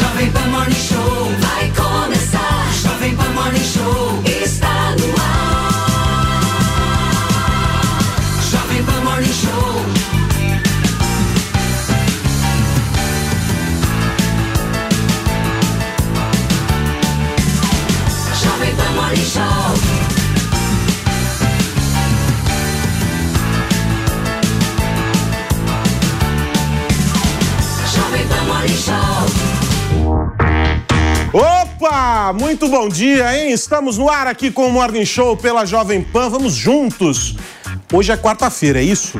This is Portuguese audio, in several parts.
Jovem Pan Morning Show vai começar. Jovem Pan Morning Show Opa! Muito bom dia, hein? Estamos no ar aqui com o Morning Show pela Jovem Pan. Vamos juntos. Hoje é quarta-feira, é isso?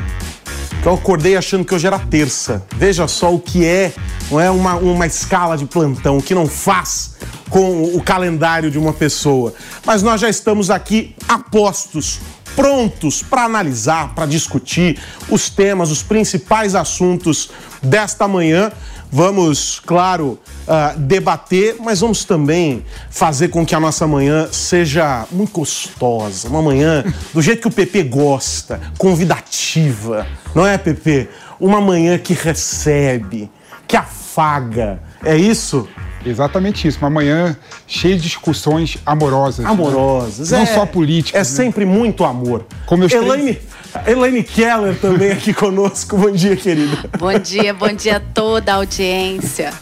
Eu acordei achando que hoje era terça. Veja só o que é, não é uma, uma escala de plantão, que não faz com o calendário de uma pessoa. Mas nós já estamos aqui apostos, prontos para analisar, para discutir os temas, os principais assuntos desta manhã. Vamos, claro, ah, debater, mas vamos também fazer com que a nossa manhã seja muito gostosa. Uma manhã do jeito que o PP gosta, convidativa. Não é, PP? Uma manhã que recebe, que afaga. É isso? Exatamente isso. Uma manhã cheia de discussões amorosas. né? Amorosas. Não é- só políticas. É né? sempre muito amor. Com meus três- Elaine, Keller também aqui conosco. Bom dia, querida. Bom dia, bom dia a toda a audiência.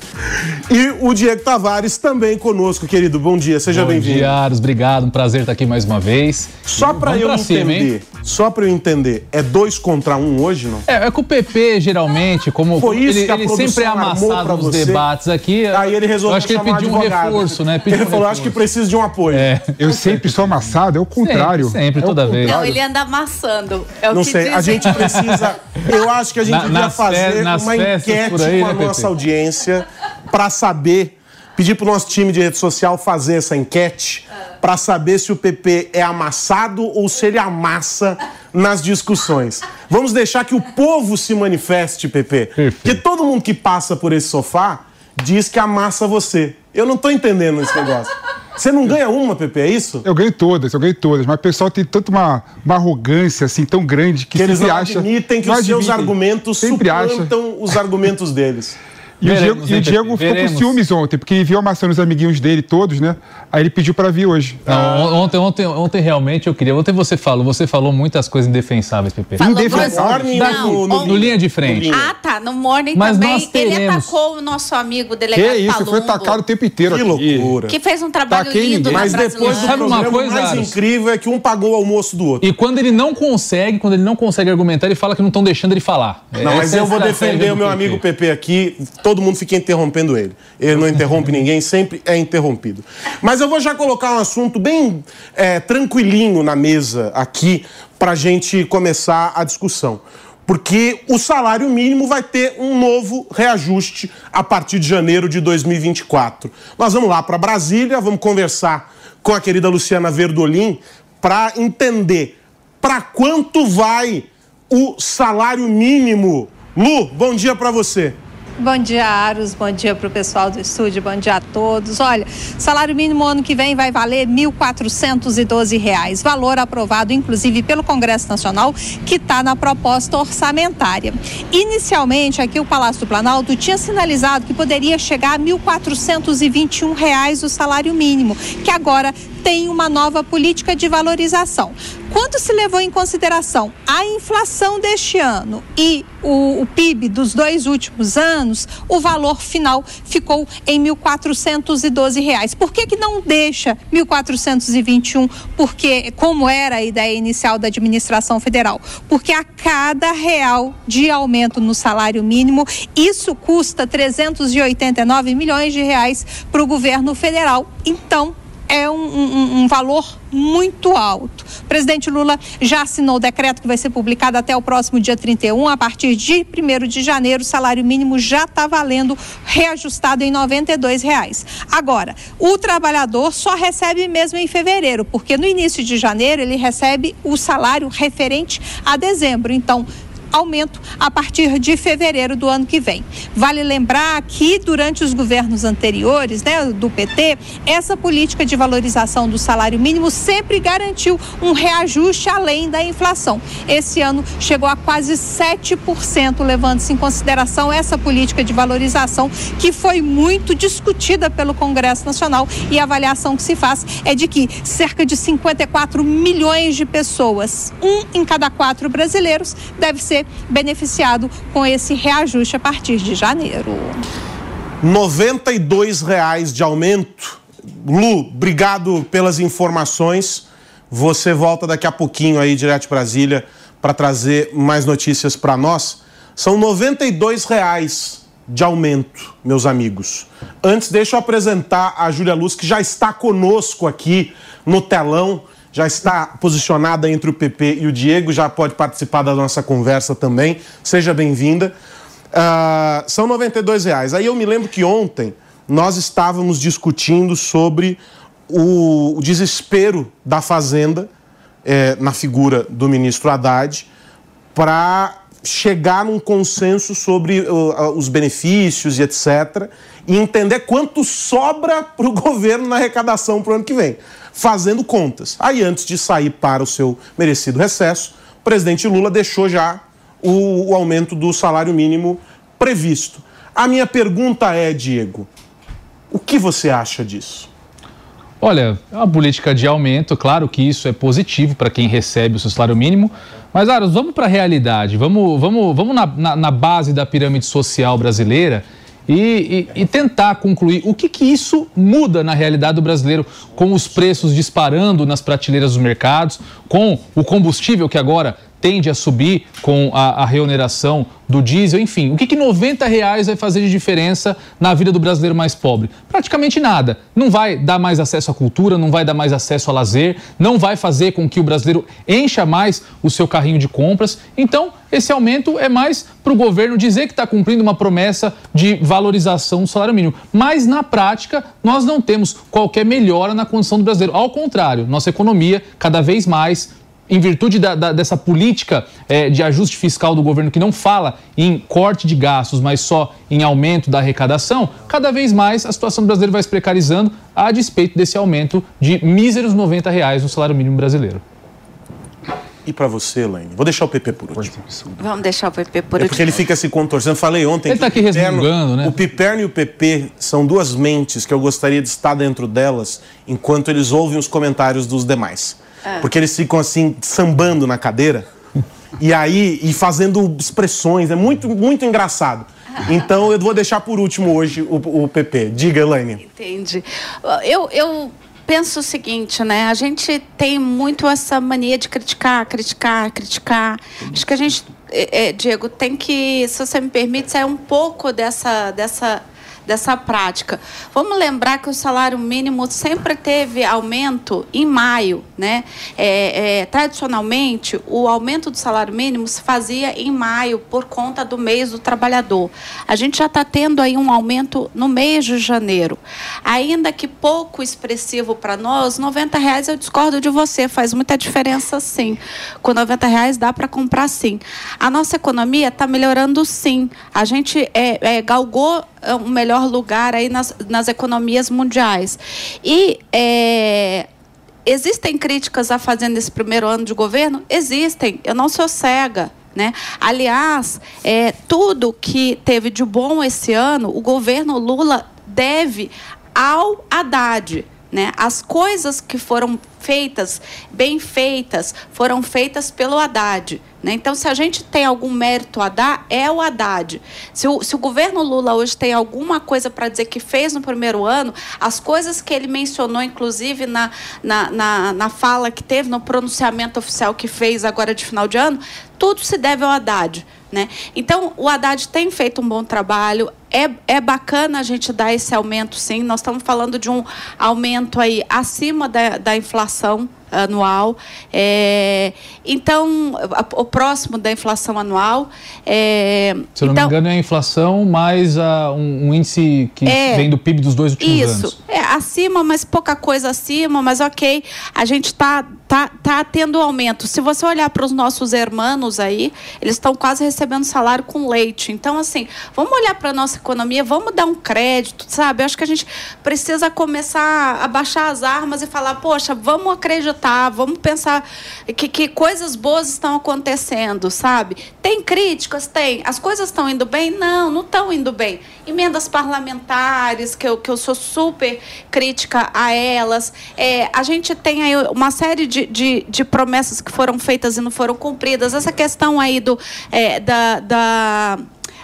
E o Diego Tavares também conosco, querido. Bom dia, seja Bom bem-vindo. dia, Aros. Obrigado. Um prazer estar aqui mais uma vez. Só pra Vamos eu cima, hein? entender, só pra eu entender, é dois contra um hoje, não? É, é que o PP, geralmente, como Foi isso ele, que a ele sempre é pra amassado nos você? debates aqui. Aí ele resolveu Eu acho que ele pediu um reforço, né? Pediu ele um falou, acho que precisa de um apoio. É, Eu sempre sou amassado, é o contrário. Sempre, sempre, É toda vez. Não, contrário. ele anda amassando. É o Não que sei, a dizem. gente precisa. Eu acho que a gente Na- devia fazer uma enquete aí, com a né, nossa Pepe? audiência pra saber. Pedir pro nosso time de rede social fazer essa enquete pra saber se o PP é amassado ou se ele amassa nas discussões. Vamos deixar que o povo se manifeste, PP. Perfeito. Porque todo mundo que passa por esse sofá diz que amassa você. Eu não tô entendendo esse negócio. Você não ganha uma, PP, é isso? Eu ganho todas, eu ganho todas, mas o pessoal tem tanto uma, uma arrogância assim tão grande que, Que eles não acha. admitem que os seus argumentos sempre acha. suplantam os argumentos deles. E o Veremos, Diego, e o Diego Pepe? ficou com ciúmes ontem, porque ele viu amassando os amiguinhos dele todos, né? Aí ele pediu pra vir hoje. Não, on- ontem, ontem, ontem realmente eu queria. Ontem você falou, você falou muitas coisas indefensáveis, PP. Falou Não, no- on- No linha de frente. linha. Ah, tá. No Morning Mas também. nós Ele atacou o nosso amigo Que delegado isso, foi atacado o tempo inteiro Que aqui. loucura. Que fez um trabalho Taquei lindo ninguém. Mas depois do. Sabe uma coisa, o mais Aros? incrível é que um pagou o almoço do outro. E quando ele não consegue, quando ele não consegue argumentar, ele fala que não estão deixando ele falar. Não, mas Essa é a eu vou defender o meu amigo PP aqui. Todo mundo fica interrompendo ele. Ele não interrompe ninguém, sempre é interrompido. Mas eu vou já colocar um assunto bem é, tranquilinho na mesa aqui pra gente começar a discussão. Porque o salário mínimo vai ter um novo reajuste a partir de janeiro de 2024. Nós vamos lá para Brasília, vamos conversar com a querida Luciana Verdolim para entender para quanto vai o salário mínimo. Lu, bom dia para você. Bom dia, Aros. Bom dia para o pessoal do estúdio. Bom dia a todos. Olha, salário mínimo ano que vem vai valer 1.412 reais, valor aprovado inclusive pelo Congresso Nacional, que está na proposta orçamentária. Inicialmente, aqui o Palácio do Planalto tinha sinalizado que poderia chegar a 1.421 reais o salário mínimo, que agora tem uma nova política de valorização. Quando se levou em consideração a inflação deste ano e o, o PIB dos dois últimos anos, o valor final ficou em 1.412 reais. Por que, que não deixa 1.421? Porque, como era a ideia inicial da administração federal? Porque a cada real de aumento no salário mínimo, isso custa 389 milhões de reais para o governo federal. Então, é um, um, um valor muito alto. O presidente Lula já assinou o decreto que vai ser publicado até o próximo dia 31. A partir de 1 de janeiro, o salário mínimo já está valendo reajustado em 92 reais. Agora, o trabalhador só recebe mesmo em fevereiro, porque no início de janeiro ele recebe o salário referente a dezembro. Então, aumento a partir de fevereiro do ano que vem. Vale lembrar que durante os governos anteriores, né, do PT, essa política de valorização do salário mínimo sempre garantiu um reajuste além da inflação. Esse ano chegou a quase 7%, levando-se em consideração essa política de valorização que foi muito discutida pelo Congresso Nacional e a avaliação que se faz é de que cerca de 54 milhões de pessoas, um em cada quatro brasileiros, deve ser beneficiado com esse reajuste a partir de janeiro. 92 reais de aumento. Lu, obrigado pelas informações. Você volta daqui a pouquinho aí, direto de Brasília, para trazer mais notícias para nós. São 92 reais de aumento, meus amigos. Antes, deixa eu apresentar a Júlia Luz, que já está conosco aqui no telão já está posicionada entre o PP e o Diego, já pode participar da nossa conversa também. Seja bem-vinda. Uh, são 92 reais. Aí eu me lembro que ontem nós estávamos discutindo sobre o, o desespero da Fazenda, eh, na figura do ministro Haddad, para chegar num consenso sobre uh, os benefícios e etc. E entender quanto sobra para o governo na arrecadação para o ano que vem fazendo contas. Aí, antes de sair para o seu merecido recesso, o presidente Lula deixou já o, o aumento do salário mínimo previsto. A minha pergunta é, Diego, o que você acha disso? Olha, a política de aumento, claro que isso é positivo para quem recebe o seu salário mínimo, mas, Aros, vamos para a realidade, vamos, vamos, vamos na, na, na base da pirâmide social brasileira e, e, e, tentar concluir o que, que isso muda na realidade do brasileiro, com os preços disparando nas prateleiras dos mercados, com o combustível que agora tende a subir com a, a reoneração do diesel, enfim. O que, que 90 reais vai fazer de diferença na vida do brasileiro mais pobre? Praticamente nada. Não vai dar mais acesso à cultura, não vai dar mais acesso a lazer, não vai fazer com que o brasileiro encha mais o seu carrinho de compras. Então, esse aumento é mais para o governo dizer que está cumprindo uma promessa de valorização do salário mínimo. Mas, na prática, nós não temos qualquer melhora na condição do brasileiro. Ao contrário, nossa economia cada vez mais em virtude da, da, dessa política é, de ajuste fiscal do governo que não fala em corte de gastos, mas só em aumento da arrecadação, cada vez mais a situação do brasileiro vai se precarizando a despeito desse aumento de míseros 90 reais no salário mínimo brasileiro. E para você, Elaine? Vou deixar o PP por último. Vamos deixar o PP por é último. porque ele fica se contorcendo. Falei ontem. Ele está aqui resmungando, né? O Piperno e o PP são duas mentes que eu gostaria de estar dentro delas enquanto eles ouvem os comentários dos demais. É. Porque eles ficam assim, sambando na cadeira. e aí, e fazendo expressões. É muito, muito engraçado. Então eu vou deixar por último hoje o, o PP. Diga, Elaine. Entendi. Eu, eu penso o seguinte, né? A gente tem muito essa mania de criticar, criticar, criticar. Acho que a gente, é, Diego, tem que, se você me permite, sair um pouco dessa, dessa dessa prática. Vamos lembrar que o salário mínimo sempre teve aumento em maio, né? É, é, tradicionalmente, o aumento do salário mínimo se fazia em maio por conta do mês do trabalhador. A gente já está tendo aí um aumento no mês de janeiro. Ainda que pouco expressivo para nós, 90 reais eu discordo de você, faz muita diferença sim. Com 90 reais dá para comprar sim. A nossa economia está melhorando sim. A gente é, é, galgou é, um melhor lugar aí nas, nas economias mundiais. E é, existem críticas a fazer nesse primeiro ano de governo? Existem. Eu não sou cega. Né? Aliás, é, tudo que teve de bom esse ano, o governo Lula deve ao Haddad. Né? As coisas que foram feitas, bem feitas, foram feitas pelo Haddad. Né? Então, se a gente tem algum mérito a dar, é o Haddad. Se o, se o governo Lula hoje tem alguma coisa para dizer que fez no primeiro ano, as coisas que ele mencionou, inclusive na, na, na, na fala que teve, no pronunciamento oficial que fez agora de final de ano, tudo se deve ao Haddad. Né? Então, o Haddad tem feito um bom trabalho. É, é bacana a gente dar esse aumento, sim. Nós estamos falando de um aumento aí acima da, da inflação anual. É, então, o próximo da inflação anual. É, Se eu não então, me engano, é a inflação mais uh, um, um, índice que é, vem do PIB dos dois últimos isso, anos. Isso, é acima, mas pouca coisa acima, mas ok. A gente está tá, tá tendo aumento. Se você olhar para os nossos irmãos aí, eles estão quase recebendo salário com leite. Então, assim, vamos olhar para a nossa economia, vamos dar um crédito, sabe? Eu acho que a gente precisa começar a baixar as armas e falar, poxa, vamos acreditar, vamos pensar que, que coisas boas estão acontecendo, sabe? Tem críticas? Tem. As coisas estão indo bem? Não, não estão indo bem. Emendas parlamentares, que eu, que eu sou super crítica a elas. É, a gente tem aí uma série de, de, de, promessas que foram feitas e não foram cumpridas. Essa questão aí do, é, da, da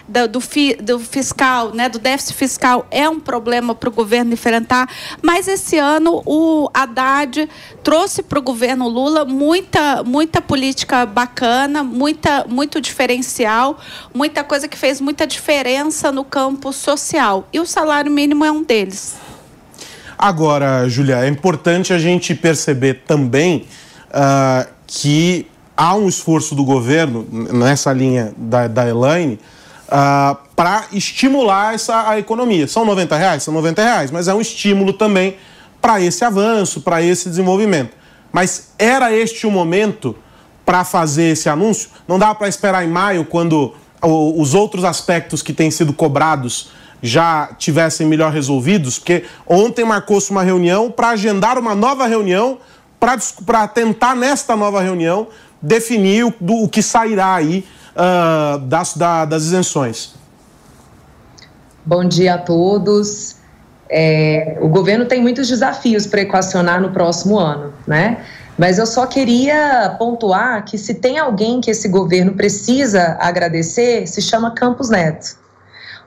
do, do, fi, do, fiscal, né, do déficit fiscal, é um problema para o governo enfrentar. Mas esse ano o Haddad trouxe para o governo Lula muita, muita política bacana, muita, muito diferencial, muita coisa que fez muita diferença no campo social. E o salário mínimo é um deles. Agora, Julia, é importante a gente perceber também uh, que há um esforço do governo, nessa linha da, da Elaine, uh, para estimular essa, a economia. São 90 reais? São 90 reais, mas é um estímulo também para esse avanço, para esse desenvolvimento. Mas era este o momento para fazer esse anúncio? Não dá para esperar em maio, quando os outros aspectos que têm sido cobrados já tivessem melhor resolvidos, porque ontem marcou-se uma reunião para agendar uma nova reunião para tentar, nesta nova reunião, definir o, do, o que sairá aí uh, das, da, das isenções. Bom dia a todos. É, o governo tem muitos desafios para equacionar no próximo ano, né? Mas eu só queria pontuar que se tem alguém que esse governo precisa agradecer, se chama Campos Neto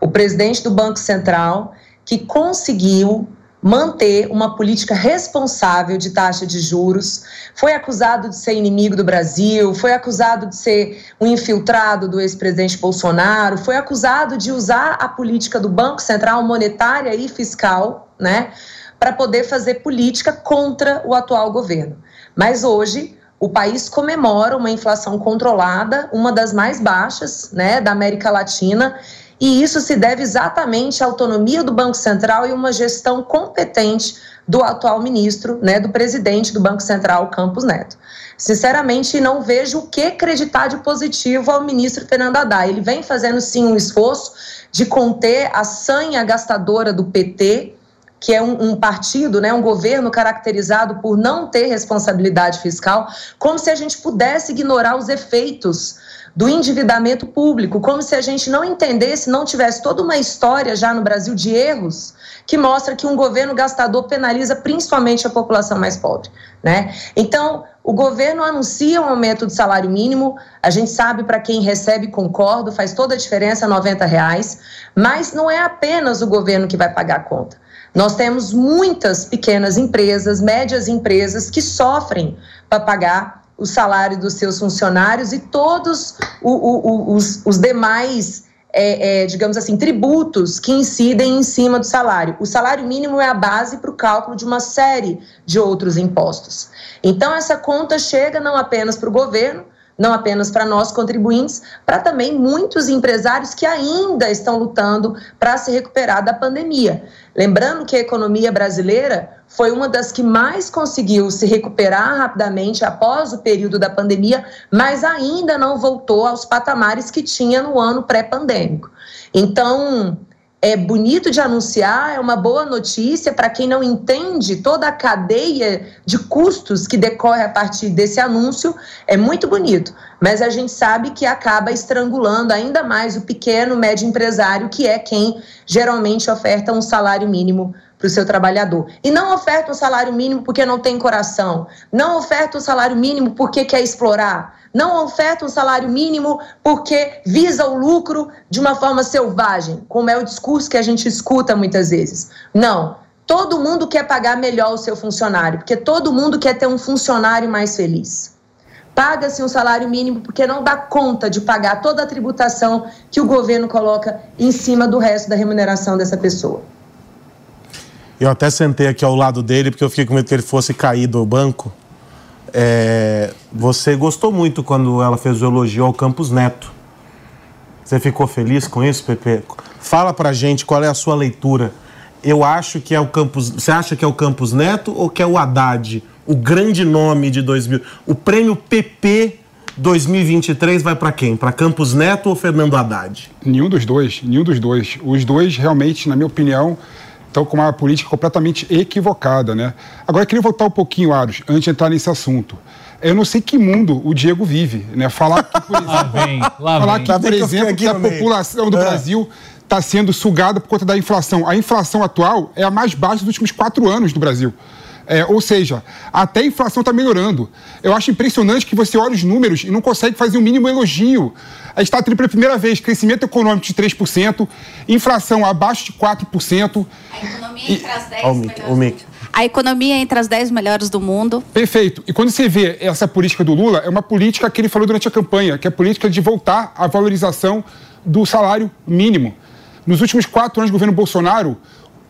o presidente do Banco Central, que conseguiu manter uma política responsável de taxa de juros, foi acusado de ser inimigo do Brasil, foi acusado de ser um infiltrado do ex-presidente Bolsonaro, foi acusado de usar a política do Banco Central monetária e fiscal, né, para poder fazer política contra o atual governo. Mas hoje o país comemora uma inflação controlada, uma das mais baixas, né, da América Latina, e isso se deve exatamente à autonomia do Banco Central e uma gestão competente do atual ministro, né, do presidente do Banco Central, Campos Neto. Sinceramente, não vejo o que acreditar de positivo ao ministro Fernando Haddad. Ele vem fazendo sim um esforço de conter a sanha gastadora do PT, que é um, um, partido, né, um governo caracterizado por não ter responsabilidade fiscal, como se a gente pudesse ignorar os efeitos do endividamento público, como se a gente não entendesse, não tivesse toda uma história já no Brasil de erros que mostra que um governo gastador penaliza principalmente a população mais pobre, né? Então, o governo anuncia um aumento do salário mínimo, a gente sabe para quem recebe, concordo, faz toda a diferença, 90 reais, mas não é apenas o governo que vai pagar a conta. Nós temos muitas pequenas empresas, médias empresas que sofrem para pagar o salário dos seus funcionários e todos o, o, os, os, demais, é, é, digamos assim, tributos que incidem em cima do salário. O salário mínimo é a base para o cálculo de uma série de outros impostos. Então, essa conta chega não apenas para o governo, não apenas para nós contribuintes, para também muitos empresários que ainda estão lutando para se recuperar da pandemia. Lembrando que a economia brasileira foi uma das que mais conseguiu se recuperar rapidamente após o período da pandemia, mas ainda não voltou aos patamares que tinha no ano pré-pandêmico. Então, é bonito de anunciar, é uma boa notícia para quem não entende toda a cadeia de custos que decorre a partir desse anúncio, é muito bonito, mas a gente sabe que acaba estrangulando ainda mais o pequeno, médio empresário, que é quem geralmente oferta um salário mínimo para o seu trabalhador. E não oferta um salário mínimo porque não tem coração, não oferta um salário mínimo porque quer explorar, não oferta um salário mínimo porque visa o lucro de uma forma selvagem, como é o discurso que a gente escuta muitas vezes. Não. Todo mundo quer pagar melhor o seu funcionário, porque todo mundo quer ter um funcionário mais feliz. paga-se um salário mínimo porque não dá conta de pagar toda a tributação que o governo coloca em cima do resto da remuneração dessa pessoa. Eu até sentei aqui ao lado dele porque eu fiquei com medo que ele fosse cair do banco. É, você gostou muito quando ela fez o elogio ao Campos Neto. Você ficou feliz com isso, Pepe? Fala pra gente qual é a sua leitura. Eu acho que é o Campos. Você acha que é o Campos Neto ou que é o Haddad? O grande nome de 2000. O prêmio PP 2023 vai para quem? Para Campos Neto ou Fernando Haddad? Nenhum dos dois, nenhum dos dois. Os dois realmente, na minha opinião, estão com uma política completamente equivocada, né? Agora, eu queria voltar um pouquinho, Aros, antes de entrar nesse assunto. Eu não sei que mundo o Diego vive, né? Falar que, por exemplo, Lá vem, lá falar vem. que, Tá por que exemplo, a população do É. Brasil está sendo sugada por conta da inflação. A inflação atual é a mais baixa dos últimos quatro anos do Brasil. É, ou seja, até a inflação está melhorando. Eu acho impressionante que você olha os números e não consegue fazer o mínimo elogio. A gente está tendo pela primeira vez crescimento econômico de 3%, inflação abaixo de 4%. A economia entre as 10 Ó, o Mickey, o Mickey. A economia entre as 10 melhores do mundo. Perfeito. E quando você vê essa política do Lula, é uma política que ele falou durante a campanha, que é a política de voltar à valorização do salário mínimo. Nos últimos quatro anos do governo Bolsonaro,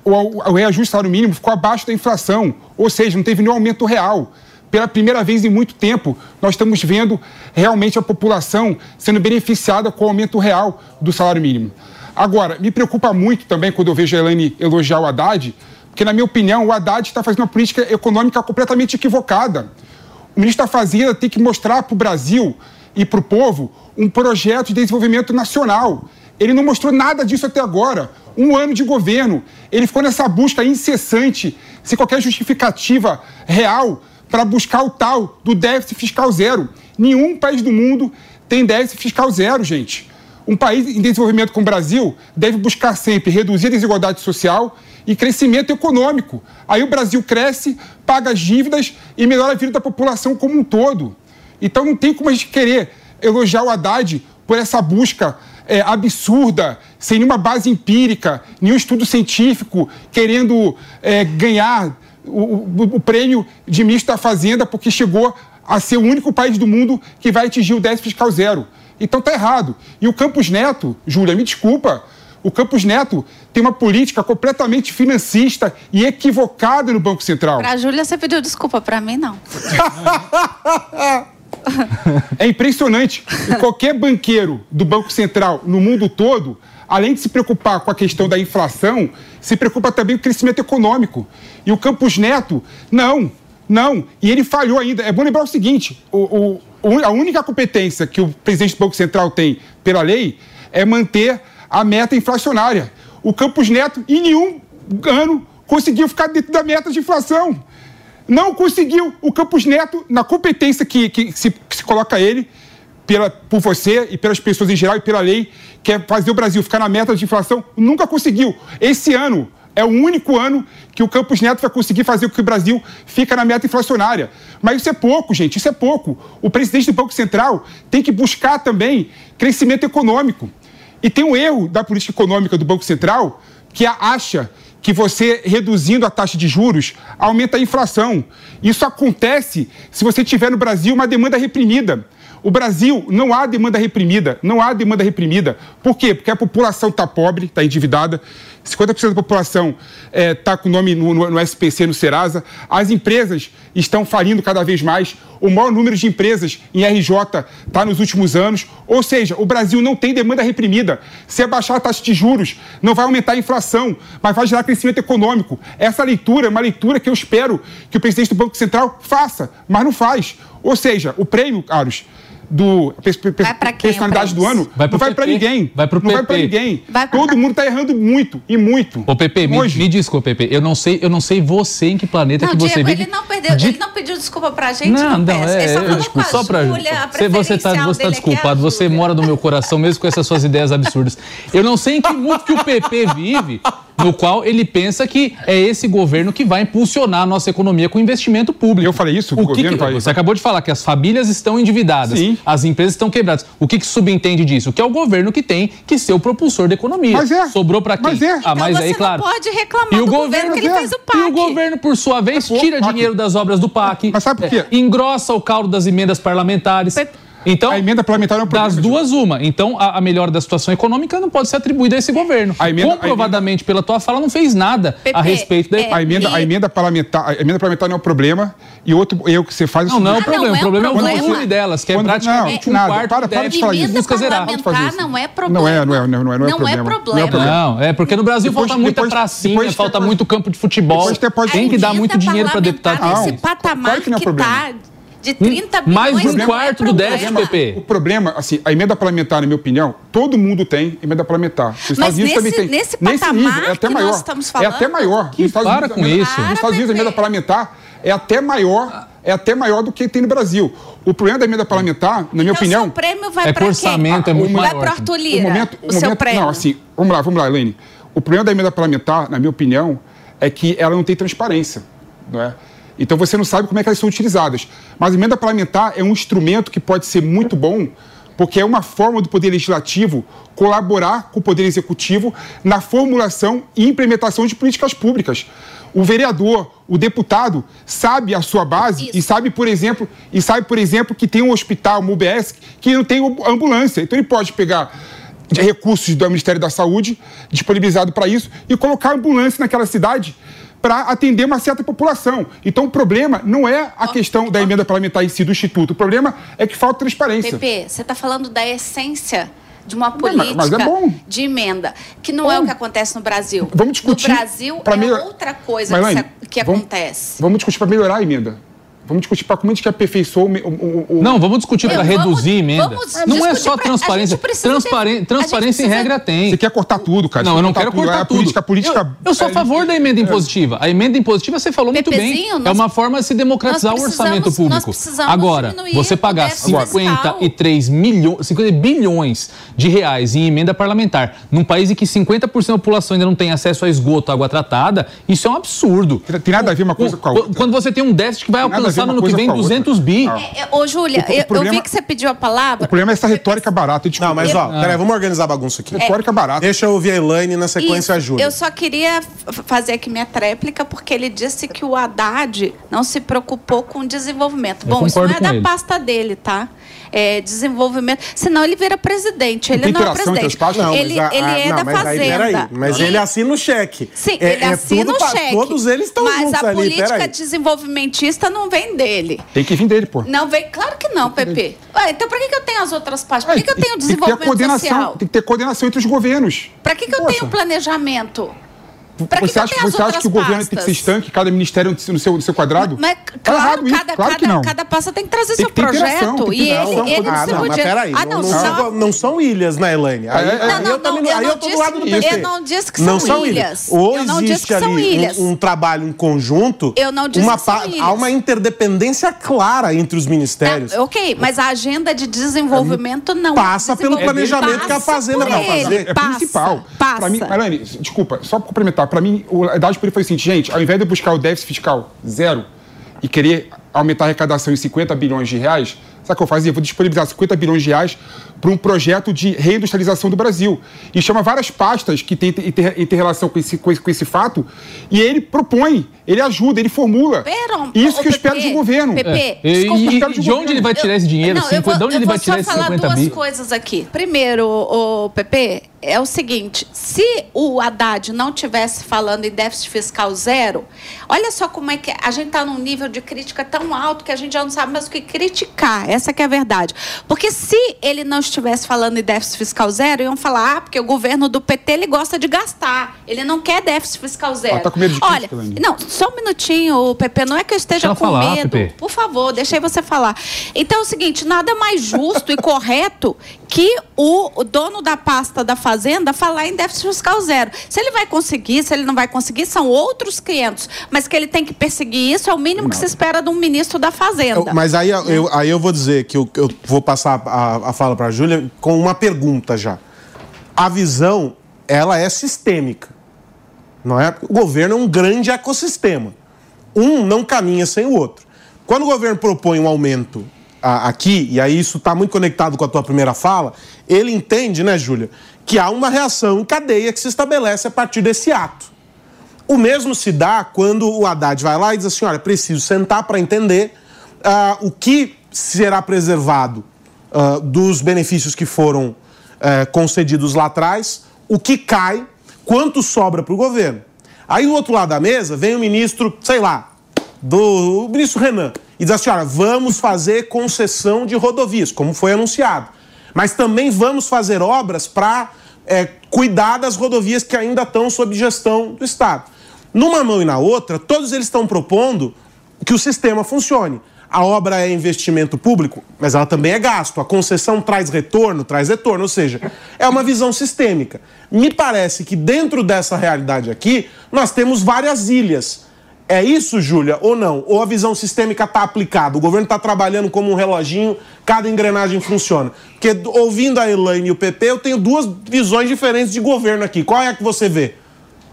o, o reajuste do salário mínimo ficou abaixo da inflação, ou seja, não teve nenhum aumento real. Pela primeira vez em muito tempo, nós estamos vendo realmente a população sendo beneficiada com o aumento real do salário mínimo. Agora, me preocupa muito também quando eu vejo a Elaine elogiar o Haddad, porque, na minha opinião, o Haddad está fazendo uma política econômica completamente equivocada. O ministro da Fazenda tem que mostrar para o Brasil e para o povo um projeto de desenvolvimento nacional. Ele não mostrou nada disso até agora. Um ano de governo. Ele ficou nessa busca incessante, sem qualquer justificativa real, para buscar o tal do déficit fiscal zero. Nenhum país do mundo tem déficit fiscal zero, gente. Um país em desenvolvimento como o Brasil deve buscar sempre reduzir a desigualdade social e crescimento econômico. Aí o Brasil cresce, paga as dívidas e melhora a vida da população como um todo. Então não tem como a gente querer elogiar o Haddad por essa busca é, absurda, sem nenhuma base empírica, nenhum estudo científico, querendo é, ganhar o, o- o prêmio de ministro da Fazenda porque chegou a ser o único país do mundo que vai atingir o déficit fiscal zero. Então tá errado. E o Campos Neto, Júlia, me desculpa, o Campos Neto tem uma política completamente financista e equivocada no Banco Central. Pra Júlia, você pediu desculpa. Pra mim, não. É impressionante. Qualquer banqueiro do Banco Central no mundo todo, além de se preocupar com a questão da inflação, se preocupa também com o crescimento econômico. E o Campos Neto, não, não. E ele falhou ainda. É bom lembrar o seguinte: o- o- a única competência que o presidente do Banco Central tem pela lei é manter a meta inflacionária. O Campos Neto, em nenhum ano, conseguiu ficar dentro da meta de inflação. Não conseguiu. O Campos Neto, na competência que, que se, que se coloca ele, pela, por você e pelas pessoas em geral e pela lei, que é fazer o Brasil ficar na meta de inflação, nunca conseguiu. Esse ano é o único ano que o Campos Neto vai conseguir fazer com que o Brasil fica na meta inflacionária. Mas isso é pouco, gente, isso é pouco. O presidente do Banco Central tem que buscar também crescimento econômico. E tem um erro da política econômica do Banco Central que acha que você reduzindo a taxa de juros aumenta a inflação. Isso acontece se você tiver no Brasil uma demanda reprimida. O Brasil não há demanda reprimida, não há demanda reprimida. Por quê? Porque a população está pobre, está endividada, 50% da população está com o nome no, no- no SPC, no Serasa, as empresas estão falindo cada vez mais, o maior número de empresas em RJ está nos últimos anos, ou seja, o Brasil não tem demanda reprimida. Se abaixar a taxa de juros, não vai aumentar a inflação, mas vai gerar crescimento econômico. Essa leitura é uma leitura que eu espero que o presidente do Banco Central faça, mas não faz. Ou seja, o prêmio, Carlos, do pers- per- Vai pra quem o personalidade do ano Vai pro não vai para PP. ninguém. Vai pro não vai para PP. ninguém. Vai pra- Todo mundo está errando muito e muito. Ô, Pepe, me, Hoje. me desculpa, Pepe. Eu não sei, eu não sei você em que planeta Não, que você Diego, vive. ele não, perdeu, De- ele não pediu desculpa pra gente, Não, não, não, é, Ele só eu falou desculpo, com a só pra Júlia, a você, você tá, você tá aqui é desculpado, você Júlia. mora no meu coração mesmo com essas suas ideias absurdas. Eu não sei em que mundo que o PP vive, no qual ele pensa que é esse governo que vai impulsionar a nossa economia com investimento público. Eu falei isso? O, que, que vai... Você acabou de falar que as famílias estão endividadas, Sim. as empresas estão quebradas. O que, que subentende disso? Que é o governo que tem que ser o propulsor da economia. Mas é. Sobrou para quem? Mas é. Ah, mas então aí, claro. pode reclamar e o do governo, governo que ele é. fez o PAC. E o governo, por sua vez, tira dinheiro das obras do PAC. Mas sabe por quê? É, engrossa o caldo das emendas parlamentares. Então, a emenda parlamentar é um problema. Das duas, uma. Então, a, a melhora da situação econômica não pode ser atribuída a esse governo. A emenda, Comprovadamente, a emenda... pela tua fala, não fez nada a respeito da é, a emenda, a emenda parlamentar. A emenda parlamentar não é o problema. E outro erro que você faz. Não, não é o problema. o problema é o volume delas, que é praticamente um nada, quarto para, para de falar isso. Busca zerar. Não é problema. Não é, não é, não é, não é, não é problema. Não é problema. Não, é porque no Brasil falta muita pracinha, falta muito campo de futebol. Tem que dar muito dinheiro para deputado. Esse patamar que está de 30 bilhões. Mais um quarto do déficit, PP. O problema, assim, a emenda parlamentar, na minha opinião, todo mundo tem emenda parlamentar. Os Estados Unidos nesse, também tem. Nesse, nesse nível, é até maior. Falando, é até maior. Que para Unidos, com isso. Nos Estados Unidos, a emenda parlamentar é até maior é até maior do que tem no Brasil. O problema da emenda parlamentar, na minha então, opinião. O prêmio vai é para orçamento, é muito Vai para Arthur Lira, o, momento, o, o seu prêmio. Não, assim, vamos lá, vamos lá, Elaine. O problema da emenda parlamentar, na minha opinião, é que ela não tem transparência. Não é? Então você não sabe como é que elas são utilizadas. Mas a emenda parlamentar é um instrumento que pode ser muito bom, porque é uma forma do Poder Legislativo colaborar com o Poder Executivo na formulação e implementação de políticas públicas. O vereador, o deputado, sabe a sua base Isso. e sabe, por exemplo, e sabe, por exemplo, que tem um hospital, uma UBS, que não tem ambulância. Então ele pode pegar recursos do Ministério da Saúde disponibilizado para isso e colocar ambulância naquela cidade para atender uma certa população. Então, o problema não é a questão da emenda parlamentar em si do Instituto, o problema é que falta transparência. Pepe, você está falando da essência de uma política mas, mas é de emenda, que não bom. é o que acontece no Brasil. Vamos discutir. No Brasil é melhor... outra coisa que, que vamos, acontece. Vamos discutir para melhorar a emenda. Vamos discutir para como a gente aperfeiçoou o, o, o... Não, vamos discutir para reduzir a emenda. não é só transparência. Transparen... Transparência em regra tem. Você quer cortar tudo, cara. Não, eu não quero cortar é tudo. Política, política... Eu, eu sou a favor da emenda impositiva. A emenda impositiva, você falou muito bem. É uma forma de se democratizar o orçamento público. Agora, você pagar 53 milhões, 50 bilhões de reais em emenda parlamentar num país em que 50% da população ainda não tem acesso a esgoto, água tratada, isso é um absurdo. Tem nada a ver uma coisa com a outra. Quando você tem um déficit que vai alcançar no ano que vem 200 bi. Ah. É, ô, Júlia, eu, problema, eu, vi que você pediu a palavra. O problema é essa retórica barata. Desculpa. Não, mas ó, ah. peraí, vamos organizar a bagunça aqui. É. Retórica barata. Deixa eu ouvir a Elaine na sequência a Júlia. Eu só queria fazer aqui minha tréplica, porque ele disse que o Haddad não se preocupou com o desenvolvimento. Eu Bom, isso não é da ele. pasta dele, tá? é, desenvolvimento. Senão ele vira presidente. Ele não, é presidente. Não, ele, a, ele a, é não, da mas Fazenda. Aí, mas ele assina o cheque. Sim, é, ele é assina o cheque. Todos eles estão Mas a ali, política desenvolvimentista não vem dele. Tem que vir dele, pô. Não vem, claro que não, Pepe. Ué, então por que, que eu tenho as outras partes? Por que, que eu tenho desenvolvimento tem social? Tem que ter coordenação entre os governos. Para que, que eu tenho planejamento? Pra você acha, você acha que o governo tem que ser estanque, cada ministério no seu, no seu quadrado? Mas, tá claro, cada, claro cada, não. cada pasta tem que trazer tem seu que projeto. e ele, ele ah, não, mas peraí. Ah, não, não, são, não são ilhas, né, Elaine? Aí, é, não, não, eu, também, aí eu tô do lado do PT. Eu não disse que são, são ilhas. Ou eu não disse que são ilhas. Um, um trabalho em conjunto. Eu não disse uma, que são ilhas. Há uma interdependência clara entre os ministérios. Ok, mas a agenda de desenvolvimento não passa pelo planejamento que a Fazenda vai fazer. É principal. Passa. mim, Elaine, desculpa, só para complementar, para mim, por ele foi o seguinte, gente, ao invés de buscar o déficit fiscal zero e querer aumentar a arrecadação em 50 bilhões de reais, sabe o que eu fazia? Eu vou disponibilizar 50 bilhões de reais para um projeto de reindustrialização do Brasil. E chama várias pastas que têm inter-relação com esse, com, esse, com esse fato, e ele propõe, ele ajuda, ele formula. Pero, Isso que eu espero de governo. Pepe, é. e, e, de, de onde ele vai tirar esse dinheiro? Não, vou, de onde ele vai tirar esse 50 bi? Eu vou falar duas coisas aqui. Primeiro, o Pepe, é o seguinte: se o Haddad não tivesse falando em déficit fiscal zero, olha só como é que a gente está num nível de crítica tão alto que a gente já não sabe mais o que criticar. Essa que é a verdade. Porque se ele não estivesse falando em déficit fiscal zero, iam falar, ah, porque o governo do PT ele gosta de gastar. Ele não quer déficit fiscal zero. Ah, tá com medo de Olha, não, só um minutinho, Pepe, não é que eu esteja com falar, medo. Pepe. Por favor, deixei você falar. Então é o seguinte, nada mais justo e correto que o dono da pasta da Fazenda falar em déficit fiscal zero. Se ele vai conseguir, se ele não vai conseguir, são outros 500. Mas que ele tem que perseguir isso é o mínimo não. que se espera de um ministro da Fazenda. Eu, mas aí eu, aí eu vou dizer que eu, eu vou passar a, a fala para a Júlia com uma pergunta já. A visão, ela é sistêmica. não é? O governo é um grande ecossistema. Um não caminha sem o outro. Quando o governo propõe um aumento aqui, e aí isso está muito conectado com a tua primeira fala, ele entende, né, Júlia, que há uma reação em cadeia que se estabelece a partir desse ato. O mesmo se dá quando o Haddad vai lá e diz assim: olha, preciso sentar para entender uh, o que será preservado uh, dos benefícios que foram uh, concedidos lá atrás, o que cai, quanto sobra para o governo. Aí do outro lado da mesa vem o ministro, sei lá, do o ministro Renan, e diz assim: olha, vamos fazer concessão de rodovias, como foi anunciado. Mas também vamos fazer obras para é, cuidar das rodovias que ainda estão sob gestão do Estado. Numa mão e na outra, todos eles estão propondo que o sistema funcione. A obra é investimento público, mas ela também é gasto. A concessão traz retorno, traz retorno, ou seja, é uma visão sistêmica. Me parece que dentro dessa realidade aqui, nós temos várias ilhas. É isso, Júlia, ou não? Ou a visão sistêmica está aplicada? O governo está trabalhando como um reloginho, cada engrenagem funciona? Porque ouvindo a Elaine e o PP, eu tenho duas visões diferentes de governo aqui. Qual é a que você vê?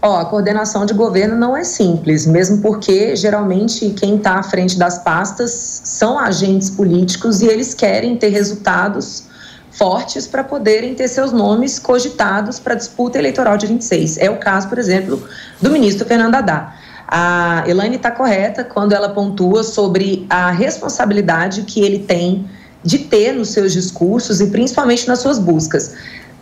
Ó, a coordenação de governo não é simples, mesmo porque geralmente quem está à frente das pastas são agentes políticos e eles querem ter resultados fortes para poderem ter seus nomes cogitados para a disputa eleitoral de 26. É o caso, por exemplo, do ministro Fernando Haddad. A Elaine está correta quando ela pontua sobre a responsabilidade que ele tem de ter nos seus discursos e principalmente nas suas buscas.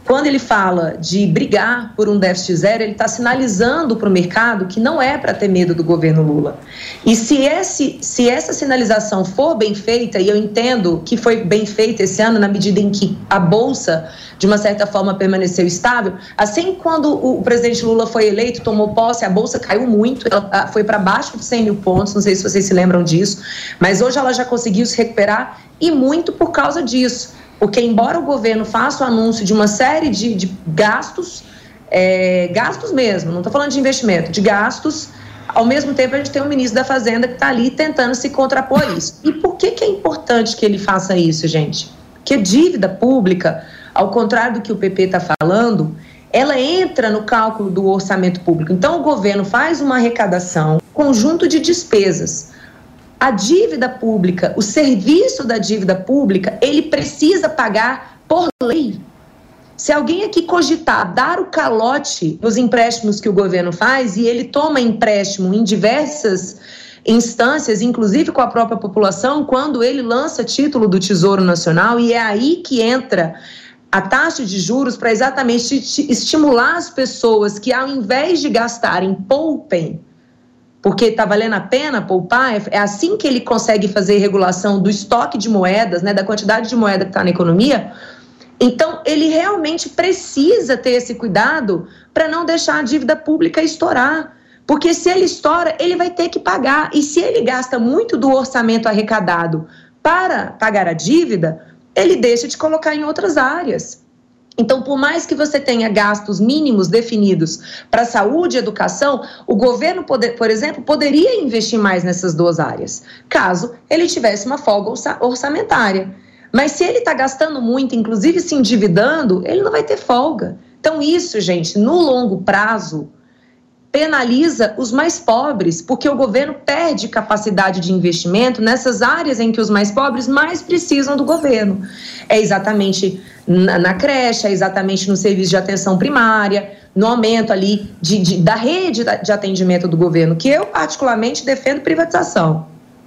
Quando ele fala de brigar por um déficit zero, ele está sinalizando para o mercado que não é para ter medo do governo Lula. E se, esse, se essa sinalização for bem feita, e eu entendo que foi bem feita esse ano, na medida em que a Bolsa, de uma certa forma, permaneceu estável, assim quando o presidente Lula foi eleito, tomou posse, a Bolsa caiu muito, ela foi para baixo de 100 mil pontos, não sei se vocês se lembram disso, mas hoje ela já conseguiu se recuperar e muito por causa disso porque, embora o governo faça o anúncio de uma série de, de gastos, é, gastos mesmo, não estou falando de investimento, de gastos, ao mesmo tempo a gente tem o ministro da Fazenda que está ali tentando se contrapor a isso. E por que, que é importante que ele faça isso, gente? Porque dívida pública, ao contrário do que o PP está falando, ela entra no cálculo do orçamento público. Então, o governo faz uma arrecadação, conjunto de despesas a dívida pública, o serviço da dívida pública, ele precisa pagar por lei. Se alguém aqui cogitar dar o calote nos empréstimos que o governo faz e ele toma empréstimo em diversas instâncias, inclusive com a própria população, quando ele lança título do Tesouro Nacional, e é aí que entra a taxa de juros para exatamente estimular as pessoas que, ao invés de gastarem, poupem porque está valendo a pena poupar, é, é assim que ele consegue fazer regulação do estoque de moedas, né, da quantidade de moeda que está na economia. Então, ele realmente precisa ter esse cuidado para não deixar a dívida pública estourar. Porque se ele estoura, ele vai ter que pagar. E se ele gasta muito do orçamento arrecadado para pagar a dívida, ele deixa de colocar em outras áreas. Então, por mais que você tenha gastos mínimos definidos para saúde e educação, o governo, poder, por exemplo, poderia investir mais nessas duas áreas, caso ele tivesse uma folga orçamentária. Mas se ele está gastando muito, inclusive se endividando, ele não vai ter folga. Então, isso, gente, no longo prazo, penaliza os mais pobres, porque o governo perde capacidade de investimento nessas áreas em que os mais pobres mais precisam do governo. É exatamente na, na creche, é exatamente no serviço de atenção primária, no aumento ali de, de, da rede de atendimento do governo, que eu particularmente defendo privatização.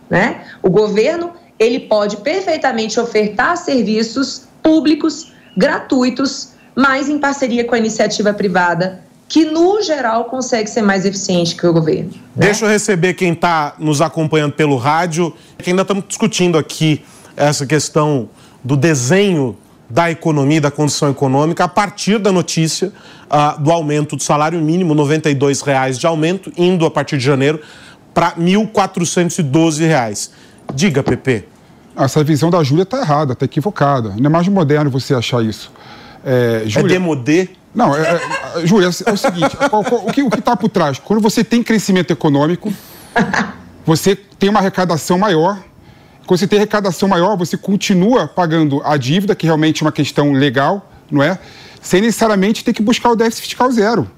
Né? O governo ele pode perfeitamente ofertar serviços públicos gratuitos, mas em parceria com a iniciativa privada que, no geral, consegue ser mais eficiente que o governo. Né? Deixa eu receber quem está nos acompanhando pelo rádio, que ainda estamos discutindo aqui essa questão do desenho da economia, da condição econômica, a partir da notícia uh, do aumento do salário mínimo, R$ 92,00 de aumento, indo a partir de janeiro para R$ 1.412. Diga, Pepe. Essa visão da Júlia está errada, está equivocada. Não é mais moderno você achar isso. É, Júlia... é demodê? Não, é, é, Júlia, é, é o seguinte: qual, qual, o que está por trás? Quando você tem crescimento econômico, você tem uma arrecadação maior. Quando você tem arrecadação maior, você continua pagando a dívida, que realmente é uma questão legal, não é? Sem necessariamente ter que buscar o déficit fiscal zero.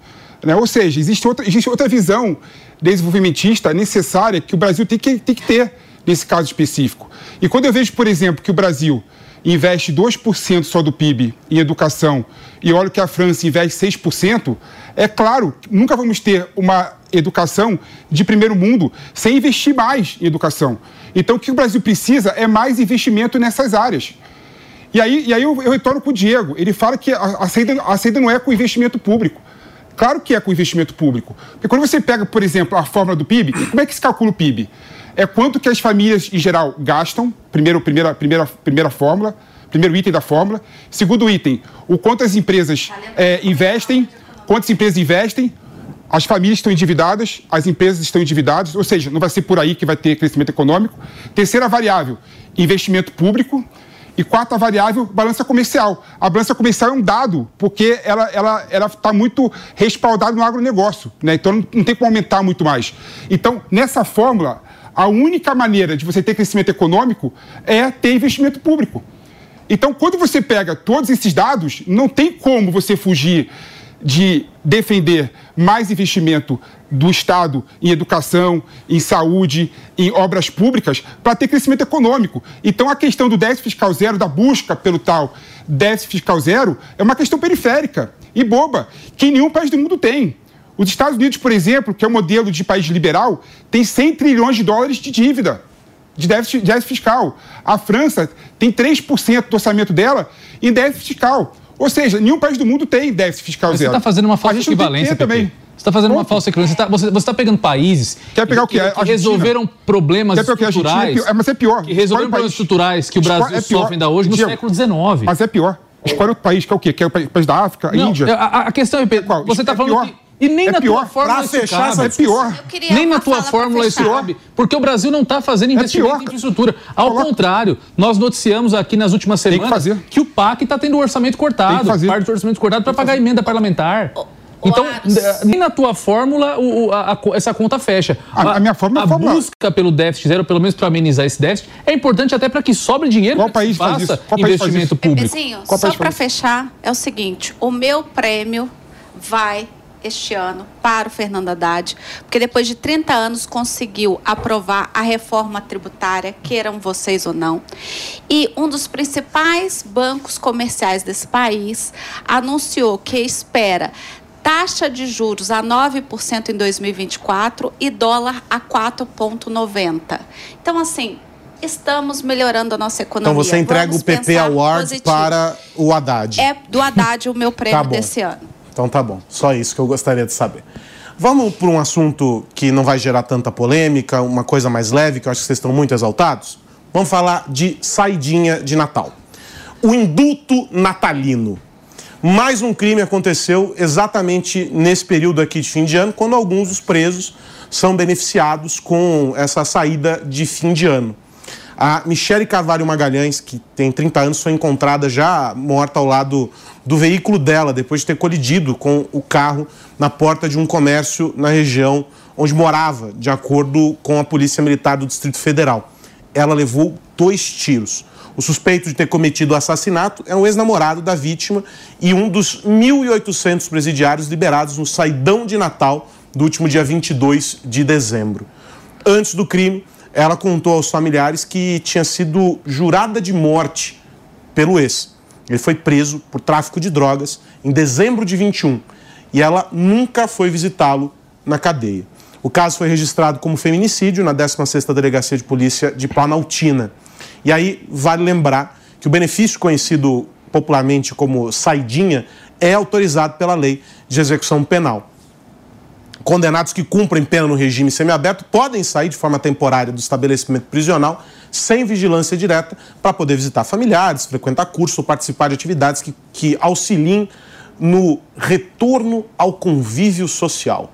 Né? Ou seja, existe outra, existe outra visão desenvolvimentista necessária que o Brasil tem que, tem que ter nesse caso específico. E quando eu vejo, por exemplo, que o Brasil investe 2% só do PIB em educação e olho que a França investe 6%, é claro, nunca vamos ter uma educação de primeiro mundo sem investir mais em educação. Então, o que o Brasil precisa é mais investimento nessas áreas. E aí, e aí eu, eu retorno com o Diego. Ele fala que a, a, saída, a saída não é com investimento público. Claro que é com investimento público. Porque quando você pega, por exemplo, a fórmula do PIB, como é que se calcula o PIB? É quanto que as famílias, em geral, gastam, primeiro, primeira, primeira, primeira fórmula, primeiro item da fórmula. Segundo item, o quanto as empresas é, investem, quantas empresas investem, as famílias estão endividadas, as empresas estão endividadas, ou seja, não vai ser por aí que vai ter crescimento econômico. Terceira variável, investimento público. E quarta variável, balança comercial. A balança comercial é um dado, porque ela está ela, ela tá muito respaldada no agronegócio, né? então não, tem como aumentar muito mais. Então, nessa fórmula, a única maneira de você ter crescimento econômico é ter investimento público. Então, quando você pega todos esses dados, não tem como você fugir de defender mais investimento do Estado em educação, em saúde, em obras públicas, para ter crescimento econômico. Então, a questão do déficit fiscal zero, da busca pelo tal déficit fiscal zero, é uma questão periférica e boba, que nenhum país do mundo tem. Os Estados Unidos, por exemplo, que é um modelo de país liberal, tem 100 trilhões de dólares de dívida, de déficit, de déficit fiscal. A França tem 3% do orçamento dela em déficit fiscal. Ou seja, nenhum país do mundo tem déficit fiscal Mas zero. Você está fazendo uma falsa equivalência também. Você está fazendo uma falsa equivalência. Você está você tá pegando países Quer pegar o quê? que, que resolveram problemas Quer pegar o? A é estruturais. pior. É, mas é pior. Que resolveram um problemas estruturais que o Escolhe- Brasil é pior. sofre ainda hoje no Diego, século XIX. Mas é pior. Escolhe outro país, que é o quê? Que é o pa- país da África, Não, Índia. a, a- a questão é, Qual? você está É falando que... E nem É na pior. tua fórmula Pra isso fechar cabe. essa É pior. Nem na tua fórmula isso cabe, porque o Brasil não está fazendo investimento pior. em infraestrutura. Ao Coloca- contrário, nós noticiamos aqui nas últimas que semanas fazer. que o PAC está tendo o orçamento Tem cortado, que fazer. parte do orçamento cortado para pagar a emenda parlamentar. Então, nem na tua fórmula o- o- a- essa conta fecha. A- a minha fórmula é a a fórmula- busca pelo déficit zero, pelo menos para amenizar esse déficit, é importante até para que sobre dinheiro Qual que país faz faça isso? Qual país faz investimento isso? público. Bebezinho, Qual só para fechar, é o seguinte: o meu prêmio vai este ano para o Fernando Haddad, porque depois de 30 anos conseguiu aprovar a reforma tributária, queiram vocês ou não. E um dos principais bancos comerciais desse país anunciou que espera taxa de juros a 9% em 2024 e dólar a 4,90. Então, assim, estamos melhorando a nossa economia. Então você entrega Vamos o PP Award positivo. para o Haddad. É do Haddad o meu prêmio Tá desse ano. Então tá bom, só isso que eu gostaria de saber. Vamos para um assunto que não vai gerar tanta polêmica, uma coisa mais leve, que eu acho que vocês estão muito exaltados. Vamos falar de saidinha de Natal. O indulto natalino. Mais um crime aconteceu exatamente nesse período aqui de fim de ano, quando alguns dos presos são beneficiados com essa saída de fim de ano. A Michele Carvalho Magalhães, que tem 30 anos, foi encontrada já morta ao lado do veículo dela, depois de ter colidido com o carro na porta de um comércio na região onde morava, de acordo com a Polícia Militar do Distrito Federal. Ela levou dois tiros. O suspeito de ter cometido o assassinato é um ex-namorado da vítima e um dos 1.800 presidiários liberados no saidão de Natal do último dia 22 de dezembro. Antes do crime, ela contou aos familiares que tinha sido jurada de morte pelo ex. Ele foi preso por tráfico de drogas em dezembro de 21 e ela nunca foi visitá-lo na cadeia. O caso foi registrado como feminicídio na 16ª Delegacia de Polícia de Planaltina. E aí vale lembrar que o benefício conhecido popularmente como saidinha é autorizado pela lei de execução penal. Condenados que cumprem pena no regime semiaberto podem sair de forma temporária do estabelecimento prisional sem vigilância direta para poder visitar familiares, frequentar cursos ou participar de atividades que, que auxiliem no retorno ao convívio social.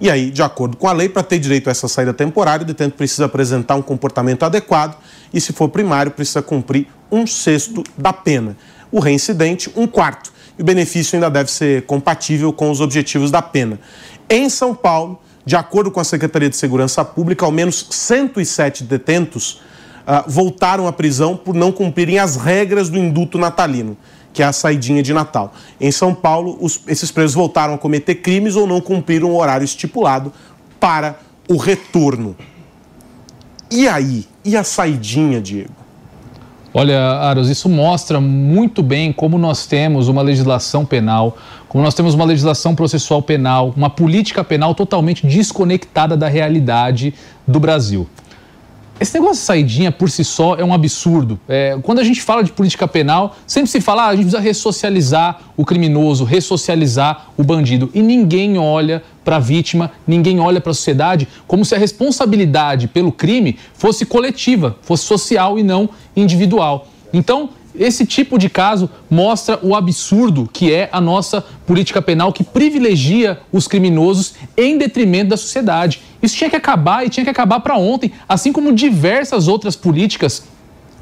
E aí, de acordo com a lei, para ter direito a essa saída temporária, o detento precisa apresentar um comportamento adequado e, se for primário, precisa cumprir um sexto da pena. O reincidente, um quarto. E o benefício ainda deve ser compatível com os objetivos da pena. Em São Paulo, de acordo com a Secretaria de Segurança Pública, ao menos 107 detentos ah, voltaram à prisão por não cumprirem as regras do indulto natalino, que é a saidinha de Natal. Em São Paulo, os, esses presos voltaram a cometer crimes ou não cumpriram o horário estipulado para o retorno. E aí? E a saidinha, Diego? Olha, Aros, isso mostra muito bem como nós temos uma legislação penal, como nós temos uma legislação processual penal, uma política penal totalmente desconectada da realidade do Brasil. Esse negócio de saidinha por si só é um absurdo. É, quando a gente fala de política penal, sempre se fala ah, a gente precisa ressocializar o criminoso, ressocializar o bandido. E ninguém olha para a vítima, ninguém olha para a sociedade como se a responsabilidade pelo crime fosse coletiva, fosse social e não individual. Então, esse tipo de caso mostra o absurdo que é a nossa política penal que privilegia os criminosos em detrimento da sociedade. Isso tinha que acabar e tinha que acabar para ontem, assim como diversas outras políticas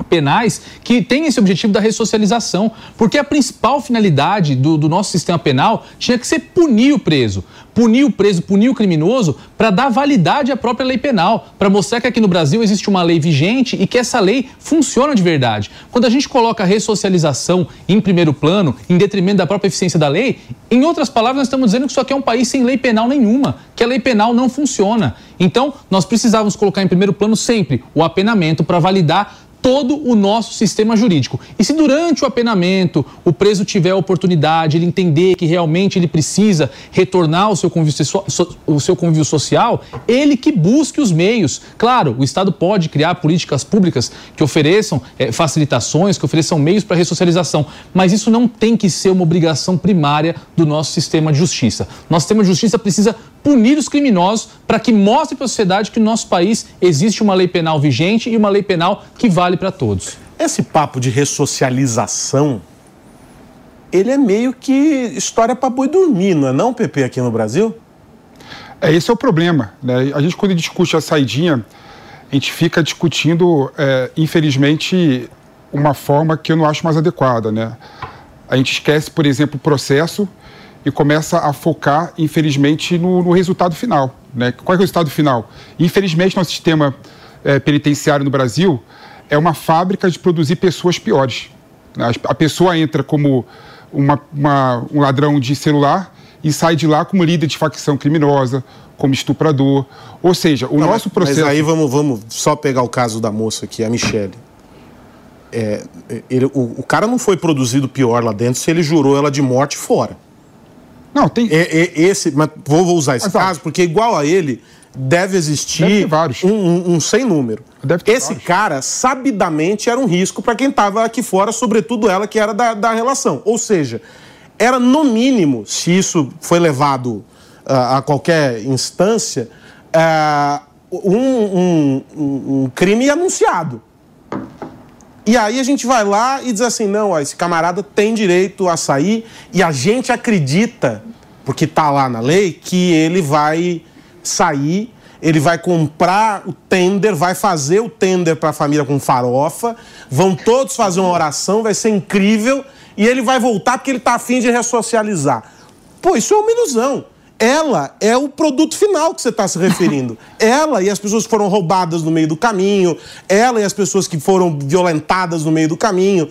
penais que têm esse objetivo da ressocialização, porque a principal finalidade do, do, nosso sistema penal tinha que ser punir o preso, punir o preso, punir o criminoso, para dar validade à própria lei penal, para mostrar que aqui no Brasil existe uma lei vigente e que essa lei funciona de verdade. Quando a gente coloca a ressocialização em primeiro plano, em detrimento da própria eficiência da lei, em outras palavras, nós estamos dizendo que isso aqui é um país sem lei penal nenhuma, que a lei penal não funciona. Então, nós precisávamos colocar em primeiro plano sempre o apenamento para validar todo o nosso sistema jurídico. E se durante o apenamento o preso tiver a oportunidade, ele entender que realmente ele precisa retornar ao seu convívio, o seu convívio social, ele que busque os meios. Claro, o Estado pode criar políticas públicas que ofereçam é, facilitações, que ofereçam meios para ressocialização, mas isso não tem que ser uma obrigação primária do nosso sistema de justiça. Nosso sistema de justiça precisa punir os criminosos para que mostre para a sociedade que no nosso país existe uma lei penal vigente e uma lei penal que vale para todos. Esse papo de ressocialização, ele é meio que história para boi dormir, não é não, PP, aqui no Brasil? É, esse é o problema. Né? A gente, quando discute a saidinha, a gente fica discutindo, é, infelizmente, uma forma que eu não acho mais adequada. Né? A gente esquece, por exemplo, o processo e começa a focar, infelizmente, no, no resultado final. Né? Qual é o resultado final? Infelizmente, nosso sistema é, penitenciário no Brasil é uma fábrica de produzir pessoas piores. Né? A pessoa entra como uma, uma, um ladrão de celular e sai de lá como líder de facção criminosa, como estuprador. Ou seja, o Não, nosso processo. Mas aí vamos, vamos só pegar o caso da moça aqui, a Michelle. É, ele, o, o, cara não foi produzido pior lá dentro se ele jurou ela de morte fora. Não, tem. É, é, esse, mas vou, vou usar esse caso, porque igual a ele, deve existir deve um, um, um, sem número. Esse vários. cara, sabidamente, era um risco para quem estava aqui fora, sobretudo ela que era da, da relação. Ou seja, era no mínimo, se isso foi levado uh, a qualquer instância, uh, um, um, crime anunciado. E aí a gente vai lá e diz assim: não, ó, esse camarada tem direito a sair, e a gente acredita, porque está lá na lei, que ele vai sair, ele vai comprar o tender, vai fazer o tender para a família com farofa, vão todos fazer uma oração, vai ser incrível, e ele vai voltar porque ele está afim de ressocializar. Pô, isso é uma ilusão. Ela é o produto final que você está se referindo. ela e as pessoas que foram roubadas no meio do caminho, ela e as pessoas que foram violentadas no meio do caminho.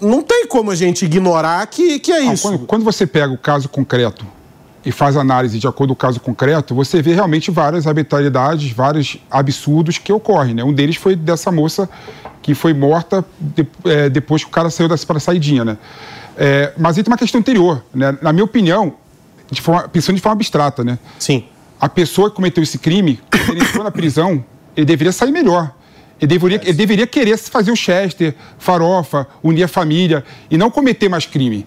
Não tem como a gente ignorar que, que é isso. Quando, quando você pega o caso concreto e faz análise de acordo com o caso concreto, você vê realmente várias arbitrariedades, vários absurdos que ocorrem. Né? Um deles foi dessa moça que foi morta de, é, depois que o cara saiu dessa saidinha. Né? É, mas aí tem uma questão anterior. Né? Na minha opinião, de forma, pensando de forma abstrata, né? Sim. A pessoa que cometeu esse crime, quando ele entrou na prisão, ele deveria sair melhor. Ele deveria, ele deveria querer fazer o Chester, farofa, unir a família e não cometer mais crime.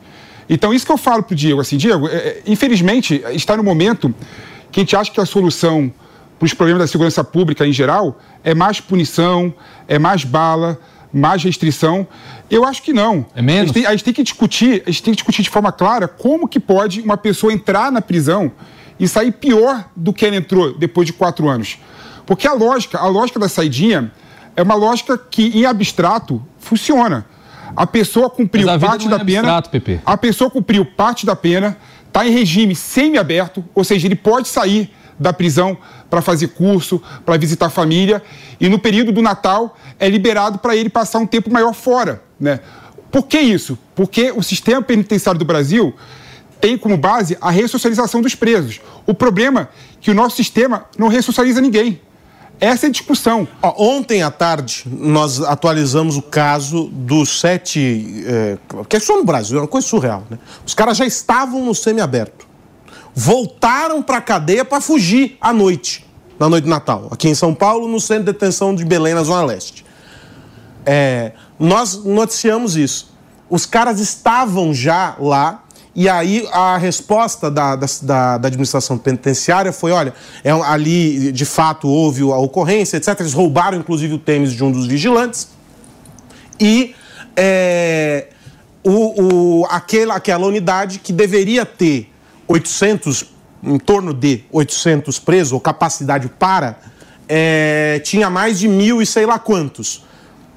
Então, isso que eu falo pro Diego, assim, Diego, é, é infelizmente, está no momento que a gente acha que a solução para os problemas da segurança pública em geral é mais punição, é mais bala, mais restrição. Eu acho que não. É menos? A gente, tem, a gente, tem, que discutir, a gente tem que discutir de forma clara como que pode uma pessoa entrar na prisão e sair pior do que ela entrou depois de quatro anos. Porque a lógica, a lógica da saidinha é uma lógica que, em abstrato, funciona. A pessoa cumpriu parte da é pena. Abstrato, a pessoa cumpriu parte da pena, está em regime semi-aberto, ou seja, ele pode sair da prisão para fazer curso, para visitar a família, e no período do Natal é liberado para ele passar um tempo maior fora. Né? Por que isso? Porque o sistema penitenciário do Brasil tem como base a ressocialização dos presos. O problema é que o nosso sistema não ressocializa ninguém. Essa é a discussão. Ó, ontem à tarde, nós atualizamos o caso dos sete. É, que é só no Brasil, é uma coisa surreal, né? Os caras já estavam no semiaberto. Voltaram para a cadeia para fugir à noite, na noite de Natal, aqui em São Paulo, no centro de detenção de Belém, na Zona Leste. É, nós noticiamos isso. Os caras estavam já lá e aí a resposta da, da, da, administração penitenciária foi: olha, é, ali de fato houve a ocorrência, etc. Eles roubaram inclusive o tênis de um dos vigilantes. E é, o, o, aquela, aquela unidade que deveria ter 800, em torno de 800 presos, ou capacidade para, é, tinha mais de mil e sei lá quantos.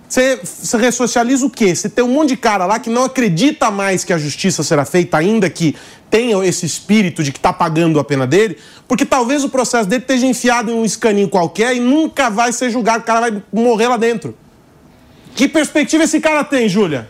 Você, você ressocializa o quê? Você tem um monte de cara lá que não acredita mais que a justiça será feita, ainda que tenha esse espírito de que está pagando a pena dele, porque talvez o processo dele esteja enfiado em um escaninho qualquer e nunca vai ser julgado, o cara vai morrer lá dentro. Que perspectiva esse cara tem, Júlia?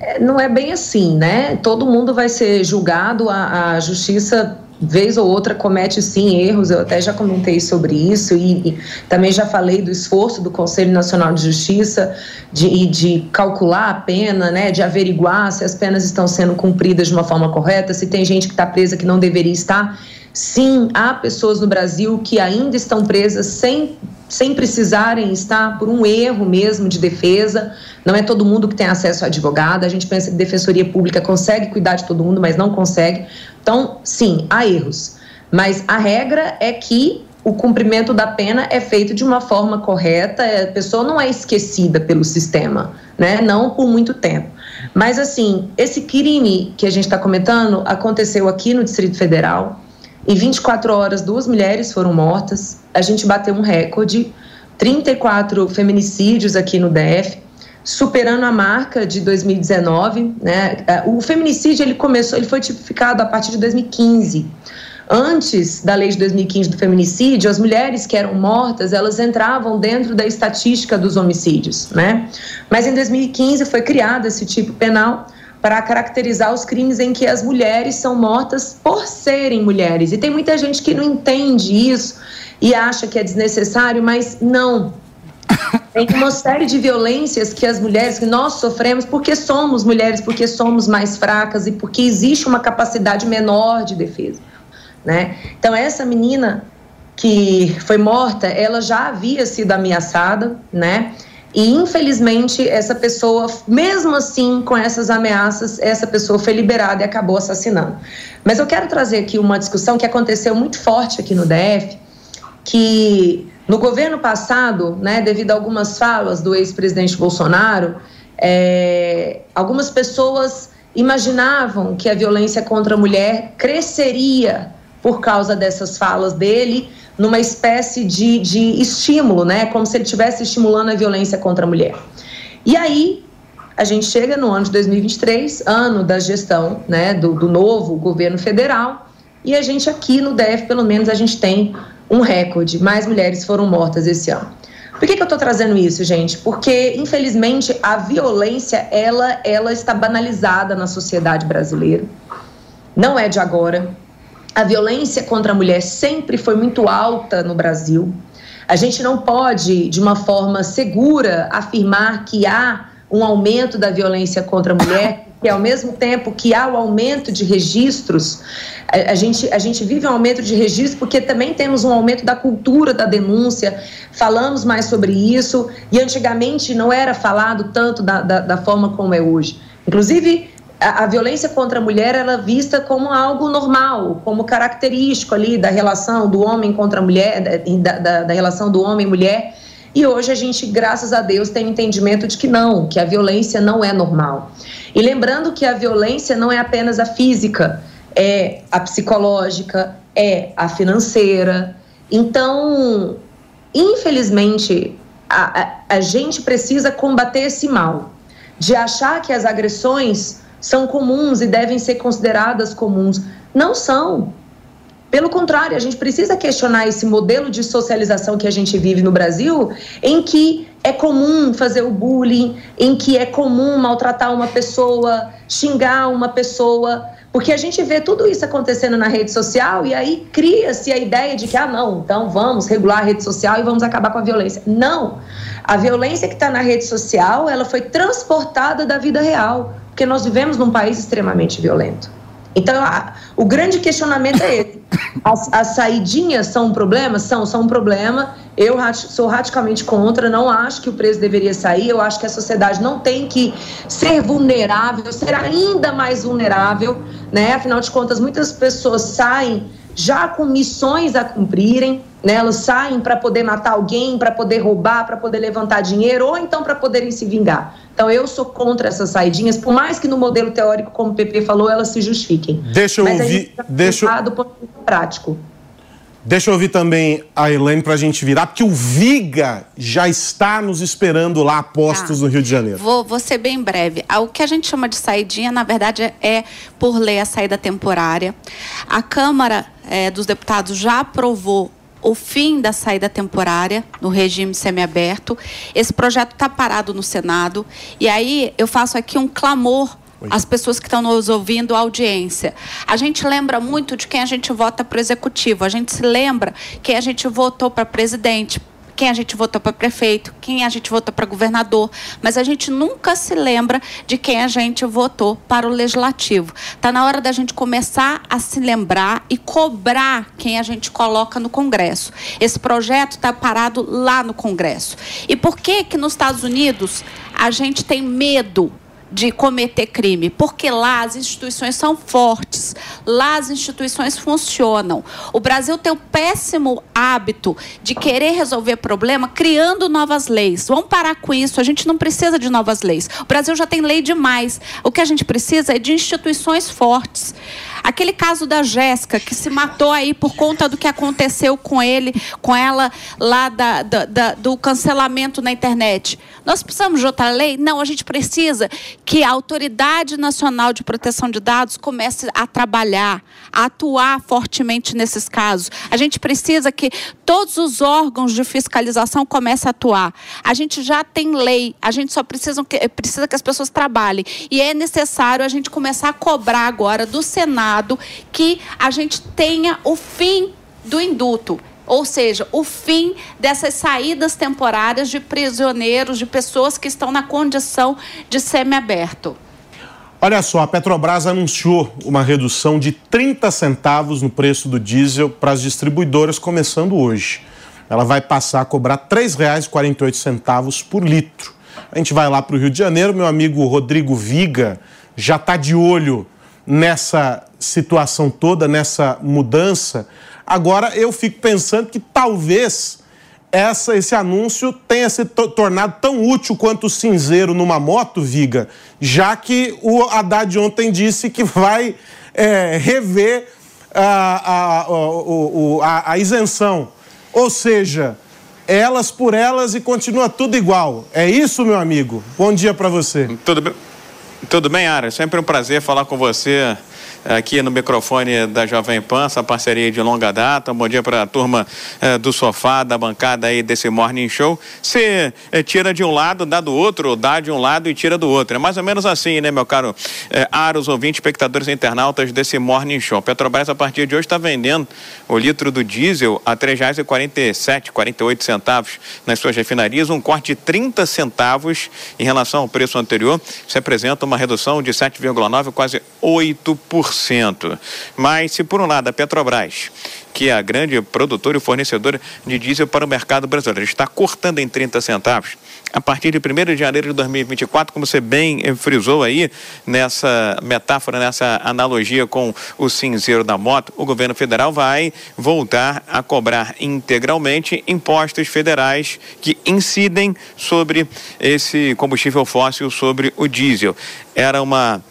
É, não é bem assim, né? Todo mundo vai ser julgado, a, a justiça vez ou outra comete sim erros, eu até já comentei sobre isso e, e também já falei do esforço do Conselho Nacional de Justiça de, de calcular a pena, né, de averiguar se as penas estão sendo cumpridas de uma forma correta, se tem gente que está presa que não deveria estar. Sim, há pessoas no Brasil que ainda estão presas sem, sem precisarem estar por um erro mesmo de defesa. Não é todo mundo que tem acesso a advogado. A gente pensa que defensoria pública consegue cuidar de todo mundo, mas não consegue. Então, sim, há erros. Mas a regra é que o cumprimento da pena é feito de uma forma correta, a pessoa não é esquecida pelo sistema, né? Não por muito tempo. Mas, assim, esse crime que a gente está comentando aconteceu aqui no Distrito Federal. Em 24 horas, duas mulheres foram mortas. A gente bateu um recorde: 34 feminicídios aqui no DF superando a marca de 2019, né? O feminicídio ele começou, ele foi tipificado a partir de 2015. Antes da lei de 2015 do feminicídio, as mulheres que eram mortas, elas entravam dentro da estatística dos homicídios, né? Mas em 2015 foi criado esse tipo penal para caracterizar os crimes em que as mulheres são mortas por serem mulheres. E tem muita gente que não entende isso e acha que é desnecessário, mas não. Tem uma série de violências que as mulheres, que nós sofremos porque somos mulheres, porque somos mais fracas e porque existe uma capacidade menor de defesa, né? Então essa menina que foi morta, ela já havia sido ameaçada, né? E infelizmente essa pessoa, mesmo assim com essas ameaças, essa pessoa foi liberada e acabou assassinando. Mas eu quero trazer aqui uma discussão que aconteceu muito forte aqui no DF, que no governo passado, né, devido a algumas falas do ex-presidente Bolsonaro, é, algumas pessoas imaginavam que a violência contra a mulher cresceria por causa dessas falas dele, numa espécie de, de estímulo, né, como se ele estivesse estimulando a violência contra a mulher. E aí, a gente chega no ano de 2023, ano da gestão né, do, do novo governo federal, e a gente aqui no DF, pelo menos, a gente tem um recorde. Mais mulheres foram mortas esse ano. Por que, que eu estou trazendo isso, gente? Porque, infelizmente, a violência ela, ela está banalizada na sociedade brasileira. Não é de agora. A violência contra a mulher sempre foi muito alta no Brasil. A gente não pode, de uma forma segura, afirmar que há um aumento da violência contra a mulher que ao mesmo tempo que há o aumento de registros, a, a, gente, a gente vive um aumento de registros porque também temos um aumento da cultura da denúncia, falamos mais sobre isso, e antigamente não era falado tanto da, da, da forma como é hoje. Inclusive, a, violência contra a mulher ela é vista como algo normal, como característico ali da relação do homem contra a mulher, da, da, da relação do homem e mulher. E hoje a gente, graças a Deus, tem o entendimento de que não, que a violência não é normal. E lembrando que a violência não é apenas a física, é a psicológica, é a financeira. Então, infelizmente, a, a, a gente precisa combater esse mal de achar que as agressões são comuns e devem ser consideradas comuns. Não são. Pelo contrário, a gente precisa questionar esse modelo de socialização que a gente vive no Brasil, em que é comum fazer o bullying, em que é comum maltratar uma pessoa, xingar uma pessoa, porque a gente vê tudo isso acontecendo na rede social e aí cria-se a ideia de que, ah, não, então vamos regular a rede social e vamos acabar com a violência. Não! A violência que está na rede social, ela foi transportada da vida real, porque nós vivemos num país extremamente violento. Então, a, o grande questionamento é esse. As, as, saidinhas são um problema? São, são um problema. Eu sou radicalmente contra, não acho que o preso deveria sair, eu acho que a sociedade não tem que ser vulnerável, ser ainda mais vulnerável, né? Afinal de contas, muitas pessoas saem já com missões a cumprirem, né? Elas saem para poder matar alguém, para poder roubar, para poder levantar dinheiro ou então para poderem se vingar. Então eu sou contra essas saidinhas, por mais que no modelo teórico, como o PP falou, elas se justifiquem. Deixa eu Mas ouvir, gente deixa do ponto de vista prático. Deixa eu ouvir também a Elaine para a gente virar, porque o Viga já está nos esperando lá, postos Tá. no Rio de Janeiro. Vou, vou ser bem breve. Ah, O que a gente chama de saidinha, na verdade, é, é, por lei a saída temporária. A Câmara eh, dos Deputados já aprovou o fim da saída temporária no regime semiaberto. Esse projeto está parado no Senado. E aí eu faço aqui um clamor às pessoas que estão nos ouvindo, a audiência. A gente lembra muito de quem a gente vota para o executivo. A gente se lembra quem a gente votou para presidente, quem a gente votou para prefeito, quem a gente votou para governador, mas a gente nunca se lembra de quem a gente votou para o legislativo. Está na hora da gente começar a se lembrar e cobrar quem a gente coloca no Congresso. Esse projeto está parado lá no Congresso. E por que que nos Estados Unidos a gente tem medo de cometer crime, porque lá as instituições são fortes, lá as instituições funcionam. O Brasil tem o péssimo hábito de querer resolver problema criando novas leis. Vamos parar com isso, a gente não precisa de novas leis. O Brasil já tem lei demais. O que a gente precisa é de instituições fortes. Aquele caso da Jéssica, que se matou aí por conta do que aconteceu com ele, com ela lá da, da- da- do cancelamento na internet. Nós precisamos de outra lei? Não, a gente precisa que a Autoridade Nacional de Proteção de Dados comece a trabalhar, a atuar fortemente nesses casos. A gente precisa que todos os órgãos de fiscalização comecem a atuar. A gente já tem lei, a gente só precisa que, precisa que as pessoas trabalhem. E é necessário a gente começar a cobrar agora do Senado que a gente tenha o fim do induto. Ou seja, o fim dessas saídas temporárias de prisioneiros, de pessoas que estão na condição de semiaberto. Olha só, a Petrobras anunciou uma redução de 30 centavos no preço do diesel para as distribuidoras começando hoje. Ela vai passar a cobrar R$ 3,48 por litro. A gente vai lá para o Rio de Janeiro, meu amigo Rodrigo Viga já está de olho nessa situação toda, nessa mudança. Agora eu fico pensando que talvez essa, esse anúncio tenha se to- tornado tão útil quanto o cinzeiro numa moto, Viga, já que o Haddad ontem disse que vai é, rever a, a, a- a isenção. Ou seja, elas por elas e continua tudo igual. É isso, meu amigo? Bom dia para você. Tudo bem, tudo bem, Ara? Sempre um prazer falar com você aqui no microfone da Jovem Pan, essa parceria de longa data. Bom dia para a turma eh, do sofá, da bancada aí desse Morning Show. Você eh, tira de um lado, dá do outro, ou dá de um lado e tira do outro. É mais ou menos assim, né, meu caro eh, Aros, ouvintes, espectadores internautas desse Morning Show. Petrobras, a partir de hoje, está vendendo o litro do diesel a R$ 3,47, 48 centavos nas suas refinarias, um corte de 30 centavos em relação ao preço anterior. Isso representa uma redução de 7,9%, quase 8%. Mas, se por um lado a Petrobras, que é a grande produtora e fornecedora de diesel para o mercado brasileiro, está cortando em 30 centavos, a partir de 1 de janeiro de 2024, como você bem eh, frisou aí, nessa metáfora, nessa analogia com o cinzeiro da moto, o governo federal vai voltar a cobrar integralmente impostos federais que incidem sobre esse combustível fóssil, sobre o diesel. Era uma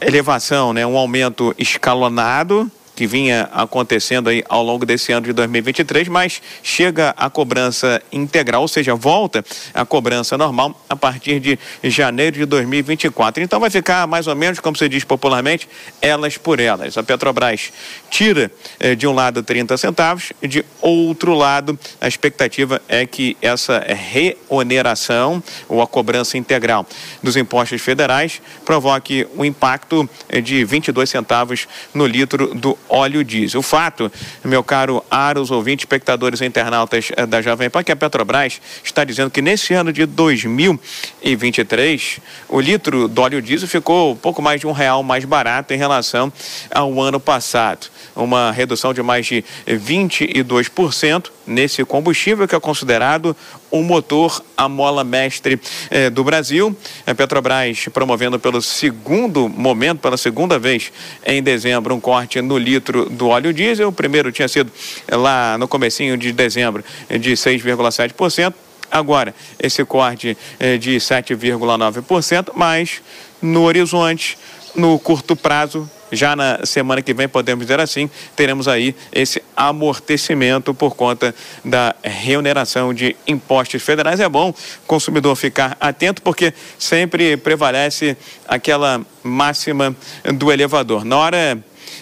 elevação, né, um aumento escalonado que vinha acontecendo aí ao longo desse ano de 2023, mas chega a cobrança integral, ou seja, volta a cobrança normal a partir de janeiro de 2024. Então vai ficar mais ou menos, como se diz popularmente, elas por elas. A Petrobras tira eh, de um lado 30 centavos, de outro lado a expectativa é que essa reoneração ou a cobrança integral dos impostos federais provoque um impacto eh, de 22 centavos no litro do óleo diesel. O fato, meu caro Aros, ouvintes, espectadores e internautas eh, da Jovem Pan, que a Petrobras está dizendo que nesse ano de 2023 o litro do óleo diesel ficou pouco mais de um real mais barato em relação ao ano passado. Uma redução de mais de 22% nesse combustível que é considerado o motor a mola mestre eh, do Brasil. A Petrobras promovendo pelo segundo momento, pela segunda vez em dezembro, um corte no litro do óleo diesel. O primeiro tinha sido eh, lá no comecinho de dezembro eh, de 6,7%. Agora, esse corte eh, de 7,9%, mas no horizonte, no curto prazo, já na semana que vem, podemos dizer assim, teremos aí esse amortecimento por conta da reoneração de impostos federais. É bom o consumidor ficar atento, porque sempre prevalece aquela máxima do elevador. Na hora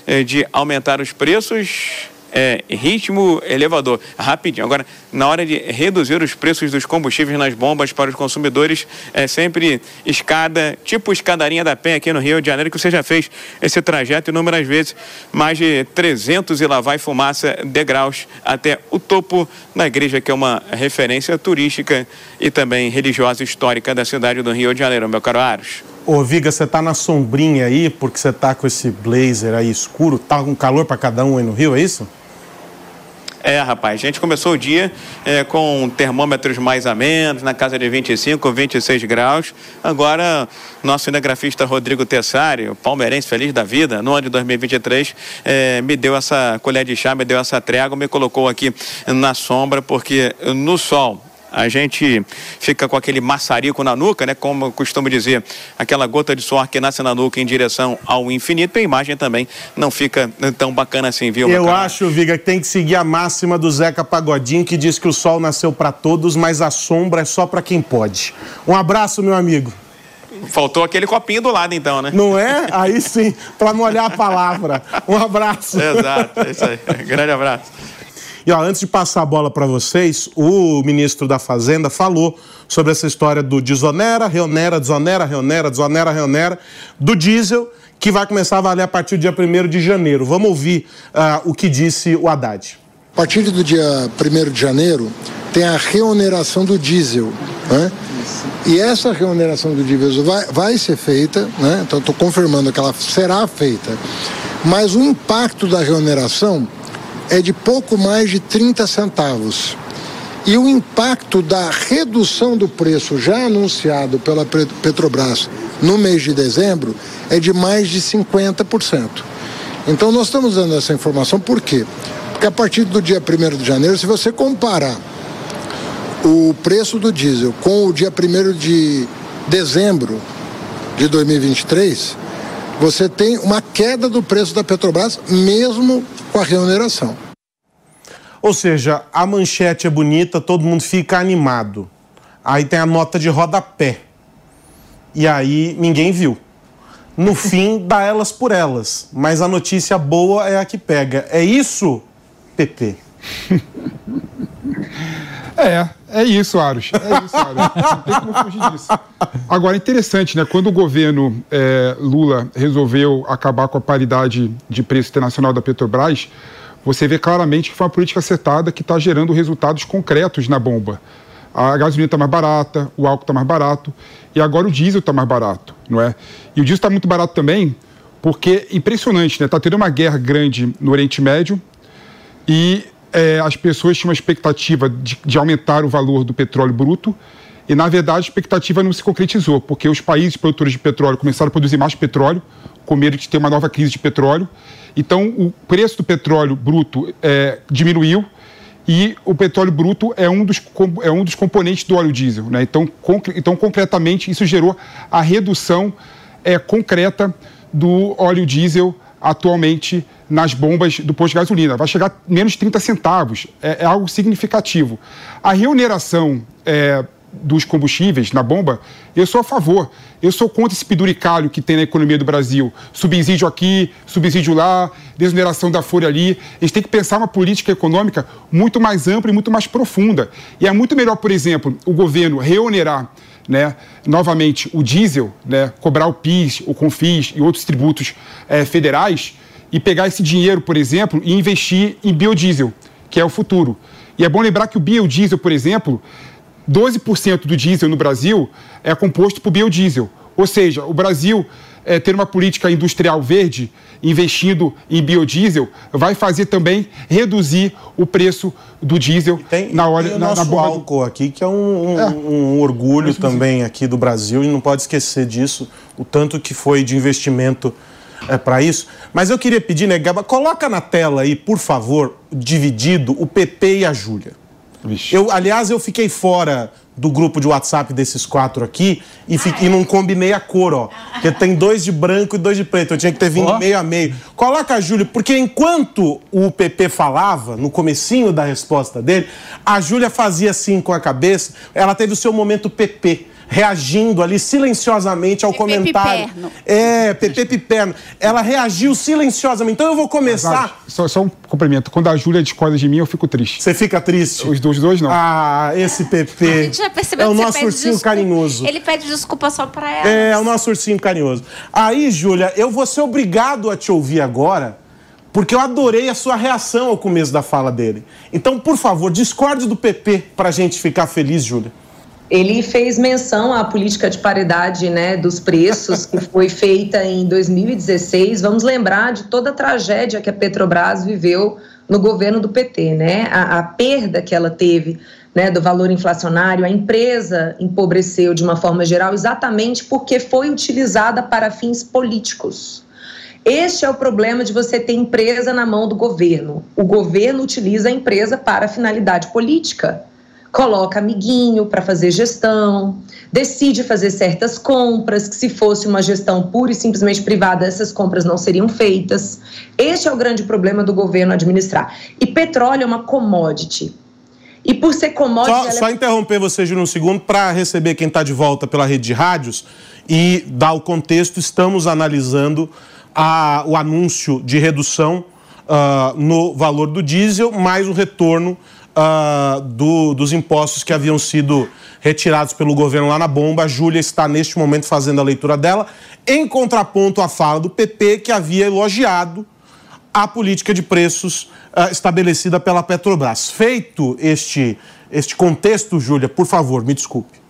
eh, de aumentar os preços, é, ritmo elevador, rapidinho. Agora, na hora de reduzir os preços dos combustíveis nas bombas para os consumidores, é sempre escada, tipo escadarinha da Penha aqui no Rio de Janeiro, que você já fez esse trajeto inúmeras vezes, mais de 300 e lá vai fumaça degraus até o topo da igreja, que é uma referência turística e também religiosa histórica da cidade do Rio de Janeiro, meu caro Aros. Ô, Viga, você tá na sombrinha aí, porque você tá com esse blazer aí escuro, tá com calor para cada um aí no Rio, é isso? É, rapaz, a gente começou o dia é, com termômetros mais a menos, na casa de 25, 26 graus. Agora, nosso cinegrafista Rodrigo Tessari, palmeirense feliz da vida, no ano de 2023, é, me deu essa colher de chá, me deu essa trégua, me colocou aqui na sombra, porque no sol a gente fica com aquele maçarico na nuca, né? Como eu costumo dizer, aquela gota de suor que nasce na nuca em direção ao infinito. E a imagem também não fica tão bacana assim, viu? Eu acho, Viga, que tem que seguir a máxima do Zeca Pagodinho, que diz que o sol nasceu para todos, mas a sombra é só para quem pode. Um abraço, meu amigo. Faltou aquele copinho do lado, então, né? Não é? Aí sim, para molhar a palavra. Um abraço. Exato, é isso aí. Grande abraço. E ó, antes de passar a bola para vocês, o ministro da Fazenda falou sobre essa história do desonera, reonera, desonera, reonera, desonera, reonera, do diesel, que vai começar a valer a partir do dia 1 de janeiro. Vamos ouvir uh, o que disse o Haddad. A partir do dia 1 de janeiro, tem a reoneração do diesel. Né? E essa reoneração do diesel vai, vai ser feita, né? então estou confirmando que ela será feita, mas o impacto da reoneração é de pouco mais de 30 centavos. E o impacto da redução do preço já anunciado pela Petrobras no mês de dezembro é de mais de 50%. Então nós estamos dando essa informação por quê? Porque a partir do dia 1 de janeiro, se você comparar o preço do diesel com o dia 1 de dezembro de 2023, você tem uma queda do preço da Petrobras, mesmo com a remuneração. Ou seja, a manchete é bonita, todo mundo fica animado. Aí tem a nota de rodapé. E aí ninguém viu. No fim, dá elas por elas. Mas a notícia boa é a que pega. É isso, PP? É, é isso, Aros. É isso, Aros. Não tem como fugir disso. Agora, interessante, né? Quando o governo é, Lula resolveu acabar com a paridade de preço internacional da Petrobras, você vê claramente que foi uma política acertada que está gerando resultados concretos na bomba. A gasolina está mais barata, o álcool está mais barato e agora o diesel está mais barato, não é? E o diesel está muito barato também porque, impressionante, né? Está tendo uma guerra grande no Oriente Médio e é, as pessoas tinham uma expectativa de, de aumentar o valor do petróleo bruto e, na verdade, a expectativa não se concretizou, porque os países produtores de petróleo começaram a produzir mais petróleo, com medo de ter uma nova crise de petróleo. Então, o preço do petróleo bruto é, diminuiu e o petróleo bruto é um dos, é um dos componentes do óleo diesel. Né? Então, concre, então, concretamente, isso gerou a redução é, concreta do óleo diesel atualmente nas bombas do posto de gasolina. Vai chegar a menos de 30 centavos. É, é algo significativo. A reoneração é, dos combustíveis na bomba, eu sou a favor. Eu sou contra esse peduricalho que tem na economia do Brasil. Subsídio aqui, subsídio lá, desoneração da folha ali. A gente tem que pensar uma política econômica muito mais ampla e muito mais profunda. E é muito melhor, por exemplo, o governo reonerar né, novamente o diesel, né, cobrar o PIS, o CONFIS e outros tributos é, federais e pegar esse dinheiro, por exemplo, e investir em biodiesel, que é o futuro. E é bom lembrar que o biodiesel, por exemplo, 12% do diesel no Brasil é composto por biodiesel. Ou seja, o Brasil é, ter uma política industrial verde, investindo em biodiesel, vai fazer também reduzir o preço do diesel tem, na hora tem o na, nosso na do- álcool aqui, que é um, um- É. um orgulho também aqui do Brasil, e não pode esquecer disso, o tanto que foi de investimento para isso. Mas eu queria pedir, né, Gaba, coloca na tela aí, por favor, dividido, o PP e a Júlia. Eu, aliás, eu fiquei fora do grupo de WhatsApp desses quatro aqui e, fi- e não combinei a cor, ó. Porque tem dois de branco e dois de preto. Eu tinha que ter vindo Ó. meio a meio. Coloca a Júlia, porque enquanto o PP falava, no comecinho da resposta dele, a Júlia fazia assim com a cabeça. Ela teve o seu momento PP. Reagindo ali silenciosamente ao PP comentário. piperno. É, PP Piperno. Ela reagiu silenciosamente. Então eu vou começar. Só, só um complemento. Quando a Júlia discorda de mim, eu fico triste. Você fica triste? Os dois, dois não. Ah, esse PP. A gente já percebeu é o nosso ursinho desculpa. carinhoso. Ele pede desculpa só pra ela. É, é o nosso ursinho carinhoso. Aí, Júlia, eu vou ser obrigado a te ouvir agora, porque eu adorei a sua reação ao começo da fala dele. Então, por favor, discorde do PP pra gente ficar feliz, Júlia. Ele fez menção à política de paridade né, dos preços que foi feita em 2016. Vamos lembrar de toda a tragédia que a Petrobras viveu no governo do PT, né? A, a perda que ela teve né, do valor inflacionário, a empresa empobreceu de uma forma geral exatamente porque foi utilizada para fins políticos. Este é o problema de você ter empresa na mão do governo. O governo utiliza a empresa para finalidade política. Coloca amiguinho para fazer gestão, decide fazer certas compras, que se fosse uma gestão pura e simplesmente privada, essas compras não seriam feitas. Este é o grande problema do governo administrar. E petróleo é uma commodity. E por ser commodity. Só, ela é só interromper você, Júlia, um segundo, para receber quem está de volta pela rede de rádios e dar o contexto. Estamos analisando a- o anúncio de redução ah, no valor do diesel, mais o retorno ah, do- dos impostos que haviam sido retirados pelo governo lá na bomba. A Júlia está, neste momento, fazendo a leitura dela, em contraponto à fala do PP, que havia elogiado a política de preços ah, estabelecida pela Petrobras. Feito este, este contexto, Júlia, por favor, me desculpe.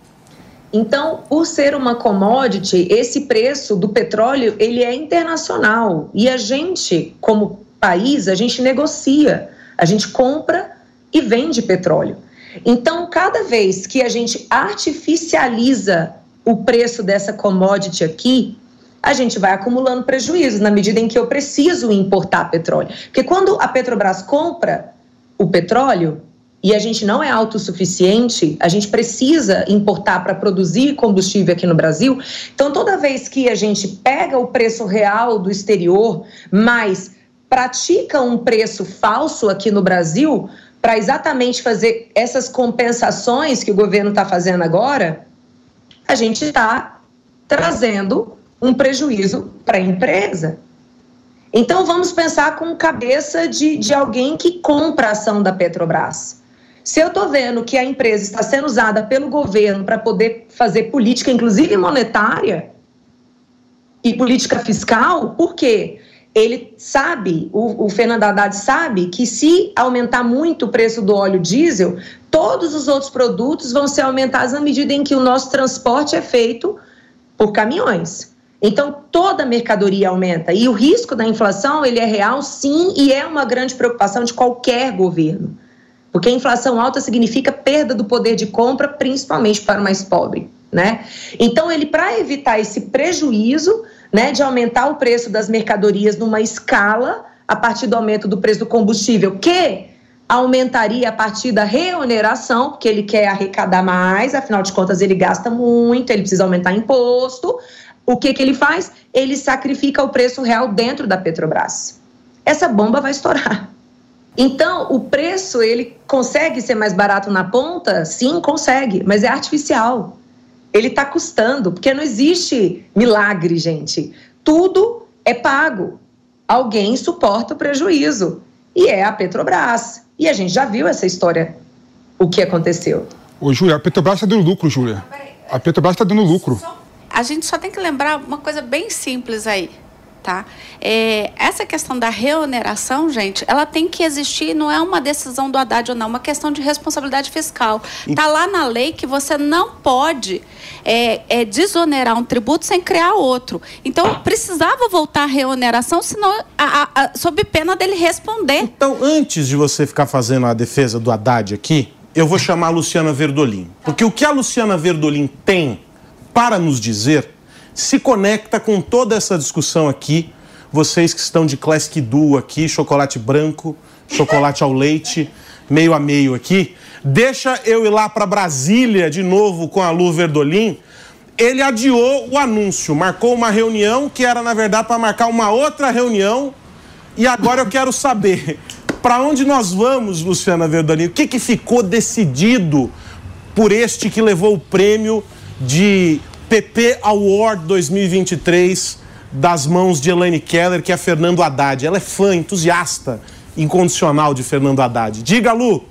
Então, por ser uma commodity, esse preço do petróleo ele é internacional e a gente, como país, a gente negocia, a gente compra e vende petróleo. Então, cada vez que a gente artificializa o preço dessa commodity aqui, a gente vai acumulando prejuízos na medida em que eu preciso importar petróleo. Porque quando a Petrobras compra o petróleo e a gente não é autossuficiente, a gente precisa importar para produzir combustível aqui no Brasil. Então, toda vez que a gente pega o preço real do exterior, mas pratica um preço falso aqui no Brasil, para exatamente fazer essas compensações que o governo está fazendo agora, a gente está trazendo um prejuízo para a empresa. Então vamos pensar com cabeça de, de alguém que compra a ação da Petrobras. Se eu estou vendo que a empresa está sendo usada pelo governo para poder fazer política, inclusive monetária, e política fiscal, por quê? Ele sabe, o, o Fernando Haddad sabe que se aumentar muito o preço do óleo diesel, todos os outros produtos vão ser aumentados na medida em que o nosso transporte é feito por caminhões. Então toda mercadoria aumenta e o risco da inflação ele é real, sim, e é uma grande preocupação de qualquer governo, porque a inflação alta significa perda do poder de compra, principalmente para o mais pobre, né? Então ele para evitar esse prejuízo, né, de aumentar o preço das mercadorias numa escala a partir do aumento do preço do combustível, que aumentaria a partir da reoneração, porque ele quer arrecadar mais, afinal de contas ele gasta muito, ele precisa aumentar imposto. O que, que ele faz? Ele sacrifica o preço real dentro da Petrobras. essa bomba vai estourar. Então, o preço, ele consegue ser mais barato na ponta? Sim, consegue, mas é artificial. Ele está custando, porque não existe milagre, gente. Tudo é pago. Alguém suporta o prejuízo. E é a Petrobras. E a gente já viu essa história, o que aconteceu. Ô, Júlia, a Petrobras está dando lucro, Júlia. A Petrobras está dando lucro. A gente só tem que lembrar uma coisa bem simples aí. Tá? É, essa questão da reoneração, gente, ela tem que existir, não é uma decisão do Haddad ou não, é uma questão de responsabilidade fiscal. Está lá na lei que você não pode é, é, desonerar um tributo sem criar outro. Então, precisava voltar a reoneração, senão, a, a, a, sob pena dele responder. Então, antes de você ficar fazendo a defesa do Haddad aqui, eu vou chamar a Luciana Verdolim. Porque o que a Luciana Verdolim tem para nos dizer se conecta com toda essa discussão aqui. Vocês que estão de Classic Duo aqui, chocolate branco, chocolate ao leite, meio a meio aqui. Deixa eu ir lá para Brasília de novo com a Lu Verdolim. Ele adiou o anúncio, marcou uma reunião que era, na verdade, para marcar uma outra reunião. E agora eu quero saber para onde nós vamos, Luciana Verdolim. O que, que ficou decidido por este que levou o prêmio de PP Award 2023 das mãos de Elaine Keller, que é Fernando Haddad. Ela é fã, entusiasta, incondicional de Fernando Haddad. Diga, Lu.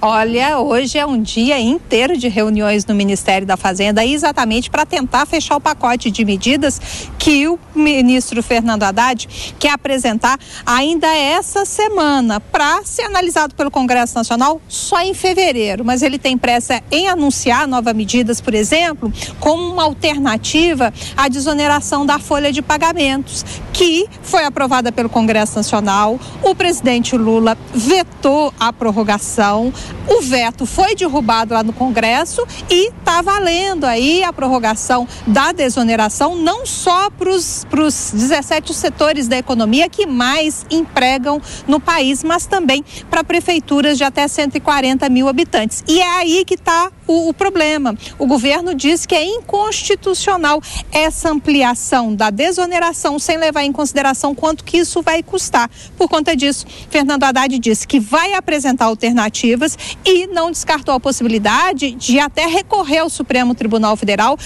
Olha, hoje é um dia inteiro de reuniões no Ministério da Fazenda, exatamente para tentar fechar o pacote de medidas que o ministro Fernando Haddad quer apresentar ainda essa semana, para ser analisado pelo Congresso Nacional só em fevereiro. Mas ele tem pressa em anunciar novas medidas, por exemplo, como uma alternativa à desoneração da folha de pagamentos, que foi aprovada pelo Congresso Nacional. O presidente Lula vetou a prorrogação. O veto foi derrubado lá no Congresso e está valendo aí a prorrogação da desoneração, não só para os 17 setores da economia que mais empregam no país, mas também para prefeituras de até 140 mil habitantes. E é aí que está o, o, problema. O governo diz que é inconstitucional essa ampliação da desoneração sem levar em consideração quanto que isso vai custar. Por conta disso, Fernando Haddad disse que vai apresentar alternativas e não descartou a possibilidade de até recorrer ao Supremo Tribunal Federal,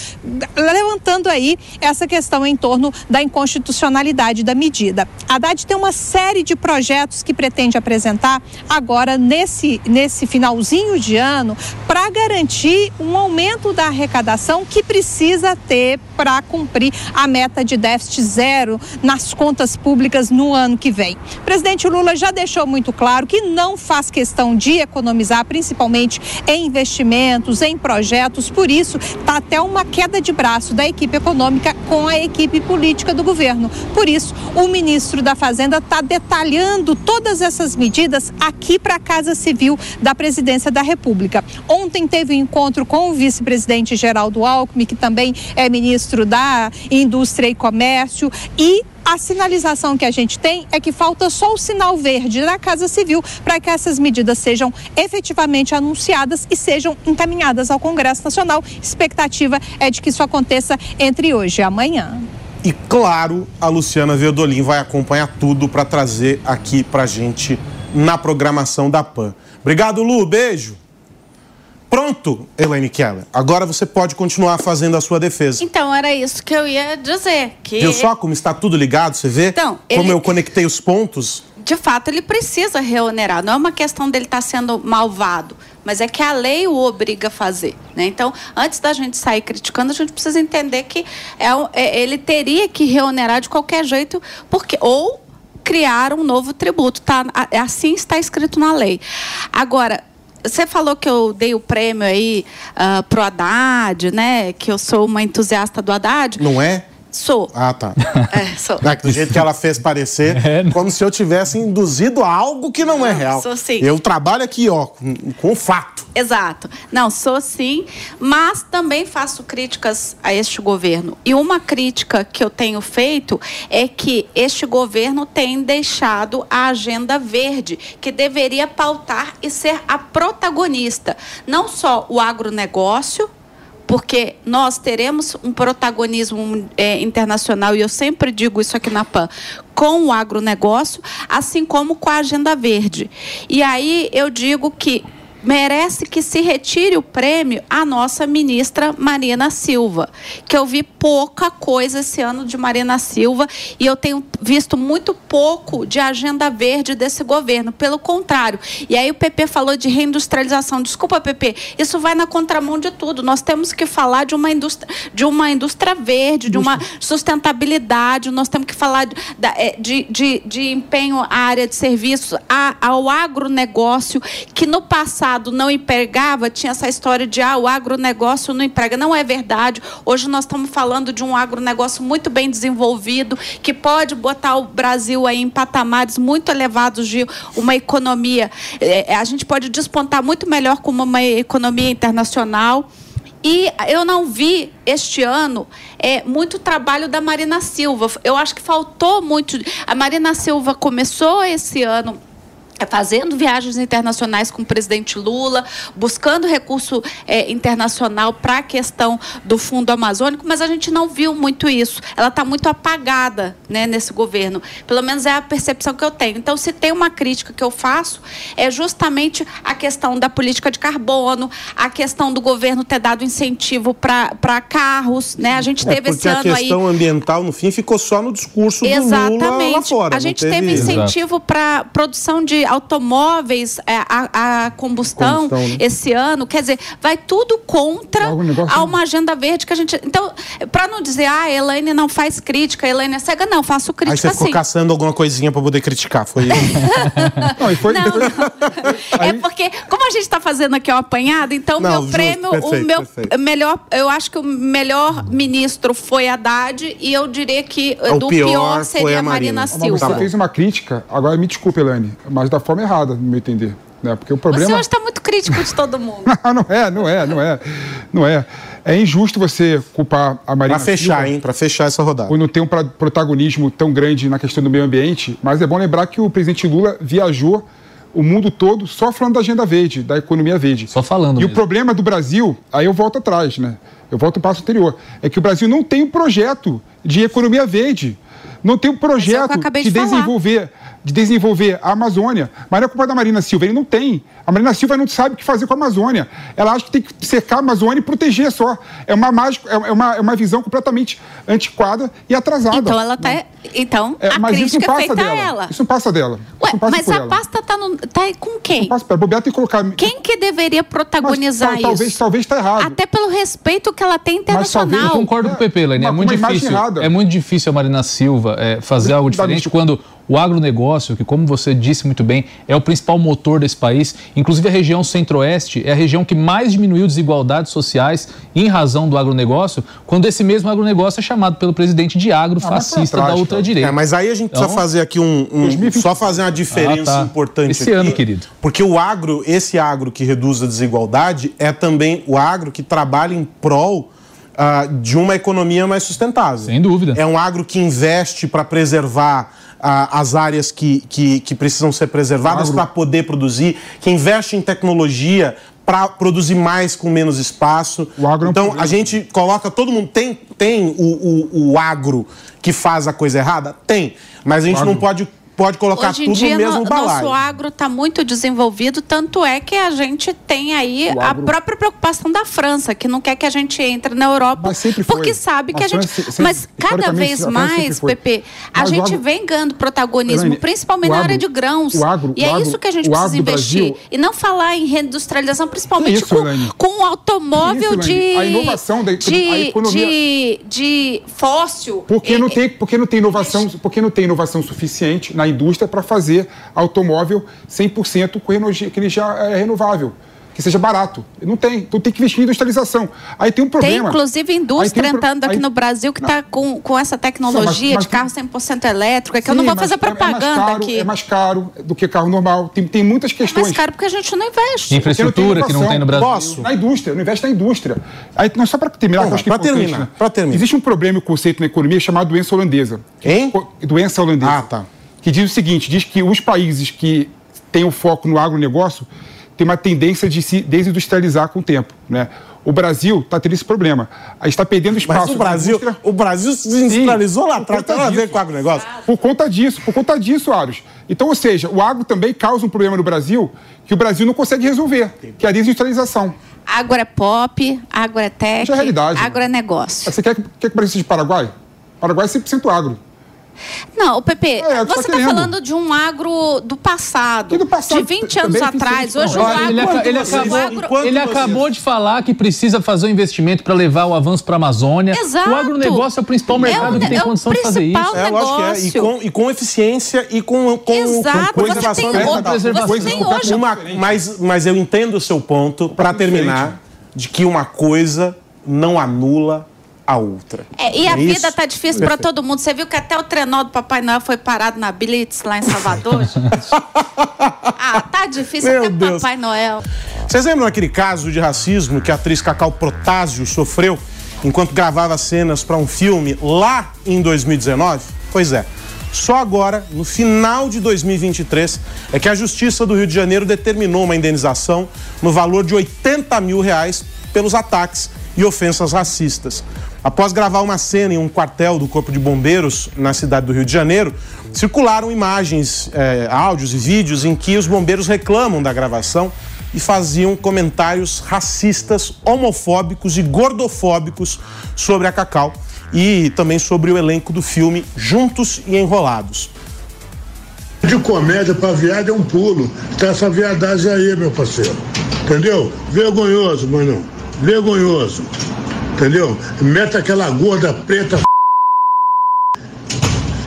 levantando aí essa questão em torno da inconstitucionalidade da medida. Haddad tem uma série de projetos que pretende apresentar agora nesse, nesse finalzinho de ano para garantir um aumento da arrecadação que precisa ter para cumprir a meta de déficit zero nas contas públicas no ano que vem. O presidente Lula já deixou muito claro que não faz questão de principalmente em investimentos, em projetos, por isso está até uma queda de braço da equipe econômica com a equipe política do governo. Por isso, o ministro da Fazenda está detalhando todas essas medidas aqui para a Casa Civil da Presidência da República. Ontem teve um encontro com o vice-presidente Geraldo Alckmin, que também é ministro da Indústria e Comércio, e a sinalização que a gente tem é que falta só o sinal verde da Casa Civil para que essas medidas sejam efetivamente anunciadas e sejam encaminhadas ao Congresso Nacional. Expectativa é de que isso aconteça entre hoje e amanhã. E claro, a Luciana Verdolim vai acompanhar tudo para trazer aqui para gente na programação da PAN. Obrigado, Lu. Beijo. Pronto, Elaine Keller. Agora você pode continuar fazendo a sua defesa. Então, era isso que eu ia dizer. Que... Viu só como está tudo ligado, você vê? Então, como ele- eu conectei os pontos? de fato, ele precisa reonerar. Não é uma questão dele estar sendo malvado, mas é que a lei o obriga a fazer. Né? Então, antes da gente sair criticando, a gente precisa entender que é, é- ele teria que reonerar de qualquer jeito, porque ou criar um novo tributo. Tá? Assim está escrito na lei. Agora. Você falou que eu dei o prêmio aí ah, pro Haddad, né? Que eu sou uma entusiasta do Haddad. Não é? Sou. Ah, tá. É, sou. É que do jeito que ela fez parecer, como se eu tivesse induzido a algo que não, é real. sou sim. Eu trabalho aqui, ó, com, com fato. Exato. Não, sou sim, mas também faço críticas a este governo. E uma crítica que eu tenho feito é que este governo tem deixado a agenda verde, que deveria pautar e ser a protagonista. Não só o agronegócio, porque nós teremos um protagonismo é, internacional, e eu sempre digo isso aqui na PAN, com o agronegócio, assim como com a Agenda Verde. E aí eu digo que merece que se retire o prêmio a nossa ministra Marina Silva, que eu vi pouca coisa esse ano de Marina Silva e eu tenho visto muito pouco de agenda verde desse governo, pelo contrário. E aí o PP falou de reindustrialização. Desculpa, PP, isso vai na contramão de tudo. Nós temos que falar de uma indústria, de uma indústria verde, de uma sustentabilidade, nós temos que falar de, é, de, de, de empenho à área de serviços, ao agronegócio, que no passado não empregava, tinha essa história de ah, o agronegócio não emprega. Não é verdade. Hoje nós estamos falando de um agronegócio muito bem desenvolvido, que pode botar o Brasil aí em patamares muito elevados de uma economia. É, a gente pode despontar muito melhor como uma economia internacional. E eu não vi este ano é, muito trabalho da Marina Silva. Eu acho que faltou muito. A Marina Silva começou esse ano é, fazendo viagens internacionais com o presidente Lula, buscando recurso é, internacional para a questão do fundo amazônico, mas a gente não viu muito isso. Ela está muito apagada né, nesse governo. Pelo menos é a percepção que eu tenho. Então, se tem uma crítica que eu faço, é justamente a questão da política de carbono, a questão do governo ter dado incentivo para carros. Né? A gente É, teve esse porque a ano aí. questão ambiental, no fim, ficou só no discurso do Lula lá Exatamente. fora. a gente teve... teve incentivo para produção de automóveis é, a, a combustão, Combustão, né? esse ano. Quer dizer, vai tudo contra a uma agenda verde que a gente. Então, para não dizer, ah, a Elaine não faz crítica, a Elaine é cega, não, faço Aí crítica você ficou sim. caçando alguma coisinha pra poder criticar. Foi isso. Não, e foi, Não, não. É porque, como a gente está fazendo aqui um apanhado, então Não, meu justo, prêmio, perfeito, o meu perfeito. melhor, eu acho que o melhor ministro foi Haddad e eu diria que O do pior pior, seria a a Marina, Marina. Silva. você fez uma crítica, agora me desculpe, Elane, mas da forma errada, no meu entender. Né? Porque o problema. Você hoje está muito crítico de todo mundo. Ah, não é, não é, não é. Não é. É injusto você culpar a Marina pra fechar, Silva hein? Pra fechar essa rodada. por não ter um pra- protagonismo tão grande na questão do meio ambiente, mas é bom lembrar que o presidente Lula viajou o mundo todo só falando da agenda verde, da economia verde. Só falando E o mesmo. problema do Brasil, aí eu volto atrás, né? Eu volto ao passo anterior, é que o Brasil não tem um projeto de economia verde. Não tem um é o projeto acabei de de falar. desenvolver de desenvolver a Amazônia. Mas não é culpa da Marina Silva, ele não tem. A Marina Silva não sabe o que fazer com a Amazônia. Ela acha que tem que cercar a Amazônia e proteger só. É uma, mágica, é é uma, é uma visão completamente antiquada e atrasada. Então ela tá. Então É, a mas isso não crítica é passa feita dela. a ela. Isso não passa dela. Isso Ué, não passa mas por a ela. pasta tá, no, tá com quem? Não passa. Bobear tem que colocar. Quem que deveria Mas protagonizar tal- talvez, isso? talvez tá errado. Até pelo respeito que ela tem Mas talvez Eu internacional. concordo com o PP, Lene. É muito difícil. É muito difícil a Marina Silva é, fazer algo diferente quando o agronegócio, que como você disse muito bem, é o principal motor desse país, inclusive a região centro-oeste é a região que mais diminuiu desigualdades sociais em razão do agronegócio, quando esse mesmo agronegócio é chamado pelo presidente de agro Ah, da ultradireita. É, mas aí a gente Então- precisa fazer aqui um, um- 2020. só fazer uma diferença Ah, tá. importante Esse aqui, ano, querido. Porque o agro, esse agro que reduz a desigualdade é também o agro que trabalha em prol ah, de uma economia mais sustentável. Sem dúvida. É um agro que investe para preservar as áreas que, que, que precisam ser preservadas para poder produzir, que investe em tecnologia para produzir mais com menos espaço. O agro é então a gente coloca todo mundo tem tem o, o, o agro que faz a coisa errada? Tem, mas a gente não pode pode colocar Hoje em tudo dia, no mesmo no, balaio. nosso agro está muito desenvolvido, tanto é que a gente tem aí O a agro- própria preocupação da França, que não quer que a gente entre na Europa, Mas sempre foi. porque sabe que A a gente. França se- mas sempre- cada vez a sempre mais. Pepe, a Mas gente agro- vem ganhando protagonismo, principalmente o na agro- área de grãos. o agro- e é agro- isso que a gente precisa agro investir. Brasil- E não falar em reindustrialização, principalmente isso, com, o automóvel isso, de. A inovação da- de, a economia- de, de fóssil. Porque não tem, porque não tem inovação, porque não tem inovação suficiente na indústria para fazer automóvel 100% com energia, é renovável, que seja barato. Não tem. Então tem que investir em industrialização. Aí tem um Tem, problema. inclusive, Aí indústria tem um pro- entrando aqui aí- no Brasil que está com, com essa tecnologia mas de tem- carro 100% elétrico, é que eu não Sim, vou mas fazer é- é propaganda caro, aqui. É mais caro do que carro normal. Tem, tem muitas É questões. mais caro porque a gente não investe. Infraestrutura que não tem no Brasil. Posso? Na indústria, não investe na indústria. Aí, não, só para terminar, eu acho que é terminar, né? terminar. Existe um problema e conceito na economia chamado doença holandesa. Hein? Doença holandesa. Ah, tá. Que diz o seguinte, diz que os países que têm o foco no agronegócio têm uma tendência de se desindustrializar com o tempo. Né? O Brasil está tendo esse problema. A gente está perdendo espaço. Mas o Brasil, o Brasil se industrializou lá atrás, tem a ver com o agronegócio. Por conta disso, por conta disso, Aros. Então, ou seja, o agro também causa um problema no Brasil que o Brasil não consegue resolver, que é a desindustrialização. Agro é pop, agro é tech, Isso é realidade. agro é negócio. Você quer, que- quer que o Brasil seja Paraguai? Paraguai é 100% agro. Não, o PP, É, é você tá está falando de um agro do passado, do passado, de 20 anos atrás. tem Hoje o agro... ele, ele o acabou, agro- ele acabou de falar que precisa fazer um investimento para levar o avanço para a Amazônia. Exato. O agronegócio é o principal mercado o que tem é condição de fazer isso. É, lógico que é. E negócio. com, e com eficiência e com, com, Exato, com você preservação tem, ambiental. o- você tem hoje... Uma- mas, mas eu entendo o seu ponto, para terminar, de que uma coisa não anula a outra. É, e a É vida isso? tá difícil para todo mundo. Você viu que até o trenó do Papai Noel foi parado na Blitz lá em Salvador? gente? ah, tá difícil Meu até Deus. Papai Noel. Vocês lembram aquele caso de racismo que a atriz Cacau Protásio sofreu enquanto gravava cenas para um filme lá em 2019? Pois é. Só agora, no final de 2023, é que a Justiça do Rio de Janeiro determinou uma indenização no valor de 80 mil reais pelos ataques e ofensas racistas. Após gravar uma cena em um quartel do Corpo de Bombeiros na cidade do Rio de Janeiro, circularam imagens, eh, áudios e vídeos em que os bombeiros reclamam da gravação e faziam comentários racistas, homofóbicos e gordofóbicos sobre a Cacau e também sobre o elenco do filme Juntos e Enrolados. De comédia pra viado é um pulo. Tá essa viadagem aí, meu parceiro. Entendeu? Vergonhoso, mano. Vergonhoso. Entendeu? Mete aquela gorda preta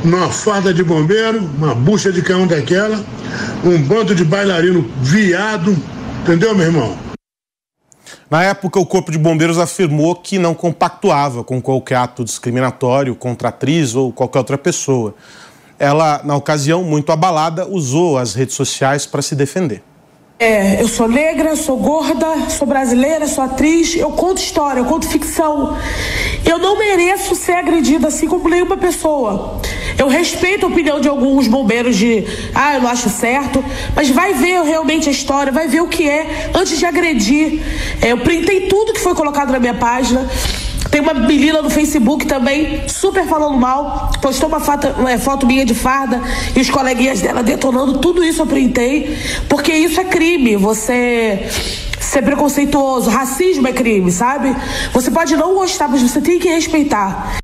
numa farda de bombeiro, uma bucha de canhão daquela, um bando de bailarino viado. Entendeu, meu irmão? Na época, o Corpo de Bombeiros afirmou que não compactuava com qualquer ato discriminatório contra a atriz ou qualquer outra pessoa. Ela, na ocasião, muito abalada, usou as redes sociais para se defender. É, eu sou negra, sou gorda, sou brasileira, sou atriz, eu conto história, eu conto ficção. Eu não mereço ser agredida assim como nenhuma pessoa. Eu respeito a opinião de alguns bombeiros de, ah, eu não acho certo, mas vai ver realmente a história, vai ver o que é antes de agredir. É, eu printei tudo que foi colocado na minha página. Tem uma menina no Facebook também, super falando mal, postou uma foto, uma foto minha de farda e os coleguinhas dela detonando, tudo isso eu printei, porque isso é crime, você ser preconceituoso, racismo é crime, sabe? Você pode não gostar, mas você tem que respeitar.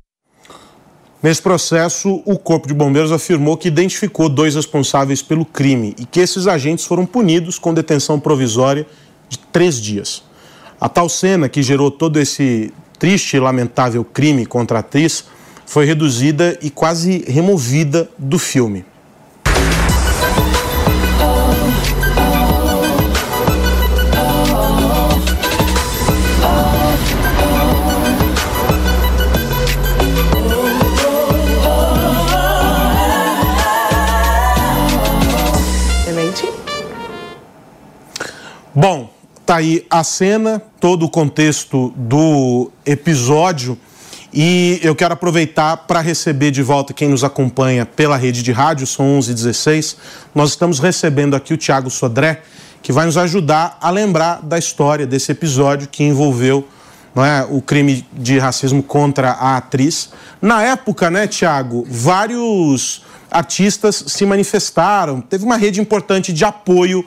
Nesse processo, o Corpo de Bombeiros afirmou que identificou dois responsáveis pelo crime e que esses agentes foram punidos com detenção provisória de três dias. A tal cena que gerou todo esse triste e lamentável crime contra a atriz foi reduzida e quase removida do filme. Bom, tá aí a cena, todo o contexto do episódio e eu quero aproveitar para receber de volta quem nos acompanha pela rede de rádio, são 11h16. Nós estamos recebendo aqui o Tiago Sodré, que vai nos ajudar a lembrar da história desse episódio que envolveu não é, o crime de racismo contra a atriz. Na época, né, Tiago, vários artistas se manifestaram, teve uma rede importante de apoio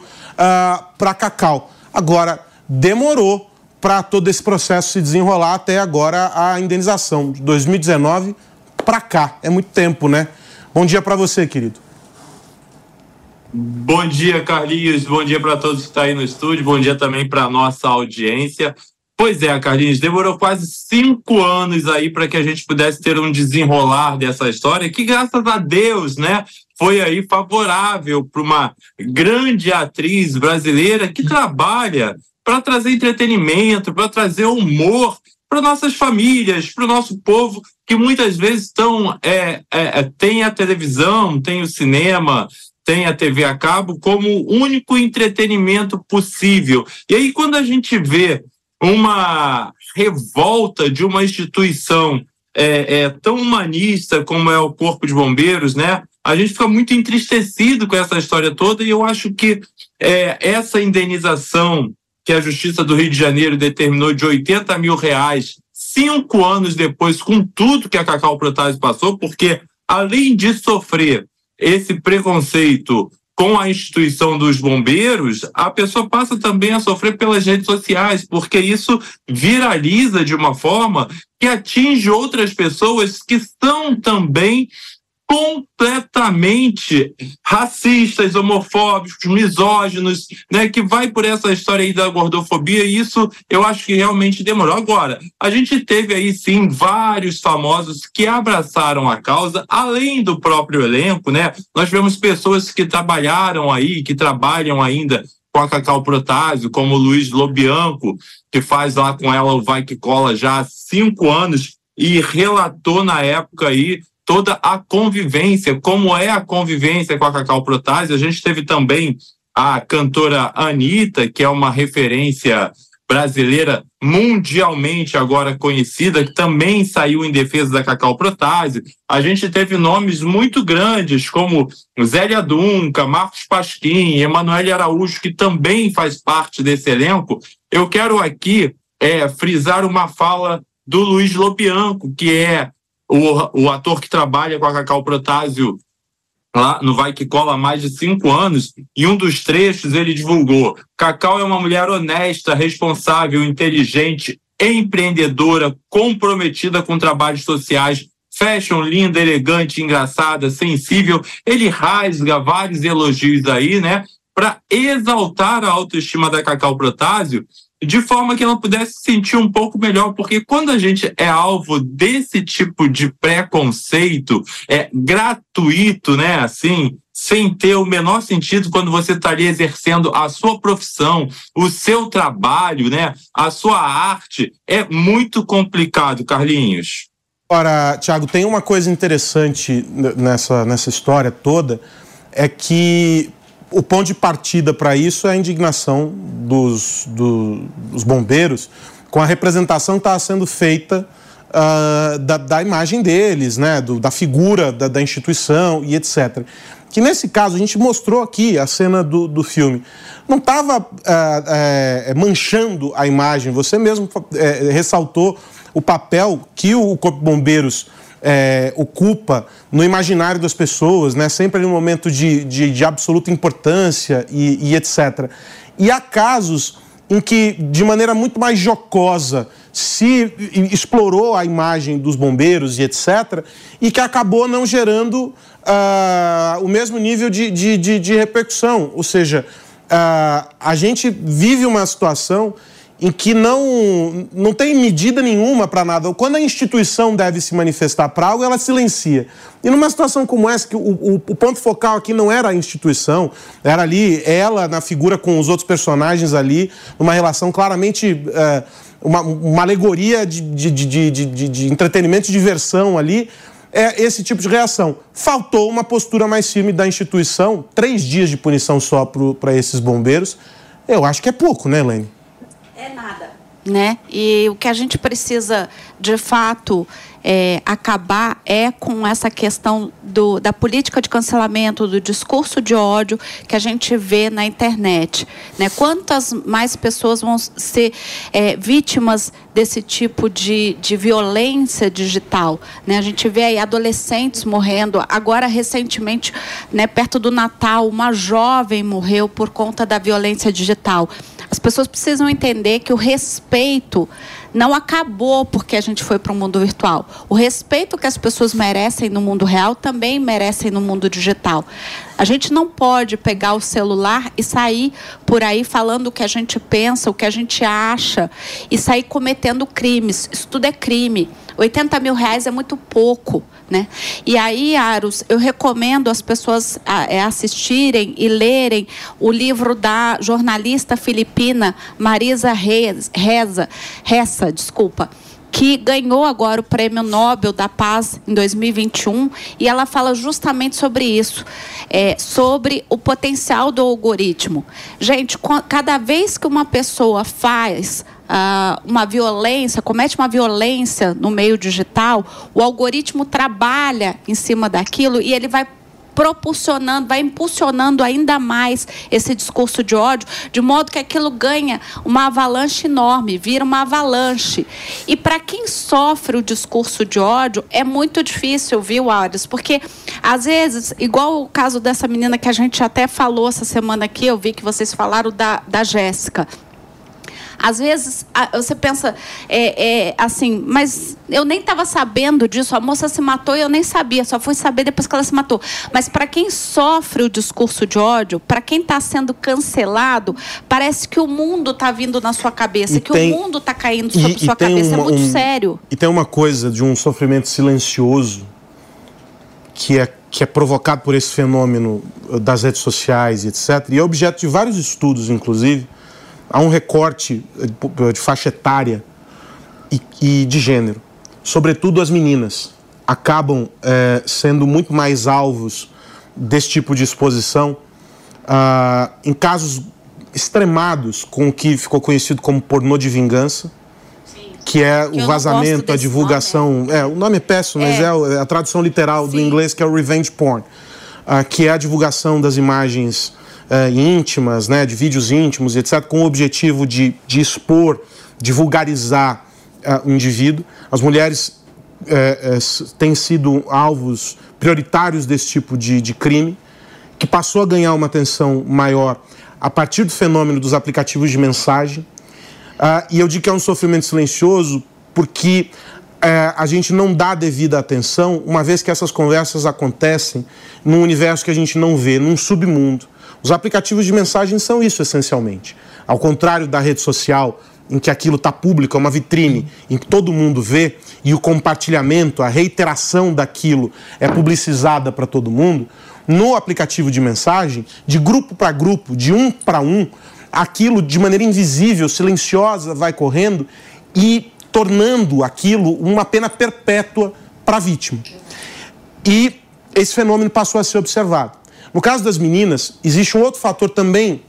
para Cacau. Agora, demorou para todo esse processo se desenrolar até agora a indenização de 2019 para cá. É muito tempo, né? Bom dia para você, querido. Bom dia, Carlinhos. Bom dia para todos que estão aí no estúdio. Bom dia também para nossa audiência. Pois é, Carlinhos, demorou quase cinco anos aí para que a gente pudesse ter um desenrolar dessa história, que graças a Deus, né, foi aí favorável para uma grande atriz brasileira que trabalha para trazer entretenimento, para trazer humor para nossas famílias, para o nosso povo, que muitas vezes estão é, é, tem a televisão, tem o cinema, tem a TV a cabo como o único entretenimento possível. E aí, quando a gente vê uma revolta de uma instituição é, é, tão humanista como é o Corpo de Bombeiros, né? A gente fica muito entristecido com essa história toda e eu acho que é, essa indenização que a Justiça do Rio de Janeiro determinou de 80 mil reais cinco anos depois, com tudo que a Cacau Protásio passou, porque além de sofrer esse preconceito com a instituição dos bombeiros, a pessoa passa também a sofrer pelas redes sociais, porque isso viraliza de uma forma que atinge outras pessoas que são também completamente racistas, homofóbicos, misóginos, né, que vai por essa história aí da gordofobia, e isso eu acho que realmente demorou. Agora, a gente teve aí sim vários famosos que abraçaram a causa, além do próprio elenco, né? Nós vemos pessoas que trabalharam aí, que trabalham ainda com a Cacau Protásio, como o Luiz Lobianco, que faz lá com ela o Vai Que Cola já há cinco anos e relatou na época aí toda a convivência, como é a convivência com a Cacau Protásio. A gente teve também a cantora Anitta, que é uma referência brasileira mundialmente agora conhecida, que também saiu em defesa da Cacau Protásio. A gente teve nomes muito grandes, como Zélia Dunca, Marcos Pasquim, Emanuele Araújo, que também faz parte desse elenco. Eu quero aqui é, frisar uma fala do Luiz Lobianco, que é o, o ator que trabalha com a Cacau Protásio lá no Vai Que Cola há mais de cinco anos, e um dos trechos ele divulgou: Cacau é uma mulher honesta, responsável, inteligente, empreendedora, comprometida com trabalhos sociais, fashion linda, elegante, engraçada, sensível. Ele rasga vários elogios aí, né? Para exaltar a autoestima da Cacau Protásio de forma que ela pudesse se sentir um pouco melhor, porque quando a gente é alvo desse tipo de preconceito, é gratuito, né, assim, sem ter o menor sentido quando você estaria exercendo a sua profissão, o seu trabalho, né, a sua arte, é muito complicado, Carlinhos. Ora, Tiago, tem uma coisa interessante nessa, nessa história toda, é que o ponto de partida para isso é a indignação dos, do, dos bombeiros com a representação que estava sendo feita uh, da, da, imagem deles, né, do, da figura da, da, instituição e etc. Que nesse caso a gente mostrou aqui a cena do, do filme. Não estava uh, uh, manchando a imagem, você mesmo eh, ressaltou o papel que o Corpo de Bombeiros é, ocupa no imaginário das pessoas, né? sempre um momento de, de, de absoluta importância e, e, etc. E há casos em que, de maneira muito mais jocosa, se explorou a imagem dos bombeiros e etc., e que acabou não gerando uh, o mesmo nível de, de, de, de repercussão. Ou seja, uh, a gente vive uma situação em que não, não tem medida nenhuma para nada. Quando a instituição deve se manifestar para algo, ela silencia. E numa situação como essa, que o, o, o, ponto focal aqui não era a instituição, era ali ela na figura com os outros personagens ali, numa relação claramente. É, uma, uma, alegoria de, de, de, de, de entretenimento e diversão ali, é esse tipo de reação. Faltou uma postura mais firme da instituição, três dias de punição só para esses bombeiros. Eu acho que é pouco, né, Helene? É nada. Né? E o que a gente precisa, de fato, é, acabar é com essa questão do, da política de cancelamento, do discurso de ódio que a gente vê na internet. Né? Quantas mais pessoas vão ser é, vítimas desse tipo de, de violência digital? Né? A gente vê aí adolescentes morrendo. Agora, recentemente, né, perto do Natal, uma jovem morreu por conta da violência digital. As pessoas precisam entender que o respeito não acabou porque a gente foi para o mundo virtual. O respeito que as pessoas merecem no mundo real também merecem no mundo digital. A gente não pode pegar o celular e sair por aí falando o que a gente pensa, o que a gente acha e sair cometendo crimes. Isso tudo é crime. 80 mil reais é muito pouco. Né? E aí, Aros, eu recomendo as pessoas é, assistirem e lerem o livro da jornalista filipina Marisa Reza, Reza, desculpa, que ganhou agora o Prêmio Nobel da Paz em 2021 e ela fala justamente sobre isso, é, sobre o potencial do algoritmo. Gente, cada vez que uma pessoa faz uh, uma violência, comete uma violência no meio digital, o algoritmo trabalha em cima daquilo e ele vai proporcionando, vai impulsionando ainda mais esse discurso de ódio, de modo que aquilo ganha uma avalanche enorme, vira uma avalanche. E para quem sofre o discurso de ódio, é muito difícil, viu, Ares? Porque, às vezes, igual o caso dessa menina que a gente até falou essa semana aqui, eu vi que vocês falaram da, da Jéssica. Às vezes a- você pensa é, é, assim, mas eu nem estava sabendo disso. A moça se matou e eu nem sabia, só fui saber depois que ela se matou. Mas para quem sofre o discurso de ódio, para quem está sendo cancelado, parece que o mundo está vindo na sua cabeça, E que tem- o mundo está caindo sobre E- e sua tem cabeça. uma- é muito um- sério. E tem uma coisa de um sofrimento silencioso que é, que é provocado por esse fenômeno eh, das redes sociais e etc. E é objeto de vários estudos, inclusive. Há um recorte eh, de- faixa etária e, e de gênero. Sobretudo as meninas acabam eh, sendo muito mais alvos desse tipo de exposição ah, em casos extremados com o que ficou conhecido como pornô de vingança, que é eu o vazamento, a divulgação. É, o nome é péssimo, mas É. é, é a tradução literal do Sim. inglês, que é o revenge porn, ah, que é a divulgação das imagens eh, íntimas, né, de vídeos íntimos, etc., com o objetivo de, de expor, de vulgarizar ah, o indivíduo. As mulheres eh, eh, têm sido alvos prioritários desse tipo de, de crime, que passou a ganhar uma atenção maior a partir do fenômeno dos aplicativos de mensagem. Ah, e eu digo que é um sofrimento silencioso porque eh, a gente não dá devida atenção, uma vez que essas conversas acontecem num universo que a gente não vê, num submundo. Os aplicativos de mensagem são isso essencialmente. Ao contrário da rede social, em que aquilo está público, é uma vitrine, em que todo mundo vê, e o compartilhamento, a reiteração daquilo é publicizada para todo mundo, no aplicativo de mensagem, de grupo para grupo, de um para um, aquilo de maneira invisível, silenciosa, vai correndo e tornando aquilo uma pena perpétua para a vítima. E esse fenômeno passou a ser observado. No caso das meninas, existe um outro fator também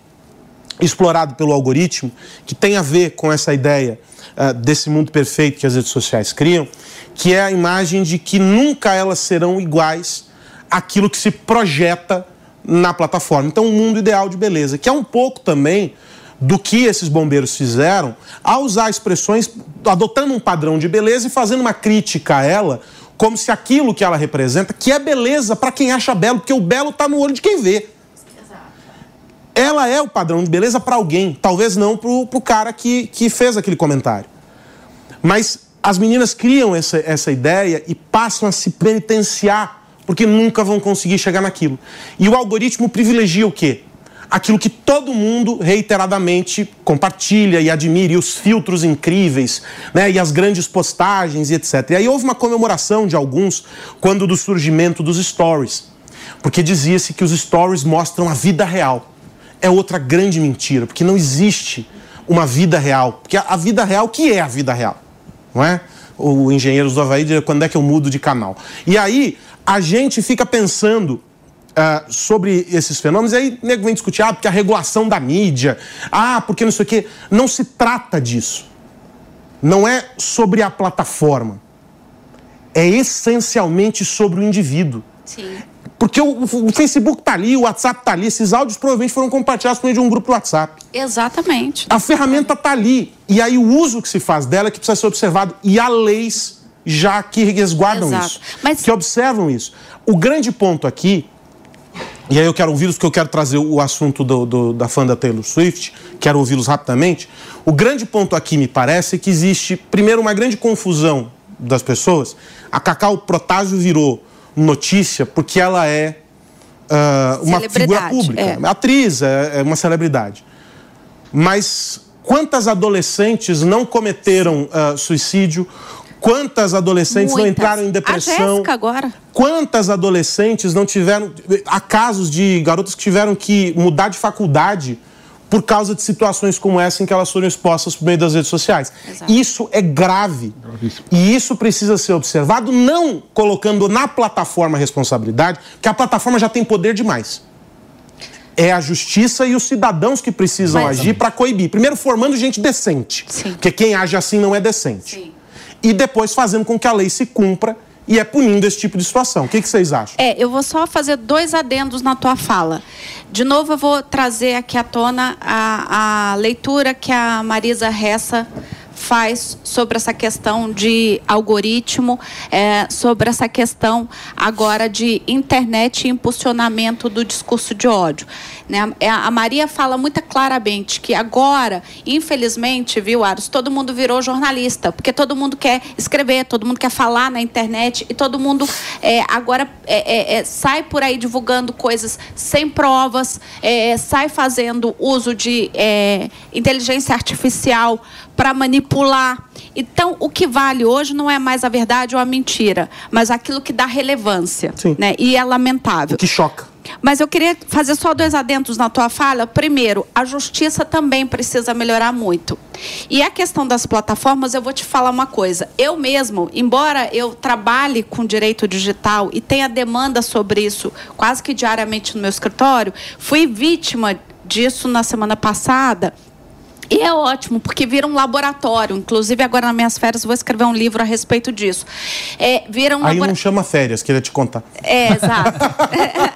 explorado pelo algoritmo, que tem a ver com essa ideia ah, desse mundo perfeito que as redes sociais criam, que é a imagem de que nunca elas serão iguais àquilo que se projeta na plataforma. Então, um mundo ideal de beleza, que é um pouco também do que esses bombeiros fizeram ao usar expressões, adotando um padrão de beleza e fazendo uma crítica a ela, como se aquilo que ela representa, que é beleza para quem acha belo, porque o belo está no olho de quem vê ela é o padrão de beleza para alguém, talvez não para o cara que, que fez aquele comentário. Mas as meninas criam essa, essa ideia e passam a se penitenciar, porque nunca vão conseguir chegar naquilo. E o algoritmo privilegia o quê? Aquilo que todo mundo reiteradamente compartilha e admira, e os filtros incríveis, né, e as grandes postagens e etc. E aí houve uma comemoração de alguns quando do surgimento dos stories, porque dizia-se que os stories mostram a vida real é outra grande mentira, porque não existe uma vida real. Porque a, vida real, que é a vida real? Não é? O Engenheiros do Havaí diz quando é que eu mudo de canal. E aí a gente fica pensando ah, sobre esses fenômenos, e aí nego vem discutir, ah, porque a regulação da mídia, ah, porque não sei o quê. Não se trata disso. Não é sobre a plataforma. É essencialmente sobre o indivíduo. Sim. Porque o, o Facebook tá ali, o WhatsApp tá ali, esses áudios provavelmente foram compartilhados por meio de um grupo do WhatsApp. Exatamente. A ferramenta tá ali. E aí o uso que se faz dela é que precisa ser observado. E há leis já que resguardam Exato. isso, Mas- que observam isso. O grande ponto aqui, e aí eu quero ouvi-los porque eu quero trazer o assunto do- do- da fã da Taylor Swift, quero ouvi-los rapidamente. O grande ponto aqui, me parece, é que existe, primeiro, uma grande confusão das pessoas. A Cacau Protásio virou notícia porque ela é ah, uma figura pública. é. Atriz, é, é uma celebridade. Mas quantas adolescentes não cometeram ah, suicídio? Quantas adolescentes não Muitas. entraram em A depressão? Jéssica agora. Quantas adolescentes não tiveram. Há casos de garotas que tiveram que mudar de faculdade por causa de situações como essa em que elas foram expostas por meio das redes sociais. Isso é grave. E isso precisa ser observado, não colocando na plataforma a responsabilidade, porque a plataforma já tem poder demais. É a justiça e os cidadãos que precisam Mas- agir para coibir. Primeiro, formando gente decente. Porque quem age assim não é decente. E depois fazendo com que a lei se cumpra e é punindo esse tipo de situação. O que, que vocês acham? É, eu vou só fazer dois adendos na tua fala. De novo, eu vou trazer aqui à tona a, a leitura que a Marisa Ressa faz sobre essa questão de algoritmo, é, sobre essa questão agora de internet e impulsionamento do discurso de ódio. Né? É, A Maria fala muito claramente que agora, infelizmente, viu, Aros, todo mundo virou jornalista, porque todo mundo quer escrever, todo mundo quer falar na internet e todo mundo é, agora é, é, é, sai por aí divulgando coisas sem provas, é, sai fazendo uso de inteligência artificial para manipular. Então, o que vale hoje não é mais a verdade ou a mentira, mas aquilo que dá relevância. Né? E é lamentável. Que choca. Mas eu queria fazer só dois adentos na tua fala. Primeiro, a justiça também precisa melhorar muito. E a questão das plataformas, eu vou te falar uma coisa. Eu mesmo, embora eu trabalhe com direito digital e tenha demanda sobre isso quase que diariamente no meu escritório, fui vítima disso na semana passada. E é ótimo, porque vira um laboratório. Inclusive, agora nas minhas férias, vou escrever um livro a respeito disso. É, vira um Aí labora- não chama férias, queria te contar. é, exato.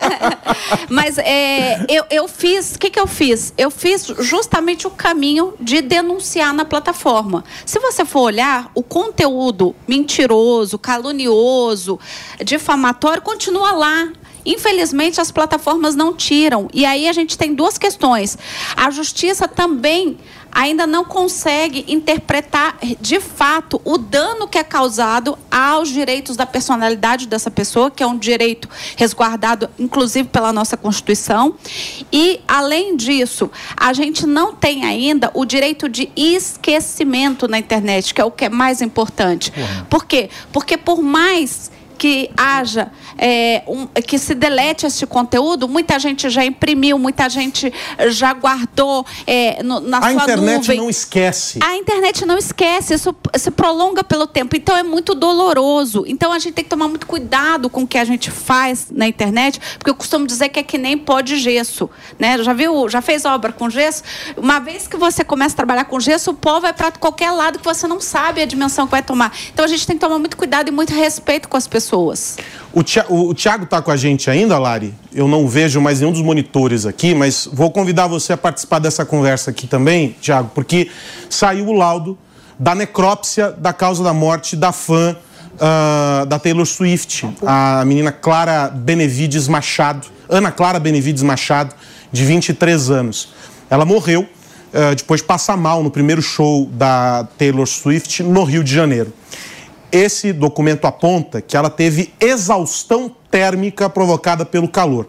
Mas é, eu, eu fiz, o que, que eu fiz? Eu fiz justamente o caminho de denunciar na plataforma. Se você for olhar, o conteúdo mentiroso, calunioso, difamatório, continua lá. Infelizmente, as plataformas não tiram. E aí a gente tem duas questões. A justiça também ainda não consegue interpretar de fato o dano que é causado aos direitos da personalidade dessa pessoa, que é um direito resguardado, inclusive, pela nossa Constituição. E, além disso, a gente não tem ainda o direito de esquecimento na internet, que é o que é mais importante. Por quê? Porque, por mais que haja é, um- que se delete esse conteúdo, muita gente já imprimiu, muita gente já guardou é, no- na A sua internet nuvem. não esquece. A internet não esquece, isso se prolonga pelo tempo, então é muito doloroso. Então a gente tem que tomar muito cuidado com o que a gente faz na internet, porque eu costumo dizer que é que nem pó de gesso, né? Já viu, já fez obra com gesso? Uma vez que você começa a trabalhar com gesso, o pó vai para qualquer lado que você não sabe a dimensão que vai tomar. Então a gente tem que tomar muito cuidado e muito respeito com as pessoas. O, Tia, o, o Thiago está com a gente ainda, Lari? Eu não vejo mais nenhum dos monitores aqui, mas vou convidar você a participar dessa conversa aqui também, Thiago, porque saiu o laudo da necrópsia da causa da morte da fã ah, da Taylor Swift, a menina Clara Benevides Machado, Ana Clara Benevides Machado, de 23 anos. Ela morreu ah, depois de passar mal no primeiro show da Taylor Swift no Rio de Janeiro. Esse documento aponta que ela teve exaustão térmica provocada pelo calor.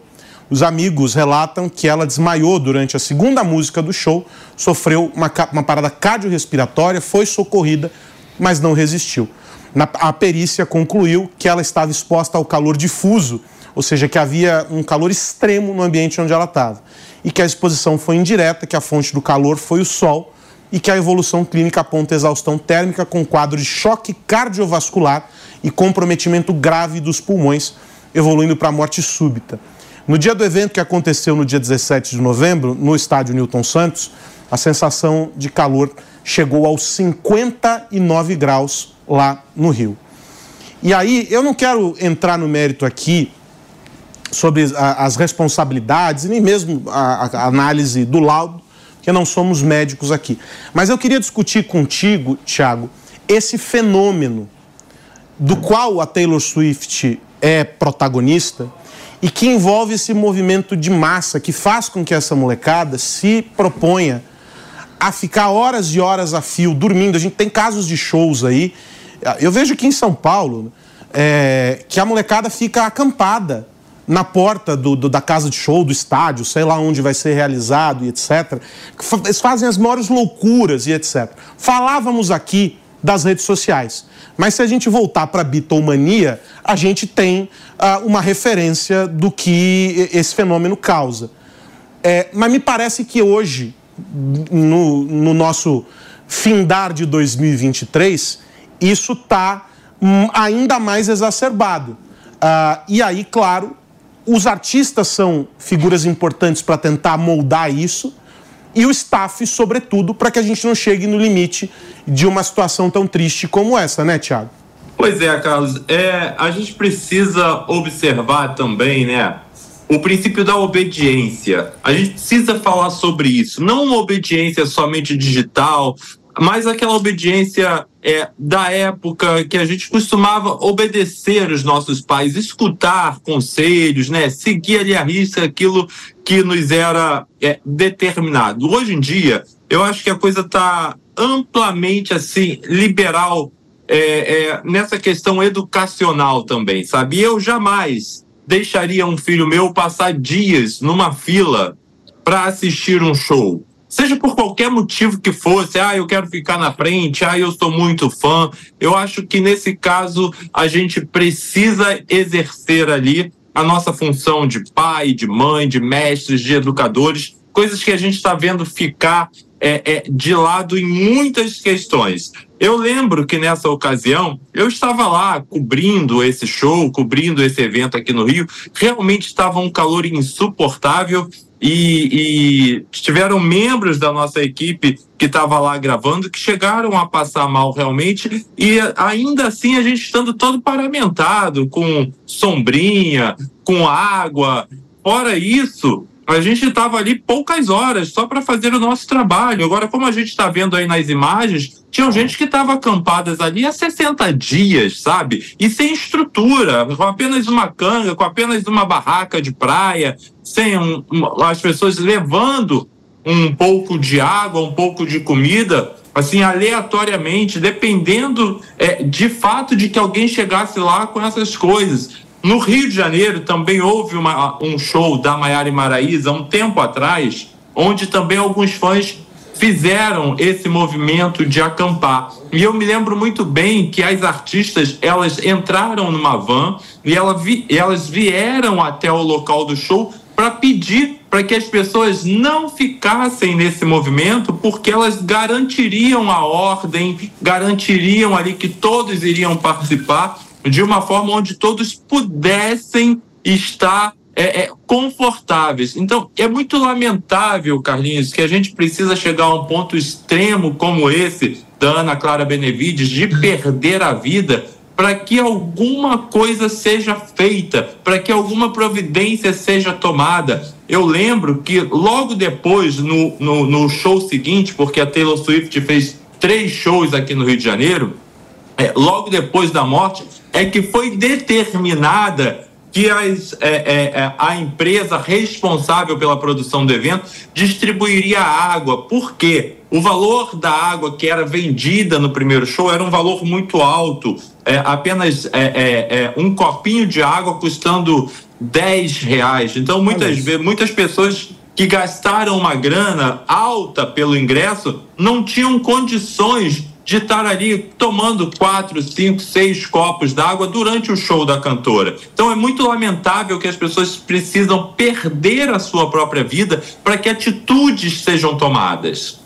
Os amigos relatam que ela desmaiou durante a segunda música do show, sofreu uma, uma parada cardiorrespiratória, foi socorrida, mas não resistiu. Na- a perícia concluiu que ela estava exposta ao calor difuso, ou seja, que havia um calor extremo no ambiente onde ela estava. E que a exposição foi indireta, que a fonte do calor foi o sol, e que a evolução clínica aponta exaustão térmica com quadro de choque cardiovascular e comprometimento grave dos pulmões, evoluindo para morte súbita. No dia do evento que aconteceu no dia 17 de novembro, no estádio Newton Santos, a sensação de calor chegou aos 59 graus lá no Rio. E aí, eu não quero entrar no mérito aqui sobre as responsabilidades, nem mesmo a análise do laudo, porque não somos médicos aqui. Mas eu queria discutir contigo, Tiago, esse fenômeno do qual a Taylor Swift é protagonista e que envolve esse movimento de massa que faz com que essa molecada se proponha a ficar horas e horas a fio dormindo. A gente tem casos de shows aí. Eu vejo aqui em São Paulo é, que a molecada fica acampada na porta do- do- da casa de show, do estádio, sei lá onde vai ser realizado e etc. Eles fazem as maiores loucuras e etc. Falávamos aqui das redes sociais. Mas se a gente voltar para a bitomania, a gente tem ah, uma referência do que esse fenômeno causa. É, mas me parece que hoje, no, no nosso findar de 2023, isso está ainda mais exacerbado. Ah, e aí, claro, os artistas são figuras importantes para tentar moldar isso, e o staff, sobretudo, para que a gente não chegue no limite de uma situação tão triste como essa, né, Tiago? Pois é, Carlos. É, a gente precisa observar também, né? O princípio da obediência. A gente precisa falar sobre isso. Não uma obediência somente digital, mas aquela obediência é, da época que a gente costumava obedecer os nossos pais, escutar conselhos, né, seguir ali a risca aquilo que nos era é, determinado. Hoje em dia, eu acho que a coisa está amplamente assim liberal é, é, nessa questão educacional também, sabe? Eu jamais deixaria um filho meu passar dias numa fila para assistir um show seja por qualquer motivo que fosse, ah, eu quero ficar na frente, ah, eu sou muito fã. Eu acho que nesse caso a gente precisa exercer ali a nossa função de pai, de mãe, de mestres, de educadores, coisas que a gente está vendo ficar é, é, de lado em muitas questões. Eu lembro que nessa ocasião eu estava lá cobrindo esse show, cobrindo esse evento aqui no Rio. Realmente estava um calor insuportável e, e, tiveram membros da nossa equipe que estava lá gravando que chegaram a passar mal realmente e ainda assim a gente estando todo paramentado com sombrinha, com água. Fora isso, a gente estava ali poucas horas só para fazer o nosso trabalho. Agora, como a gente está vendo aí nas imagens, tinha gente que estava acampadas ali há 60 dias, sabe? E sem estrutura, com apenas uma canga, com apenas uma barraca de praia, sem um, um, as pessoas levando um pouco de água, um pouco de comida, assim, aleatoriamente, dependendo é, de fato de que alguém chegasse lá com essas coisas. No Rio de Janeiro também houve uma, um show da Maiara e Maraíza um tempo atrás, onde também alguns fãs fizeram esse movimento de acampar. E eu me lembro muito bem que as artistas, elas entraram numa van e ela vi, elas vieram até o local do show para pedir para que as pessoas não ficassem nesse movimento, porque elas garantiriam a ordem, garantiriam ali que todos iriam participar de uma forma onde todos pudessem estar é, é, confortáveis. Então, é muito lamentável, Carlinhos, que a gente precisa chegar a um ponto extremo como esse da Ana Clara Benevides, de perder a vida para que alguma coisa seja feita, para que alguma providência seja tomada. Eu lembro que logo depois, no, no, no show seguinte, porque a Taylor Swift fez três shows aqui no Rio de Janeiro, é, logo depois da morte, é que foi determinada que as, é, é, é, a empresa responsável pela produção do evento distribuiria água. Por quê? O valor da água que era vendida no primeiro show era um valor muito alto. É, apenas é, é, um copinho de água custando 10 reais. Então, muitas, vezes, muitas pessoas que gastaram uma grana alta pelo ingresso não tinham condições de estar ali tomando quatro, cinco, seis copos d'água durante o show da cantora. Então é muito lamentável que as pessoas precisam perder a sua própria vida para que atitudes sejam tomadas.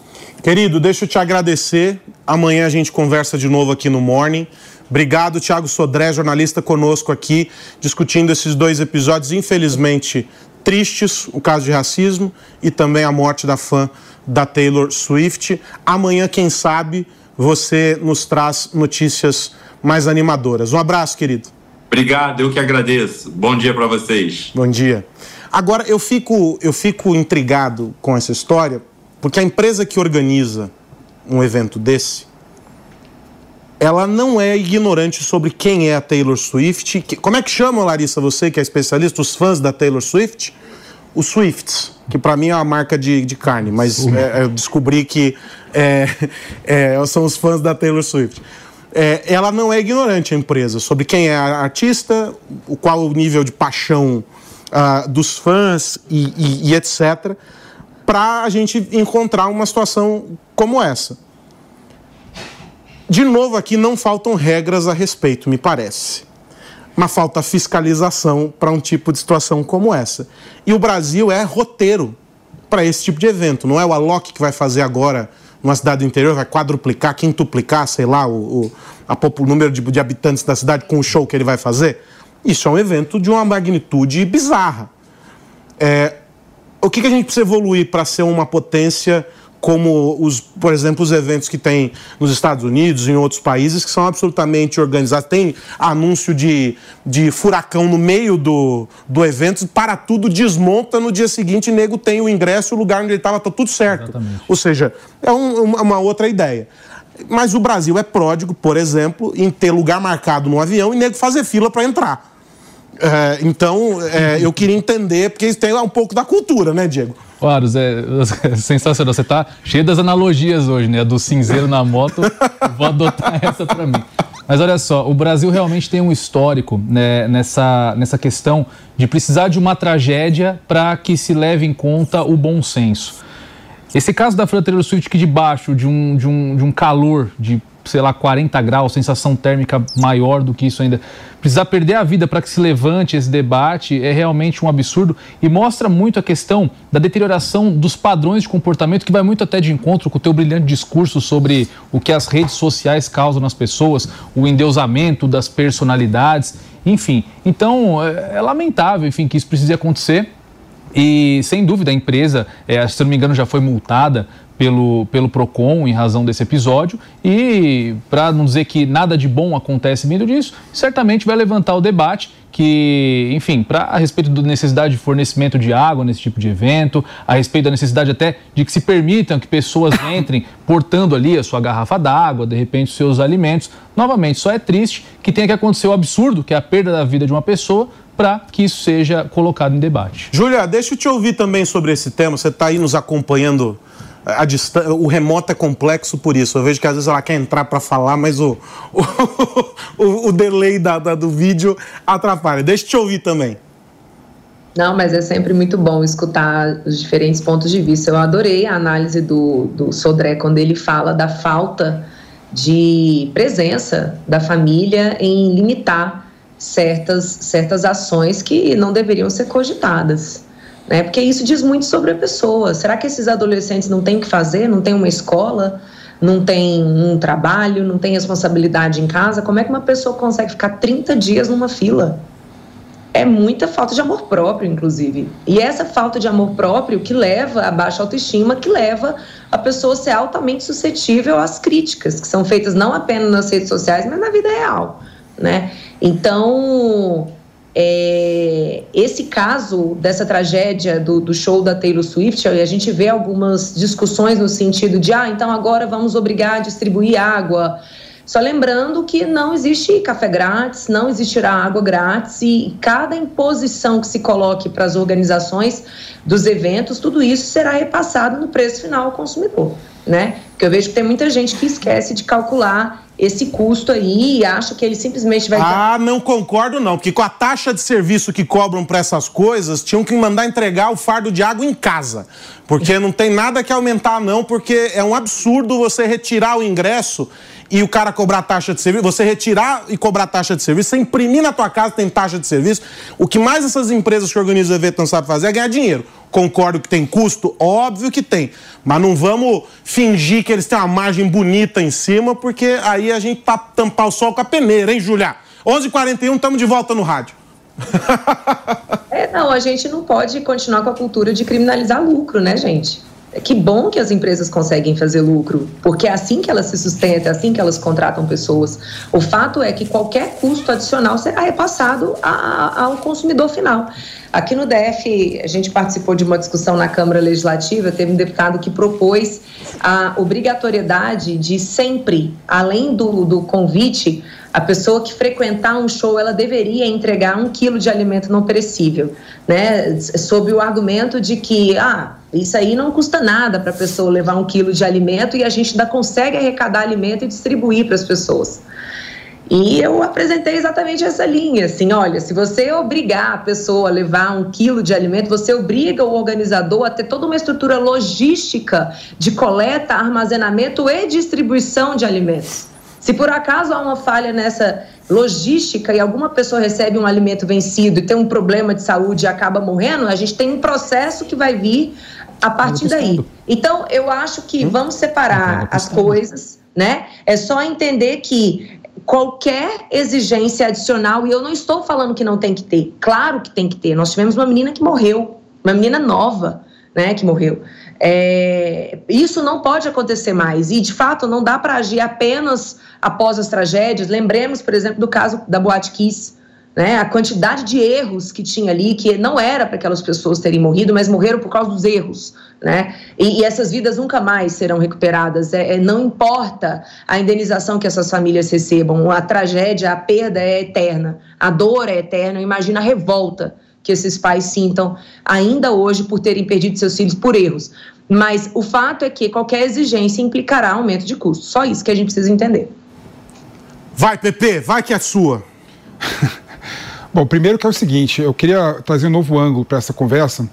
Querido, deixa eu te agradecer. Amanhã a gente conversa de novo aqui no Morning. Obrigado, Thiago Sodré, jornalista conosco aqui, discutindo esses dois episódios, infelizmente tristes, o caso de racismo e também a morte da fã da Taylor Swift. Amanhã, quem sabe, você nos traz notícias mais animadoras. Um abraço, querido. Obrigado, eu que agradeço. Bom dia para vocês. Bom dia. Agora, eu fico, eu fico intrigado com essa história, porque a empresa que organiza um evento desse, ela não é ignorante sobre quem é a Taylor Swift. Como é que chama, Larissa, você que é especialista, os fãs da Taylor Swift? Os Swifts, que para mim é uma marca de, de carne, mas é, eu descobri que é, é, são os fãs da Taylor Swift. É, ela não é ignorante, a empresa, sobre quem é a artista, o qual o nível de paixão uh, dos fãs e, e, e etc., para a gente encontrar uma situação como essa. De novo, aqui não faltam regras a respeito, me parece. Mas falta fiscalização para um tipo de situação como essa. E o Brasil é roteiro para esse tipo de evento. Não é o Alok que vai fazer agora numa cidade do interior, vai quadruplicar, quintuplicar, sei lá, o, o, o número de, de habitantes da cidade com o show que ele vai fazer. Isso é um evento de uma magnitude bizarra. É, o que, que a gente precisa evoluir para ser uma potência como os, por exemplo, os eventos que tem nos Estados Unidos, em outros países, que são absolutamente organizados. Tem anúncio de, de furacão no meio do, do evento, para tudo, desmonta no dia seguinte, nego tem o ingresso, o lugar onde ele estava, está tudo certo. Exatamente. Ou seja, é um, uma outra ideia. Mas o Brasil é pródigo, por exemplo, em ter lugar marcado no avião e nego fazer fila para entrar. É, então, é, eu queria entender, porque isso tem um pouco da cultura, né, Diego? Claro, Zé, é sensacional. Você está cheio das analogias hoje, né? Do cinzeiro na moto, vou adotar essa para mim. Mas olha só, o Brasil realmente tem um histórico né, nessa, nessa questão de precisar de uma tragédia para que se leve em conta o bom senso. Esse caso da Fronteira Swift, que debaixo de um, de, um, de um calor de sei lá, 40 graus, sensação térmica maior do que isso ainda. Precisar perder a vida para que se levante esse debate é realmente um absurdo e mostra muito a questão da deterioração dos padrões de comportamento que vai muito até de encontro com o teu brilhante discurso sobre o que as redes sociais causam nas pessoas, o endeusamento das personalidades, enfim. Então, é, é lamentável, enfim, que isso precise acontecer. E, sem dúvida, a empresa, é, se não me engano, já foi multada pelo, pelo PROCON em razão desse episódio e, para não dizer que nada de bom acontece vindo disso, certamente vai levantar o debate que, enfim, para a respeito da necessidade de fornecimento de água nesse tipo de evento, a respeito da necessidade até de que se permitam que pessoas entrem portando ali a sua garrafa d'água, de repente os seus alimentos. Novamente, só é triste que tenha que acontecer o absurdo, que é a perda da vida de uma pessoa, para que isso seja colocado em debate. Júlia, deixa eu te ouvir também sobre esse tema. Você está aí nos acompanhando a o remoto é complexo por isso. Eu vejo que às vezes ela quer entrar para falar, mas o, o, o delay da, da, do vídeo atrapalha. Deixa eu te ouvir também. Não, mas é sempre muito bom escutar os diferentes pontos de vista. Eu adorei a análise do, do Sodré quando ele fala da falta de presença da família em limitar certas, certas ações que não deveriam ser cogitadas né? Porque isso diz muito sobre a pessoa. Será que esses adolescentes não têm o que fazer? Não tem uma escola? Não tem um trabalho? Não tem responsabilidade em casa? Como é que uma pessoa consegue ficar 30 dias numa fila? É muita falta de amor próprio, inclusive. E essa falta de amor próprio que leva a baixa autoestima, que leva a pessoa a ser altamente suscetível às críticas, que são feitas não apenas nas redes sociais, mas na vida real, né? Então, é, esse caso dessa tragédia do, do, show da Taylor Swift, a gente vê algumas discussões no sentido de, ah, então agora vamos obrigar a distribuir água. Só lembrando que não existe café grátis, não existirá água grátis e cada imposição que se coloque para as organizações dos eventos, tudo isso será repassado no preço final ao consumidor, né? Porque eu vejo que tem muita gente que esquece de calcular esse custo aí e acha que ele simplesmente vai. Ah, não concordo, não. Porque com a taxa de serviço que cobram para essas coisas, tinham que mandar entregar o fardo de água em casa. Porque não tem nada que aumentar, não, porque é um absurdo você retirar o ingresso e o cara cobrar taxa de serviço, você retirar e cobrar taxa de serviço, você imprimir na tua casa tem taxa de serviço. O que mais essas empresas que organizam evento não sabem fazer é ganhar dinheiro. Concordo que tem custo? Óbvio que tem. Mas não vamos fingir que eles têm uma margem bonita em cima, porque aí a gente tá tampar o sol com a peneira, hein, Julia? 11 h 41 estamos de volta no rádio. é, não, a gente não pode continuar com a cultura de criminalizar lucro, né, gente? Que bom que as empresas conseguem fazer lucro, porque é assim que elas se sustentam, é assim que elas contratam pessoas. O fato é que qualquer custo adicional será repassado ao consumidor final. Aqui no DF, a gente participou de uma discussão na Câmara Legislativa, teve um deputado que propôs a obrigatoriedade de sempre, além do, do convite, a pessoa que frequentar um show, ela deveria entregar um quilo de alimento não perecível, né? Sob o argumento de que, ah, isso aí não custa nada para a pessoa levar um quilo de alimento e a gente ainda consegue arrecadar alimento e distribuir para as pessoas. E eu apresentei exatamente essa linha, assim, olha, se você obrigar a pessoa a levar um quilo de alimento, você obriga o organizador a ter toda uma estrutura logística de coleta, armazenamento e distribuição de alimentos. Se por acaso há uma falha nessa logística e alguma pessoa recebe um alimento vencido e tem um problema de saúde e acaba morrendo, a gente tem um processo que vai vir a partir daí. Então, eu acho que hum? vamos separar as coisas, né? É só entender que qualquer exigência adicional, e eu não estou falando que não tem que ter, claro que tem que ter. Nós tivemos uma menina que morreu, uma menina nova, né, que morreu. É, isso não pode acontecer mais e, de fato, não dá para agir apenas após as tragédias. Lembremos, por exemplo, do caso da Boate Kiss, né? A quantidade de erros que tinha ali, que não era para aquelas pessoas terem morrido, mas morreram por causa dos erros, né? E, e essas vidas nunca mais serão recuperadas. É, é, não importa a indenização que essas famílias recebam, a tragédia, a perda é eterna, a dor é eterna. Imagina a revolta que esses pais sintam ainda hoje por terem perdido seus filhos por erros. Mas o fato é que qualquer exigência implicará aumento de custo. Só isso que a gente precisa entender. Vai, Pepe, vai que é sua. Bom, primeiro que é o seguinte, eu queria trazer um novo ângulo para essa conversa,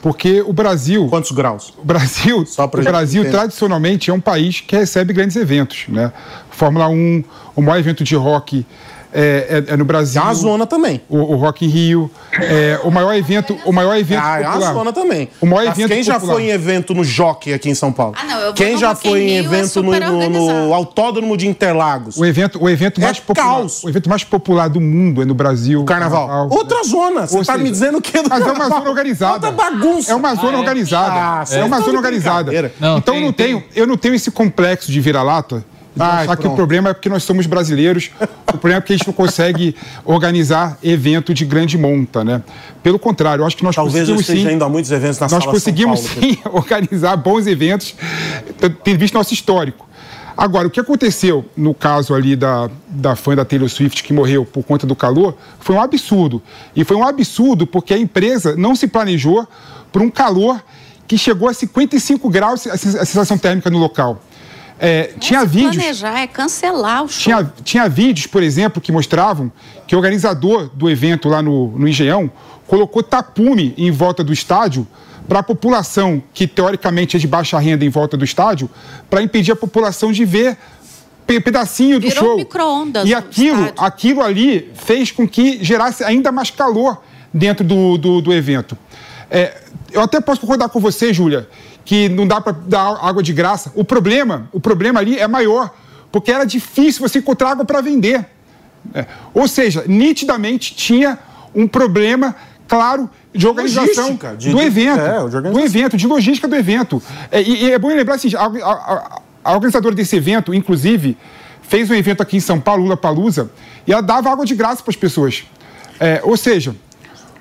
porque o Brasil. Quantos graus? O Brasil, o Brasil tradicionalmente é um país que recebe grandes eventos, né? Fórmula 1, o maior evento de rock é, é, é no Brasil. É uma zona também. O, o Rock in Rio. É, o maior evento. O maior evento. Ah, é uma zona também. O maior Mas evento quem já popular. foi em evento no Jockey aqui em São Paulo? Ah, não, eu vou Quem no já foi em Rio, é evento no, super no- no. Autódromo de Interlagos? O evento, o evento mais popular. caos. O evento mais popular do mundo é no Brasil. O Carnaval. Outra zona. Você Ou tá seja, me dizendo que é do Mas é uma carnaval. zona organizada. Outra bagunça. É uma zona Ah, é? organizada. Ah, é uma zona organizada. Não, então tem- eu não tenho, eu não tenho esse complexo de vira-lata. Ai, achar que o problema é porque nós somos brasileiros, o problema é porque a gente não consegue organizar evento de grande monta, né? Pelo contrário, eu acho que nós Talvez eu conseguimos esteja sim. indo a muitos eventos na nós sala São conseguimos Paulo, sim organizar bons eventos, tendo visto nosso histórico. Agora, o que aconteceu no caso ali da, da fã da Taylor Swift que morreu por conta do calor foi um absurdo. E foi um absurdo porque a empresa não se planejou por um calor que chegou a 55 graus a sensação térmica no local. É, tinha vídeos. Planejar é cancelar o show. Tinha, tinha vídeos, por exemplo, que mostravam que o organizador do evento lá no, no Engenhão colocou tapume em volta do estádio para a população que teoricamente é de baixa renda em volta do estádio, para impedir a população de ver pe- pedacinho do Virou show. micro-ondas e aquilo, estádio. aquilo ali fez com que gerasse ainda mais calor dentro do, do, do evento. É, eu até posso concordar com você, Júlia, que não dá para dar água de graça. O problema, o problema ali é maior, porque era difícil você encontrar água para vender. É, Ou seja, nitidamente tinha um problema claro de organização de- do de- evento, é, de organização. do evento, de logística do evento. É, e, e é bom lembrar assim, a, a- a- a organizadora desse evento, inclusive, fez um evento aqui em São Paulo, Lula Palusa, e ela dava água de graça para as pessoas. É, ou seja,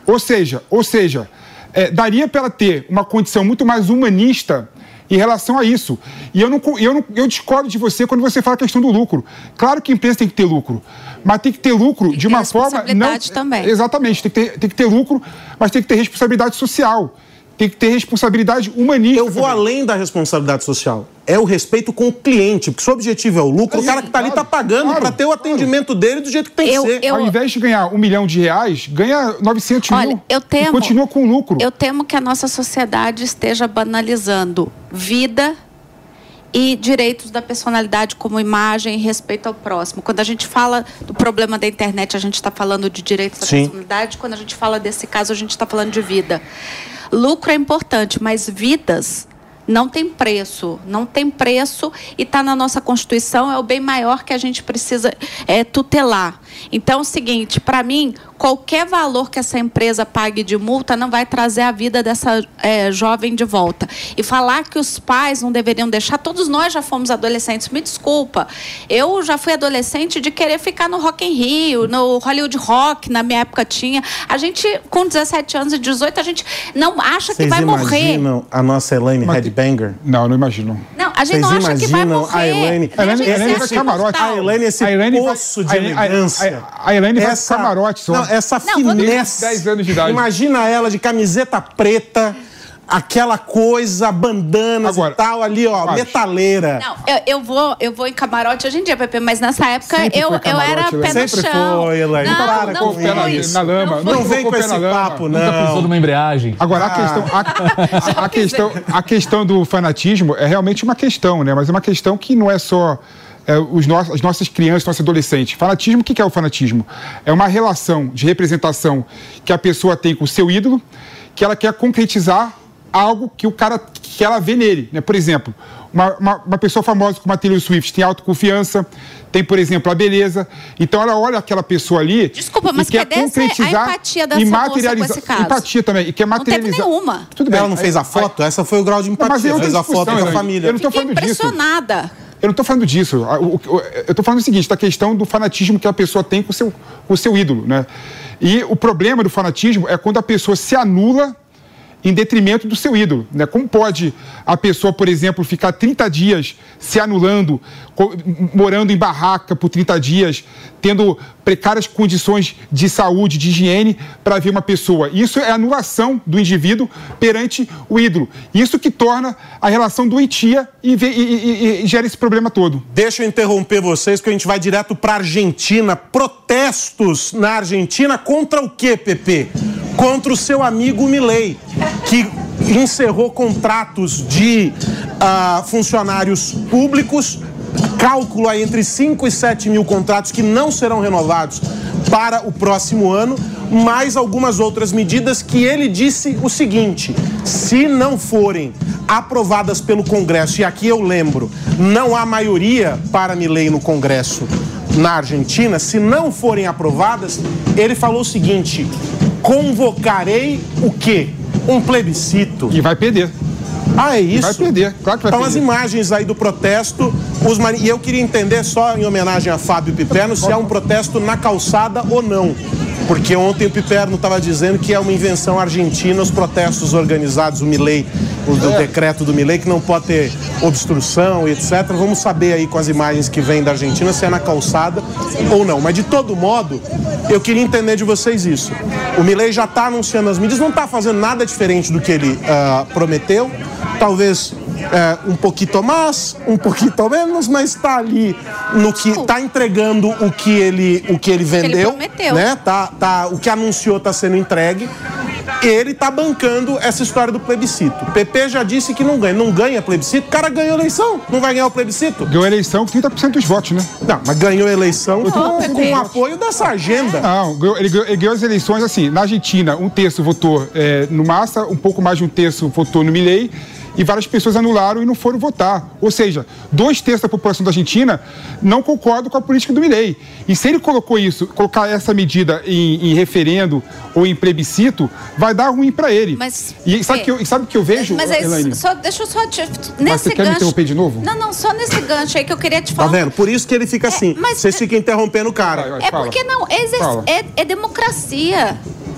ou seja, ou seja, é, daria para ela ter uma condição muito mais humanista em relação a isso. E eu, não, eu, não, eu discordo de você quando você fala a questão do lucro. Claro que a empresa tem que ter lucro, mas tem que ter lucro de uma forma. Não, responsabilidade também. Exatamente, tem que, ter, tem que ter lucro, mas tem que ter responsabilidade social. Tem que ter responsabilidade humanista. Eu vou também. além da responsabilidade social. É o respeito com o cliente, porque se o objetivo é o lucro, o cara que tá ali tá pagando claro, para ter o atendimento dele do jeito que tem Eu- que ser. eu- Ao invés de ganhar um milhão de reais, ganha 900 Olha, mil. eu temo. E continua com lucro. Eu temo que a nossa sociedade esteja banalizando vida e direitos da personalidade como imagem e respeito ao próximo. Quando a gente fala do problema da internet, a gente está falando de direitos da Sim. personalidade. Quando a gente fala desse caso, a gente está falando de vida. Lucro é importante, mas vidas não tem preço, não tem preço e está na nossa Constituição, é o bem maior que a gente precisa é, tutelar. Então, é o seguinte, para mim, qualquer valor que essa empresa pague de multa não vai trazer a vida dessa é, jovem de volta. E falar que os pais não deveriam deixar, todos nós já fomos adolescentes, me desculpa. Eu já fui adolescente de querer ficar no Rock in Rio, no Hollywood Rock, na minha época tinha. A gente, com 17 anos e 18, a gente não acha que Vocês vai morrer. imaginam a nossa Elaine Mas- Headbanger? Não, não imagino. Não, a gente Vocês não acha que vai morrer. a Elaine? A Elaine- a Elaine vai acha camarote. imortal. A Elaine, esse A Elaine vai- poço de a Elaine- a- elegância. A- a Elaine vai pro camarote só. Não, essa Não, finesse. 10 anos de idade. Imagina ela de camiseta preta, aquela coisa, bandanas Agora, e tal, ali, ó, Acho. metaleira. Não, eu, eu vou, eu vou em camarote hoje em dia, Pepe, mas nessa época Sempre eu, foi eu camarote, era Elaine. pé no Sempre chão. foi, Elaine. Não, Para não com na, isso. na lama. Não Não vem colocou com esse papo, Nunca pisou não. numa embreagem. Agora, a, Ah. questão, a, a- a questão, a questão do fanatismo é realmente uma questão, né? Mas é uma questão que não é só é, os nossos, as nossas crianças, nossos adolescentes. Fanatismo, o que que é o fanatismo? É uma relação de representação que a pessoa tem com o seu ídolo, que ela quer concretizar algo que o cara que ela vê nele, né? Por exemplo, uma, uma, uma pessoa famosa como a Taylor Swift tem autoconfiança, tem, por exemplo, a beleza. Então ela olha aquela pessoa ali Desculpa, mas e quer essa- a concretizar empatia e moça com materializar. esse caso? Empatia também, e quer Não teve materializar. nenhuma. Tudo bem. Ela não fez a foto? Essa foi o grau de Não, mas empatia. outra Fez a foto da família. Eu não Fiquei falando disso. impressionada. Eu não estou falando disso. Eu estou falando o seguinte, da questão do fanatismo que a pessoa tem com seu, o seu ídolo. Né? E o problema do fanatismo é quando a pessoa se anula em detrimento do seu ídolo. Né? Como pode a pessoa, por exemplo, ficar 30 dias se anulando, morando em barraca por 30 dias, tendo precárias condições de saúde, de higiene, para ver uma pessoa? Isso é anulação do indivíduo perante o ídolo. Isso que torna a relação doentia e, e- e- e gera esse problema todo. Deixa eu interromper vocês, que a gente vai direto para Argentina. Protestos na Argentina contra o quê, Pepe? Contra o seu amigo Milei, que encerrou contratos de ah, funcionários públicos, cálculo entre 5 e 7 mil contratos que não serão renovados para o próximo ano, mais algumas outras medidas que ele disse o seguinte: se não forem aprovadas pelo Congresso, e aqui eu lembro, não há maioria para Milei no Congresso na Argentina, se não forem aprovadas, ele falou o seguinte: convocarei o quê? Um plebiscito. E vai perder. Ah, é isso? Vai perder, claro que vai Então, as imagens aí do protesto, os mani- e eu queria entender, só em homenagem a Fábio Piperno, se é um protesto na calçada ou não. Porque ontem o Piperno estava dizendo que é uma invenção argentina os protestos organizados, o Milei, o do decreto do Milei, que não pode ter obstrução e etc. Vamos saber aí com as imagens que vêm da Argentina se é na calçada ou não. Mas de todo modo, eu queria entender de vocês isso. O Milei já está anunciando as medidas, não está fazendo nada diferente do que ele ah, prometeu. Talvez é, um pouquinho mais, um pouquinho menos, mas está ali no que está entregando o que ele, o que ele vendeu, prometeu. né? Tá, tá, o que anunciou está sendo entregue. Ele está bancando essa história do plebiscito. O PP já disse que não ganha. Não ganha plebiscito. O cara ganhou a eleição. Não vai ganhar o plebiscito? Ganhou a eleição com 30% dos votos, né? Não, mas ganhou a eleição com, Não, com Pepe. o apoio dessa agenda. Não, ganhou- ele ganhou, ele ganhou as eleições assim. Na Argentina, um terço votou é, no Massa, um pouco mais de um terço votou no Milei e várias pessoas anularam e não foram votar. Ou seja, dois terços da população da Argentina não concordam com a política do Milei. E se ele colocou isso, colocar essa medida em, em referendo ou em plebiscito, vai dar ruim para ele. Mas, e sabe é, o que, eu- sabe que eu vejo, Mas é, Elaine? só, deixa eu só te. Mas Nesse você quer me gancho. interromper de novo? Não, não, só nesse gancho aí que eu queria te Tá falar. vendo? Por isso que ele fica assim. mas- Vocês ficam interrompendo o cara. É porque não, é, exer- é- é democracia.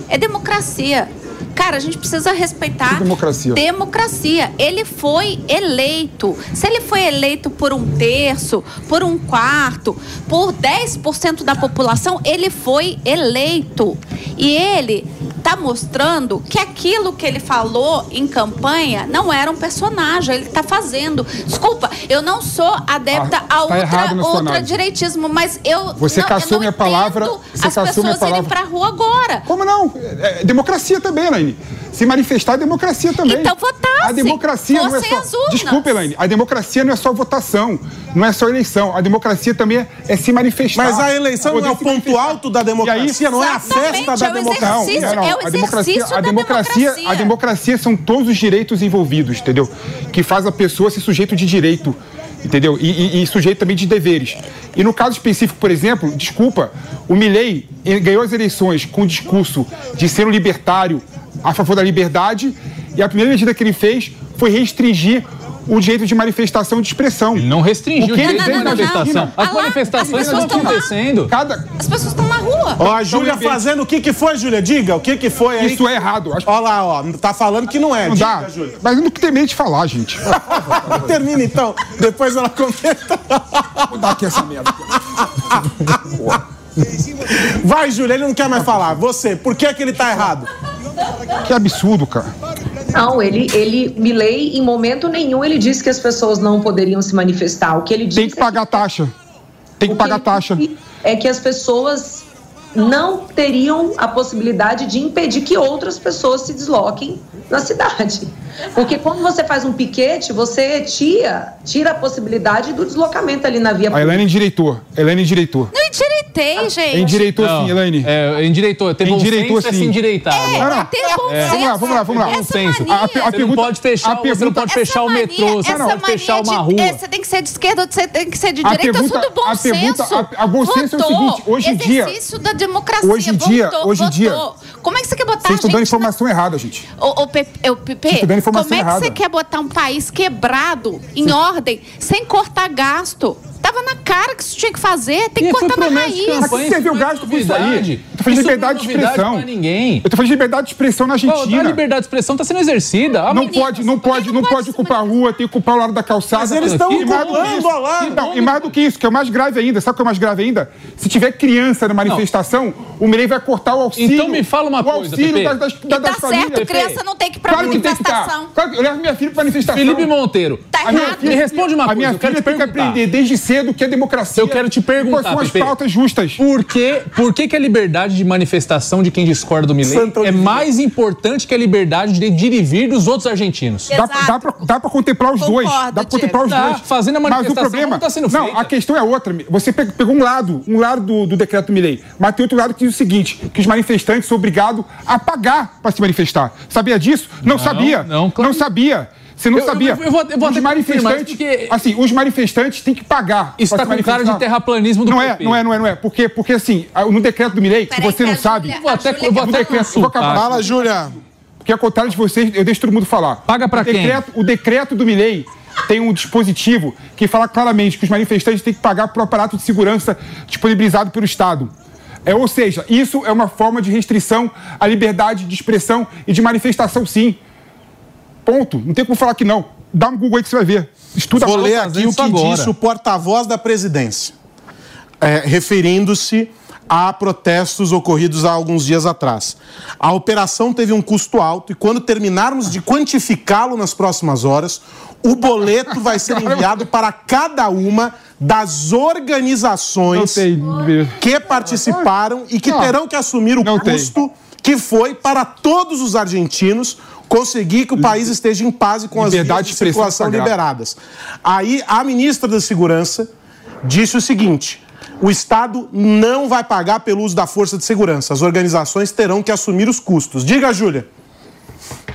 É democracia. Cara, a gente precisa respeitar. Democracia? Democracia. Ele foi eleito. Se ele foi eleito por um terço, por um quarto, por 10% da população, ele foi eleito. E ele tá mostrando que aquilo que ele falou em campanha não era um personagem, ele tá fazendo. Desculpa, eu não sou adepta Ah, a tá análise. ultradireitismo, mas eu Você não, caçou eu não minha palavra. Você as caçou minha pessoas irem palavra. pra rua agora. Como não? É, é democracia também, Elaine. Se manifestar é democracia também. Então votasse. A democracia não é só. as. Desculpa, Elaine. A democracia não é só votação. Não é só eleição. A democracia também é, é se manifestar. Mas a eleição não é o ponto manifestar. alto da E aí- democracia, não é a Exatamente, festa da é o democracia. exercício, Não, não, é o a democracia, exercício a da democracia, democracia. a democracia são todos os direitos envolvidos, entendeu? Que faz a pessoa ser sujeito de direito, entendeu? E, e- e sujeito também de deveres. E no caso específico, por exemplo, desculpa, o Milley ganhou as eleições com o discurso de ser um libertário a favor da liberdade e a primeira medida que ele fez foi restringir o direito de manifestação e de expressão. Não restringiu o ele direito de manifestação. As manifestações as pessoas estão acontecendo. Cada, As pessoas estão na rua. Ó, a Júlia fazendo o que que foi, Júlia? Diga, o que que foi aí? isso é errado. Acho Ó lá, ó, tá falando que não é. Não Diga, dá. Júlia. Mas eu não terminei de falar, gente. Termina então, depois ela comenta. Vou dar aqui essa merda. Vai, Júlia, ele não quer mais falar. Você, por que que ele tá errado? Que absurdo, cara. Não, ele, ele, Milley, em momento nenhum, ele disse que as pessoas não poderiam se manifestar. O que ele disse Tem que pagar taxa. Tem que o pagar ele taxa. disse é que as pessoas não teriam a possibilidade de impedir que outras pessoas se desloquem na cidade. Porque quando você faz um piquete, você tira, tira a possibilidade do deslocamento ali na via A Helene direitor. Helene direitor. Não, endireitei, gente. Endireitou sim, Elaine. É, endireitou. Ter bom Endireitou senso é sim. se endireitar. É, né? é ter bom É. senso. Vamos lá, vamos lá, vamos lá. Bom Essa senso. mania- A, a Você não pergunta, pode fechar, a você pergunta, não pode fechar o Essa metrô, mania- você não pode mania fechar de- uma rua. é, Você tem que ser de esquerda, ou você tem que ser de A direita, pergunta- é tudo bom a pergunta- senso. a- a bom senso é o seguinte, hoje em dia- Exercício da democracia. Hoje em dia- votou, hoje em dia-. Como é que você quer botar Vocês estão a dando gente na informação errada, gente. Ô, ô, Pepe, ô, Pepe, Vocês estão dando informação como é que errada. você quer botar um país quebrado, em ordem, sem cortar gasto? Na cara que isso tinha que fazer, tem que E cortar na raiz. Você viu o não gasto com isso aí? Eu tô falando de não é liberdade de expressão. pra ninguém. Eu tô falando de liberdade de expressão na Argentina. A liberdade de expressão está sendo exercida. Ah, Não mas- pode, não pode, não pode ocupar a rua, tem que ocupar o lado da calçada. Mas eles estão que ocupando isso- a lá. E, não, e mais do que isso, que é o mais grave ainda, sabe o que é o mais grave ainda? Se tiver criança na manifestação, o Mirei vai cortar o auxílio. Então me fala uma o coisa, auxílio das, das, E das tá famílias. certo, criança não tem que ir pra Claro que tem que manifestação. Claro que eu levo minha filha pra manifestação. Felipe Monteiro. Tá A minha errado. Me responde uma a coisa, minha eu quero filha te tem que aprender desde cedo o que é democracia. Eu quero te perguntar, Quais são as Pepe. pautas justas. Por que, por que, que a liberdade de manifestação de quem discorda do Milei é mais importante que a liberdade de ir e vir dos outros argentinos? Dá, dá, pra, dá pra contemplar os dois. Concordo, Dá pra contemplar os Diego. dois. Dá, fazendo a Mas o manifestação problema. não tá sendo não, feita. a questão é outra. Você pe- pegou um lado, um lado do, do decreto do Milei, mas tem outro lado que diz o seguinte: que os manifestantes são obrigados a pagar para se manifestar. Sabia disso? Não, sabia. não, claro. Não sabia. Você não Eu- eu- sabia. eu vou- eu vou os manifestantes, porque- assim, os manifestantes têm que pagar. Isso tá se com cara de terraplanismo do não é, não é, não é, não é. Porque, porque assim, no decreto do Milei, que Peraí, você não sabe. Júlia- Vou até, Júlia eu vou até falar. eu vou acabar. consultar. Fala, Júlia. Porque ao contrário de vocês, eu deixo todo mundo falar. Paga pra o quem? decreto, O decreto do Milei tem um dispositivo que fala claramente que os manifestantes têm que pagar para o aparato de segurança disponibilizado pelo Estado. É, ou seja, isso é uma forma de restrição à liberdade de expressão e de manifestação, sim. Ponto. Não tem como falar que não. Dá um Google aí que você vai ver. Estuda Vou ler aqui o que agora. disse o porta-voz da presidência, é, referindo-se a protestos ocorridos há alguns dias atrás. A operação teve um custo alto e, quando terminarmos de quantificá-lo nas próximas horas, o boleto vai ser enviado para cada uma das organizações tem. que participaram e que terão que assumir o custo que foi para todos os argentinos conseguir que o país esteja em paz e com as vias Liberdade de circulação liberadas. Aí a ministra da Segurança disse o seguinte: o Estado não vai pagar pelo uso da força de segurança. As organizações terão que assumir os custos. Diga, Júlia.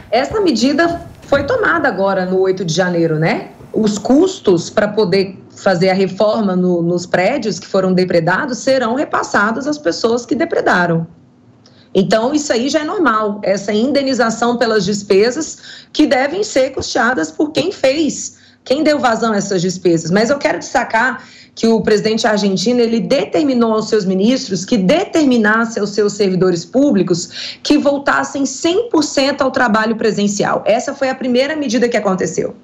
Essa medida foi tomada agora no 8 de janeiro, né? Os custos para poder fazer a reforma no- nos prédios que foram depredados serão repassados às pessoas que depredaram. Então, isso aí já é normal, essa indenização pelas despesas que devem ser custeadas por quem fez, quem deu vazão a essas despesas. Mas eu quero destacar que o presidente argentino ele determinou aos seus ministros que determinasse aos seus servidores públicos que voltassem 100% ao trabalho presencial. Essa foi a primeira medida que aconteceu.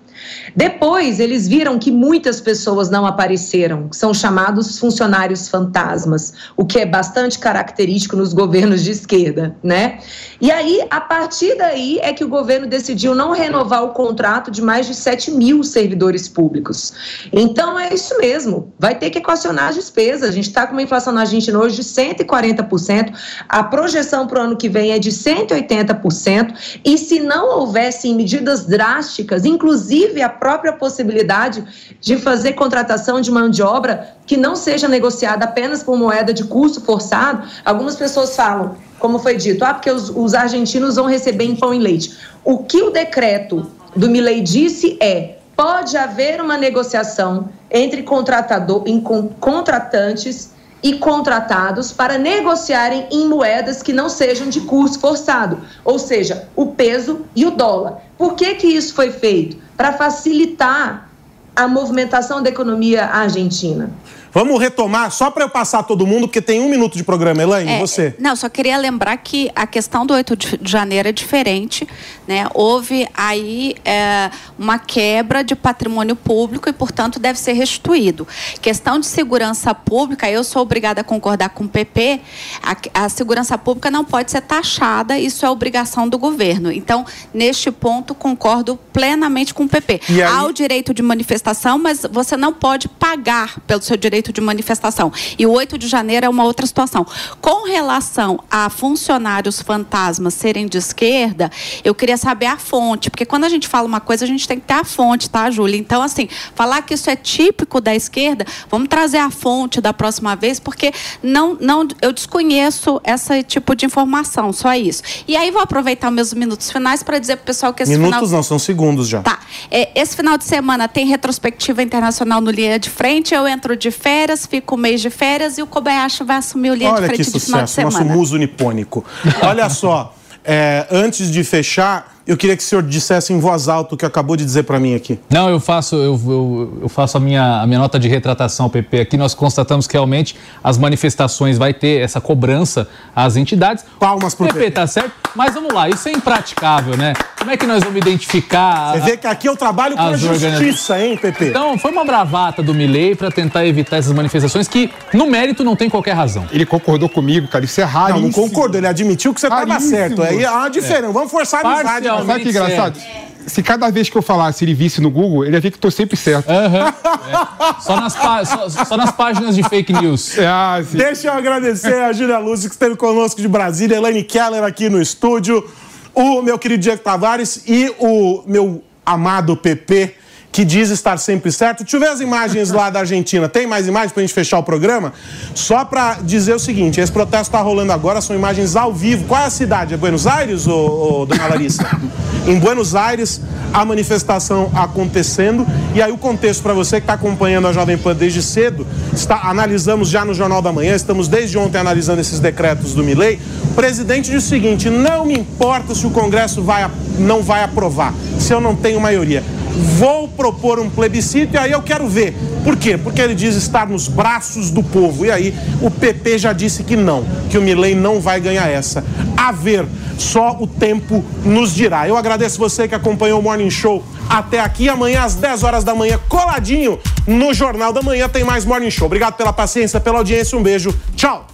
Depois, eles viram que muitas pessoas não apareceram, são chamados funcionários fantasmas, o que é bastante característico nos governos de esquerda, né? E aí, a partir daí, é que o governo decidiu não renovar o contrato de mais de 7 mil servidores públicos. Então, é isso mesmo, vai ter que equacionar as despesas. A gente está com uma inflação na Argentina hoje de 140%, a projeção para o ano que vem é de 180%, e se não houvessem medidas drásticas, inclusive a própria possibilidade de fazer contratação de mão de obra que não seja negociada apenas por moeda de custo forçado, algumas pessoas falam, como foi dito, ah, porque os, os argentinos vão receber em pão e leite. O que o decreto do Milei disse é pode haver uma negociação entre contratador, em con- contratantes e contratados para negociarem em moedas que não sejam de curso forçado, ou seja, o peso e o dólar. Por que, que isso foi feito? Para facilitar a movimentação da economia argentina. Vamos retomar, só para eu passar todo mundo, porque tem um minuto de programa, Elaine, É, você. Não, só queria lembrar que a questão do 8 de janeiro é diferente. Né? Houve aí é, uma quebra de patrimônio público e, portanto, deve ser restituído. Questão de segurança pública, eu sou obrigada a concordar com o PP, a, a segurança pública não pode ser taxada, isso é obrigação do governo. Então, neste ponto, concordo plenamente com o PP. Há o direito de manifestação, mas você não pode pagar pelo seu direito direito de manifestação. E o 8 de janeiro é uma outra situação. Com relação a funcionários fantasmas serem de esquerda, eu queria saber a fonte, porque quando a gente fala uma coisa, a gente tem que ter a fonte, tá, Júlia? Então, assim, falar que isso é típico da esquerda, vamos trazer a fonte da próxima vez, porque não, não, eu desconheço esse tipo de informação, só isso. E aí vou aproveitar meus minutos finais para dizer para o pessoal que esse Minutos final... não, são segundos já. Tá. É, esse final de semana tem retrospectiva internacional no Linha de Frente. Eu entro de férias, fico um mês de férias e o Kobayashi vai assumir o Linha Olha de que Frente de final de sucesso, nosso semana. muso nipônico. Olha só, é, antes de fechar, eu queria que o senhor dissesse em voz alta o que acabou de dizer para mim aqui. Não, eu faço, eu, eu, eu faço a minha, a minha nota de retratação, PP. Aqui nós constatamos que realmente as manifestações vai ter essa cobrança às entidades. Palmas pro PP. tá certo? Mas vamos lá, isso é impraticável, né? Como é que nós vamos identificar... Você vê que aqui eu trabalho com a justiça, hein, PP? Então, foi uma bravata do Milley para tentar evitar essas manifestações que, no mérito, não tem qualquer razão. Ele concordou comigo, cara. Isso é raro. Não, não concordo. Ele admitiu que você estava Raríssimo. certo. Aí há uma diferença. Vamos forçar a amizade. Parcialmente Sabe que engraçado? Se cada vez que eu falasse ele visse no Google, ele ia ver que eu tô sempre certo. Só nas, só- só nas páginas de fake news. Ah. Deixa eu agradecer a Júlia Lúcia, que esteve conosco de Brasília, Elaine Keller aqui no estúdio, o meu querido Diego Tavares e o meu amado PP, que diz estar sempre certo. Deixa eu ver as imagens lá da Argentina. Tem mais imagens pra gente fechar o programa? Só pra dizer o seguinte, esse protesto tá rolando agora, são imagens ao vivo. Qual é a cidade? É Buenos Aires, ô, ô, dona Larissa? em Buenos Aires, a manifestação acontecendo. E aí o contexto para você que está acompanhando a Jovem Pan desde cedo, está, analisamos já no Jornal da Manhã, estamos desde ontem analisando esses decretos do Milei. O presidente diz o seguinte: não me importa se o Congresso vai, a- não vai aprovar, se eu não tenho maioria. Vou propor um plebiscito e aí eu quero ver. Por quê? Porque ele diz estar nos braços do povo. E aí o PP já disse que não, que o Milei não vai ganhar essa. A ver, só o tempo nos dirá. Eu agradeço você que acompanhou o Morning Show até aqui. Amanhã às 10 horas da manhã, coladinho no Jornal da Manhã, tem mais Morning Show. Obrigado pela paciência, pela audiência. Um beijo. Tchau.